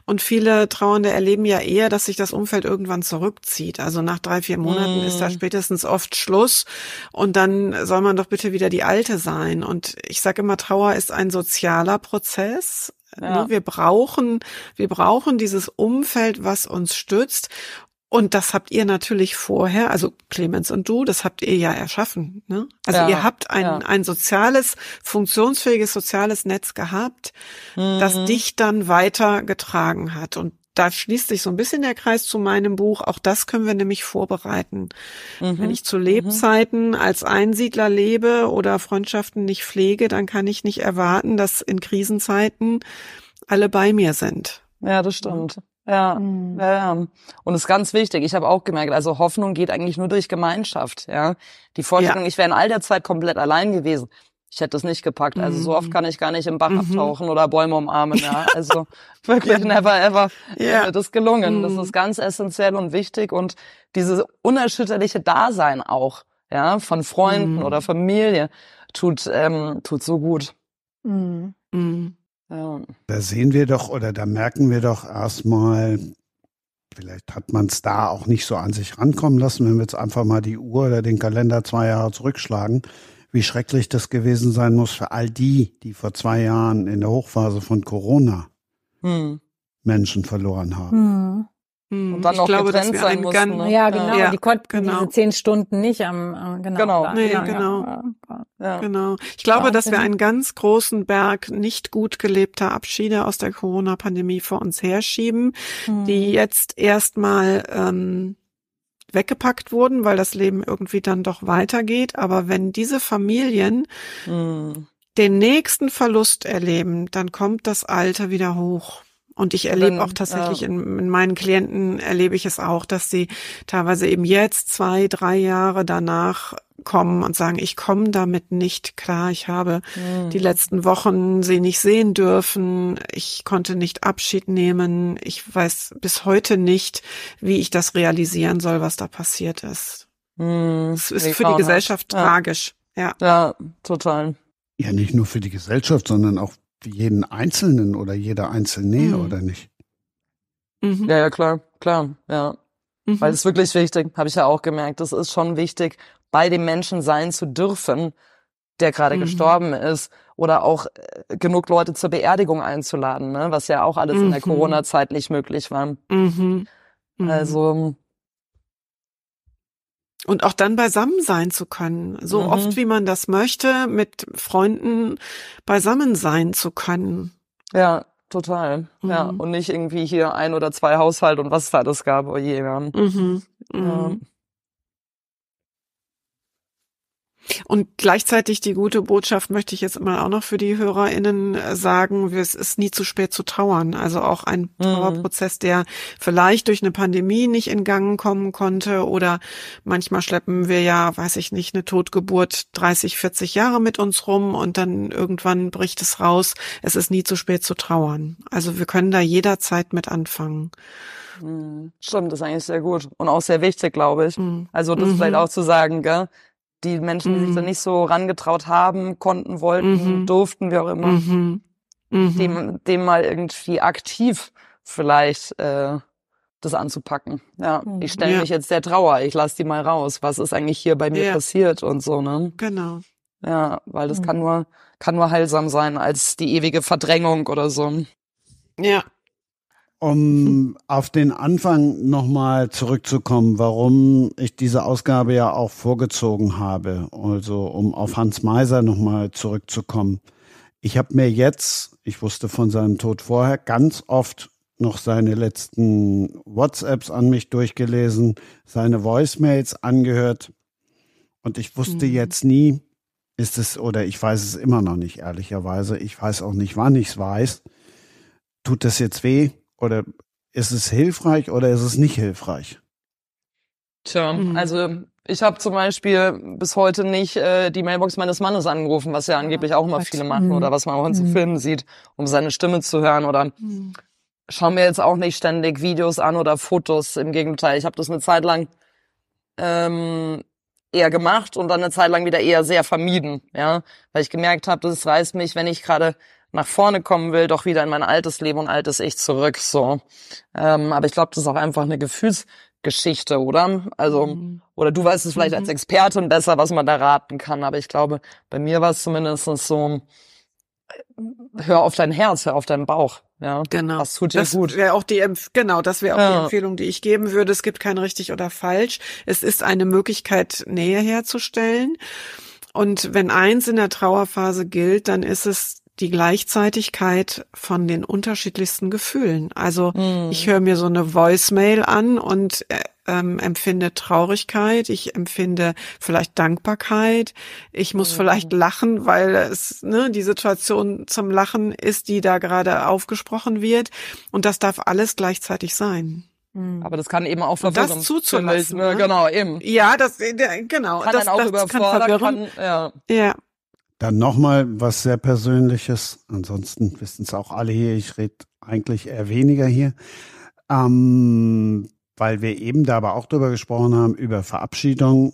und viele Trauernde erleben ja eher, dass sich das Umfeld irgendwann zurückzieht. Also nach drei, vier Monaten mhm. ist da mhm. spätestens oft Schluss und dann soll man doch bitte wieder die Alte sein und ich sage immer Trauer ist ein sozialer Prozess. Ja. Wir brauchen, wir brauchen dieses Umfeld, was uns stützt. Und das habt ihr natürlich vorher, also Clemens und du, das habt ihr ja erschaffen. Ne? Also ja, ihr habt ein, ja. ein soziales, funktionsfähiges soziales Netz gehabt, mhm. das dich dann weitergetragen hat. Und da schließt sich so ein bisschen der Kreis zu meinem Buch. Auch das können wir nämlich vorbereiten. Mhm. Wenn ich zu Lebzeiten mhm. als Einsiedler lebe oder Freundschaften nicht pflege, dann kann ich nicht erwarten, dass in Krisenzeiten alle bei mir sind. Ja, das stimmt. Ja, mhm. ja, ja. Und es ist ganz wichtig. Ich habe auch gemerkt, also Hoffnung geht eigentlich nur durch Gemeinschaft. Ja, die Vorstellung, ja. ich wäre in all der Zeit komplett allein gewesen. Ich hätte es nicht gepackt. Also so oft mhm. kann ich gar nicht im Bach mhm. abtauchen oder Bäume umarmen. Ja. Also wirklich never ever ja. das gelungen. Das mhm. ist ganz essentiell und wichtig und dieses unerschütterliche Dasein auch, ja, von Freunden mhm. oder Familie tut ähm, tut so gut. Ja. Da sehen wir doch oder da merken wir doch erstmal, vielleicht hat man es da auch nicht so an sich rankommen lassen, wenn wir jetzt einfach mal die Uhr oder den Kalender zwei Jahre zurückschlagen wie schrecklich das gewesen sein muss für all die, die vor zwei Jahren in der Hochphase von Corona hm. Menschen verloren haben. Hm. hm. Und dann ich noch glaube, getrennt sein mussten. Ne? Ja, genau. Ja, die konnten genau. diese zehn Stunden nicht am, genau. Genau. Nee, ja, genau. Ja. genau. Ich glaube, dass wir einen ganz großen Berg nicht gut gelebter Abschiede aus der Corona-Pandemie vor uns herschieben, hm. die jetzt erstmal ähm, weggepackt wurden, weil das Leben irgendwie dann doch weitergeht. Aber wenn diese Familien mhm. den nächsten Verlust erleben, dann kommt das Alter wieder hoch. Und ich erlebe auch tatsächlich ja. in, in, meinen Klienten erlebe ich es auch, dass sie teilweise eben jetzt zwei, drei Jahre danach kommen und sagen, ich komme damit nicht klar. Ich habe mhm. die letzten Wochen sie nicht sehen dürfen. Ich konnte nicht Abschied nehmen. Ich weiß bis heute nicht, wie ich das realisieren soll, was da passiert ist. Mhm. Es ist für die Gesellschaft ja. tragisch. Ja. ja, total. Ja, nicht nur für die Gesellschaft, sondern auch für jeden Einzelnen oder jeder Einzelne, mhm. oder nicht? Mhm. Ja, ja, klar, klar, ja. Mhm. Weil es ist wirklich wichtig, habe ich ja auch gemerkt. Es ist schon wichtig, bei dem Menschen sein zu dürfen, der gerade mhm. gestorben ist, oder auch äh, genug Leute zur Beerdigung einzuladen, ne? was ja auch alles mhm. in der mhm. Corona-Zeit nicht möglich war. Mhm. mhm. Also und auch dann beisammen sein zu können, so mhm. oft wie man das möchte, mit Freunden beisammen sein zu können. Ja, total. Ja, und nicht irgendwie hier ein oder zwei Haushalt und was da alles gab, oh je, ja. Mhm. Ja. Und gleichzeitig die gute Botschaft möchte ich jetzt mal auch noch für die HörerInnen äh, sagen, es ist nie zu spät zu trauern. Also auch ein mhm. Trauerprozess, der vielleicht durch eine Pandemie nicht in Gang kommen konnte oder manchmal schleppen wir ja, weiß ich nicht, eine Totgeburt 30, 40 Jahre mit uns rum und dann irgendwann bricht es raus. Es ist nie zu spät zu trauern. Also wir können da jederzeit mit anfangen. Mhm. Stimmt, das ist eigentlich sehr gut und auch sehr wichtig, glaube ich. Mhm. Also das mhm. vielleicht auch zu sagen, gell? Die Menschen, die sich da mhm. nicht so rangetraut haben, konnten, wollten, mhm. durften, wie auch immer, mhm. mhm. dem, dem mal irgendwie aktiv vielleicht äh, das anzupacken. Ja, mhm. ich stelle ja. mich jetzt der Trauer, ich lasse die mal raus. Was ist eigentlich hier bei mir ja. passiert und so, ne? Genau. Ja, weil das kann nur, kann nur heilsam sein als die ewige Verdrängung oder so. Ja, um auf den Anfang nochmal zurückzukommen, warum ich diese Ausgabe ja auch vorgezogen habe, also um auf Hans Meiser nochmal zurückzukommen. Ich habe mir jetzt, ich wusste von seinem Tod vorher, ganz oft noch seine letzten WhatsApps an mich durchgelesen, seine Voicemails angehört und ich wusste mhm. jetzt nie, ist es, oder ich weiß es immer noch nicht, ehrlicherweise, ich weiß auch nicht, wann ich es weiß, tut das jetzt weh? Oder ist es hilfreich oder ist es nicht hilfreich? Tja, mhm. also ich habe zum Beispiel bis heute nicht äh, die Mailbox meines Mannes angerufen, was ja angeblich auch immer viele machen mhm. oder was man auch in so mhm. Filmen sieht, um seine Stimme zu hören oder mhm. schauen mir jetzt auch nicht ständig Videos an oder Fotos. Im Gegenteil, ich habe das eine Zeit lang ähm, eher gemacht und dann eine Zeit lang wieder eher sehr vermieden, ja, weil ich gemerkt habe, das reißt mich, wenn ich gerade nach vorne kommen will, doch wieder in mein altes Leben und altes Ich zurück. So, ähm, aber ich glaube, das ist auch einfach eine Gefühlsgeschichte, oder? Also, mhm. oder du weißt es vielleicht mhm. als Expertin besser, was man da raten kann. Aber ich glaube, bei mir war es zumindest so: Hör auf dein Herz, hör auf deinen Bauch. Ja, genau. Das tut dir das gut. Wäre auch die Empf genau, das wäre auch ja. die Empfehlung, die ich geben würde. Es gibt kein richtig oder falsch. Es ist eine Möglichkeit, Nähe herzustellen. Und wenn eins in der Trauerphase gilt, dann ist es die Gleichzeitigkeit von den unterschiedlichsten Gefühlen. Also mm. ich höre mir so eine Voicemail an und äh, ähm, empfinde Traurigkeit, ich empfinde vielleicht Dankbarkeit, ich muss mm. vielleicht lachen, weil es ne, die Situation zum Lachen ist, die da gerade aufgesprochen wird. Und das darf alles gleichzeitig sein. Hm. Aber das kann eben auch verwirren. Das zuzulassen. Ne? Genau, eben. Ja, das, äh, genau. Kann das, dann auch das überfordern. Kann, kann, ja. ja. Dann nochmal was sehr Persönliches. Ansonsten wissen es auch alle hier. Ich rede eigentlich eher weniger hier. Ähm, weil wir eben da aber auch drüber gesprochen haben, über Verabschiedung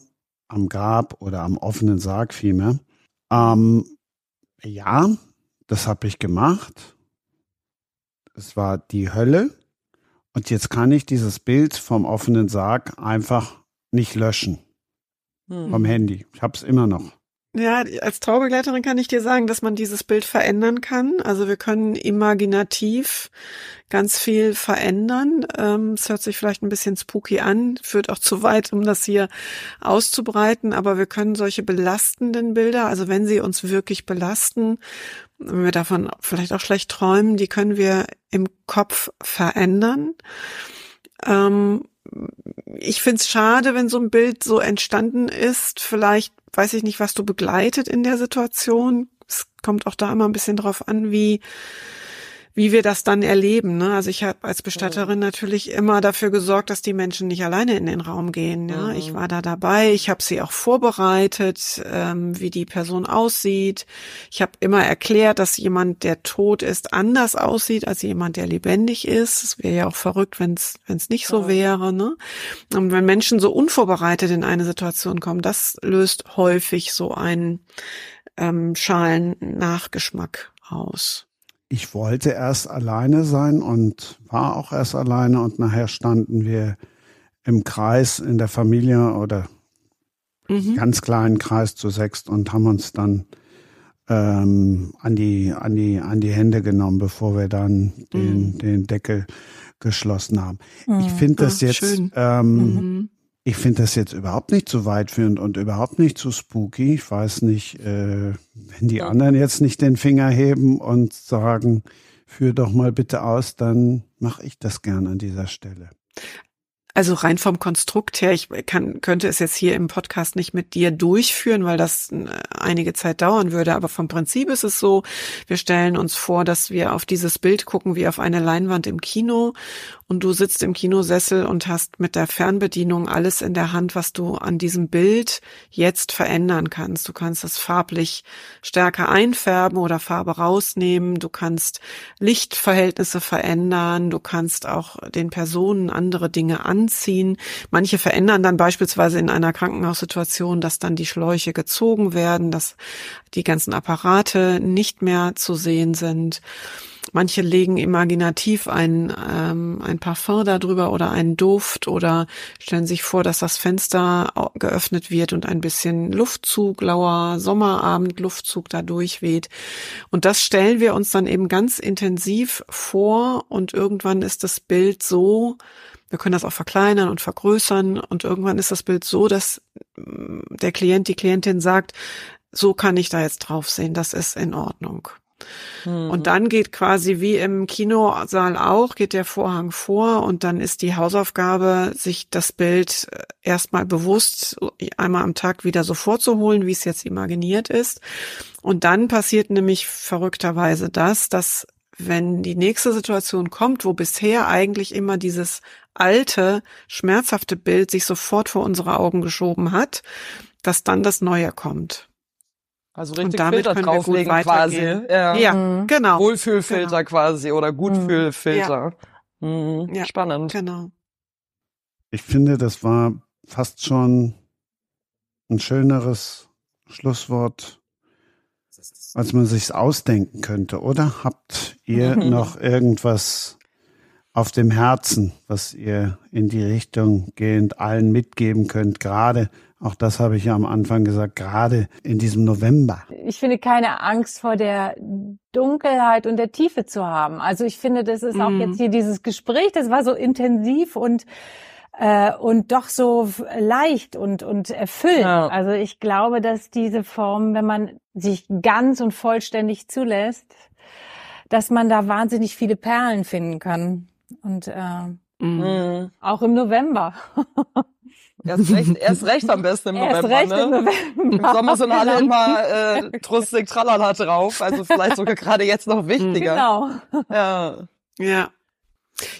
am Grab oder am offenen Sarg vielmehr. Ähm, ja, das habe ich gemacht. Es war die Hölle. Und jetzt kann ich dieses Bild vom offenen Sarg einfach nicht löschen hm. vom Handy. Ich habe es immer noch. Ja, als Traubegleiterin kann ich dir sagen, dass man dieses Bild verändern kann. Also wir können imaginativ ganz viel verändern. Ähm, es hört sich vielleicht ein bisschen spooky an, führt auch zu weit, um das hier auszubreiten, aber wir können solche belastenden Bilder, also wenn sie uns wirklich belasten, wenn wir davon vielleicht auch schlecht träumen, die können wir im Kopf verändern. Ähm, ich find's schade, wenn so ein Bild so entstanden ist. Vielleicht weiß ich nicht, was du begleitet in der Situation. Es kommt auch da immer ein bisschen drauf an, wie wie wir das dann erleben. Ne? Also ich habe als Bestatterin mhm. natürlich immer dafür gesorgt, dass die Menschen nicht alleine in den Raum gehen. Ja? Mhm. Ich war da dabei, ich habe sie auch vorbereitet, ähm, wie die Person aussieht. Ich habe immer erklärt, dass jemand, der tot ist, anders aussieht als jemand, der lebendig ist. Es wäre ja auch verrückt, wenn es nicht so wäre. Ne? Und wenn Menschen so unvorbereitet in eine Situation kommen, das löst häufig so einen ähm, schalen Nachgeschmack aus ich wollte erst alleine sein und war auch erst alleine und nachher standen wir im Kreis in der Familie oder mhm. ganz kleinen Kreis zu sechst und haben uns dann ähm, an die an die an die Hände genommen, bevor wir dann den mhm. den Deckel geschlossen haben. Mhm. Ich finde das jetzt ähm, mhm. Ich finde das jetzt überhaupt nicht zu weitführend und überhaupt nicht zu spooky. Ich weiß nicht, äh, wenn die anderen jetzt nicht den Finger heben und sagen, führ doch mal bitte aus, dann mache ich das gern an dieser Stelle. Also rein vom Konstrukt her, ich kann, könnte es jetzt hier im Podcast nicht mit dir durchführen, weil das äh, einige Zeit dauern würde. Aber vom Prinzip ist es so, wir stellen uns vor, dass wir auf dieses Bild gucken wie auf eine Leinwand im Kino und du sitzt im Kinosessel und hast mit der Fernbedienung alles in der Hand, was du an diesem Bild jetzt verändern kannst. Du kannst es farblich stärker einfärben oder Farbe rausnehmen. Du kannst Lichtverhältnisse verändern. Du kannst auch den Personen andere Dinge anziehen. Manche verändern dann beispielsweise in einer Krankenhaussituation, dass dann die Schläuche gezogen werden, dass die ganzen Apparate nicht mehr zu sehen sind. Manche legen imaginativ ein, ähm, ein Parfum darüber oder einen Duft oder stellen sich vor, dass das Fenster geöffnet wird und ein bisschen Luftzug, lauer Sommerabend Luftzug da durchweht. Und das stellen wir uns dann eben ganz intensiv vor und irgendwann ist das Bild so, wir können das auch verkleinern und vergrößern und irgendwann ist das Bild so, dass mm, der Klient, die Klientin sagt, so kann ich da jetzt drauf sehen, das ist in Ordnung. Mhm. Und dann geht quasi wie im Kinosaal auch, geht der Vorhang vor und dann ist die Hausaufgabe, sich das Bild äh, erstmal bewusst einmal am Tag wieder so vorzuholen, wie es jetzt imaginiert ist. Und dann passiert nämlich verrückterweise das, dass wenn die nächste Situation kommt, wo bisher eigentlich immer dieses alte, schmerzhafte Bild sich sofort vor unsere Augen geschoben hat, dass dann das Neue kommt. Also richtig Filter drauflegen quasi. Ja, ja mhm. genau. Wohlfühlfilter genau. quasi oder Gutfühlfilter. Ja. Mhm. ja. Spannend. Genau. Ich finde, das war fast schon ein schöneres Schlusswort, als man sich's ausdenken könnte, oder? Habt ihr noch irgendwas auf dem Herzen, was ihr in die Richtung gehend allen mitgeben könnt, gerade auch das habe ich ja am Anfang gesagt, gerade in diesem November. Ich finde keine Angst vor der Dunkelheit und der Tiefe zu haben. Also ich finde, das ist auch mhm. jetzt hier dieses Gespräch, das war so intensiv und äh, und doch so leicht und und erfüllt. Ja. Also ich glaube, dass diese Form, wenn man sich ganz und vollständig zulässt, dass man da wahnsinnig viele Perlen finden kann. Und äh, mhm. auch im November. Erst recht, erst recht am besten im erst November. Recht ne? im, November. Im Sommer sind alle immer äh, trustig tralala drauf. Also vielleicht sogar gerade jetzt noch wichtiger. Genau. Ja. Ja.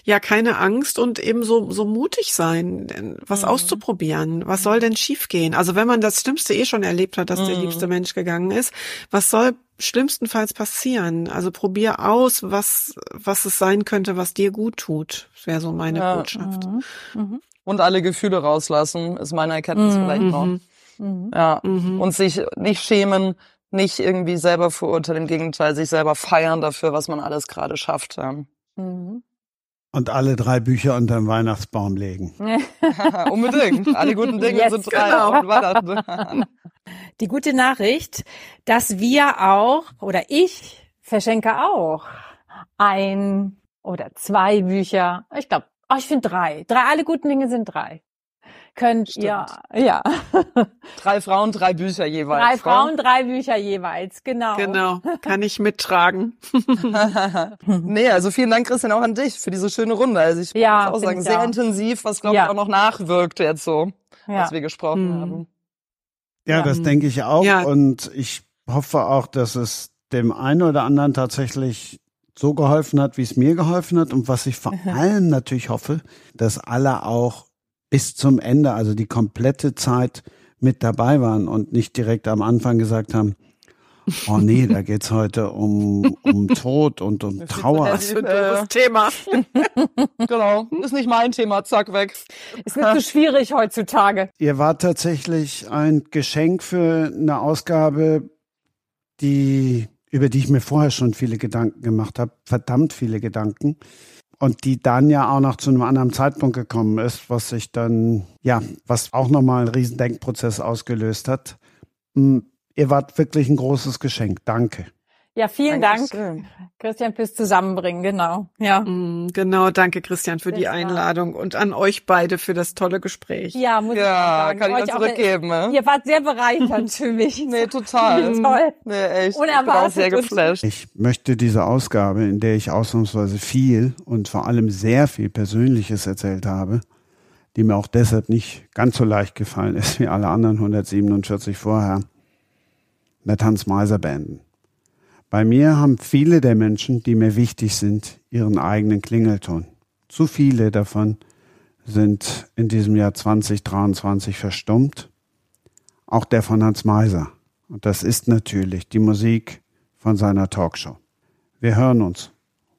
Ja, keine Angst und eben so, so mutig sein, was mhm. auszuprobieren. Was soll denn schiefgehen? Also wenn man das Schlimmste eh schon erlebt hat, dass mhm. der liebste Mensch gegangen ist, was soll schlimmstenfalls passieren? Also probier aus, was, was es sein könnte, was dir gut tut. Das wäre so meine ja. Botschaft. Mhm. Mhm. Und alle Gefühle rauslassen, ist meine Erkenntnis mhm. vielleicht noch. Mhm. Ja. Und sich nicht schämen, nicht irgendwie selber verurteilen, im Gegenteil, sich selber feiern dafür, was man alles gerade schafft. Ja. Mhm. Und alle drei Bücher unter den Weihnachtsbaum legen. Unbedingt. Alle guten Dinge yes, sind drei genau. Die gute Nachricht, dass wir auch oder ich verschenke auch ein oder zwei Bücher. Ich glaube, oh, ich finde drei. Drei, alle guten Dinge sind drei könnt Stimmt. ihr, ja. Drei Frauen, drei Bücher jeweils. Drei Frauen, drei Bücher jeweils, genau. Genau, kann ich mittragen. nee, also vielen Dank, Christian, auch an dich für diese schöne Runde. Also ich ja, muss auch sagen, sehr auch. intensiv, was glaube ja. ich auch noch nachwirkt jetzt so, ja. als wir gesprochen mhm. haben. Ja, ja, das denke ich auch. Ja. Und ich hoffe auch, dass es dem einen oder anderen tatsächlich so geholfen hat, wie es mir geholfen hat. Und was ich vor allem natürlich hoffe, dass alle auch bis zum Ende, also die komplette Zeit mit dabei waren und nicht direkt am Anfang gesagt haben, Oh nee, da geht's heute um, um Tod und um Trauer. Das ist ein doofes Thema. genau, ist nicht mein Thema, zack, weg. Ist nicht so schwierig heutzutage. Ihr wart tatsächlich ein Geschenk für eine Ausgabe, die, über die ich mir vorher schon viele Gedanken gemacht habe. Verdammt viele Gedanken und die dann ja auch noch zu einem anderen Zeitpunkt gekommen ist, was sich dann, ja, was auch nochmal einen riesen Denkprozess ausgelöst hat. Hm, ihr wart wirklich ein großes Geschenk. Danke. Ja, vielen Dankeschön. Dank, Christian, fürs Zusammenbringen, genau. Ja. Mm, genau, danke, Christian, für das die Einladung und an euch beide für das tolle Gespräch. Ja, muss ja, ich sagen. kann ich euch zurückgeben. Auch, ne? Ihr wart sehr bereichernd für mich. nee, total. Toll. Nee, echt. Unerwartet. Ich bin auch sehr geflasht. Ich möchte diese Ausgabe, in der ich ausnahmsweise viel und vor allem sehr viel Persönliches erzählt habe, die mir auch deshalb nicht ganz so leicht gefallen ist wie alle anderen 147 vorher, mit Hans Meiser beenden. Bei mir haben viele der Menschen, die mir wichtig sind, ihren eigenen Klingelton. Zu viele davon sind in diesem Jahr 2023 verstummt. Auch der von Hans Meiser. Und das ist natürlich die Musik von seiner Talkshow. Wir hören uns,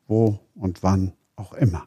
wo und wann auch immer.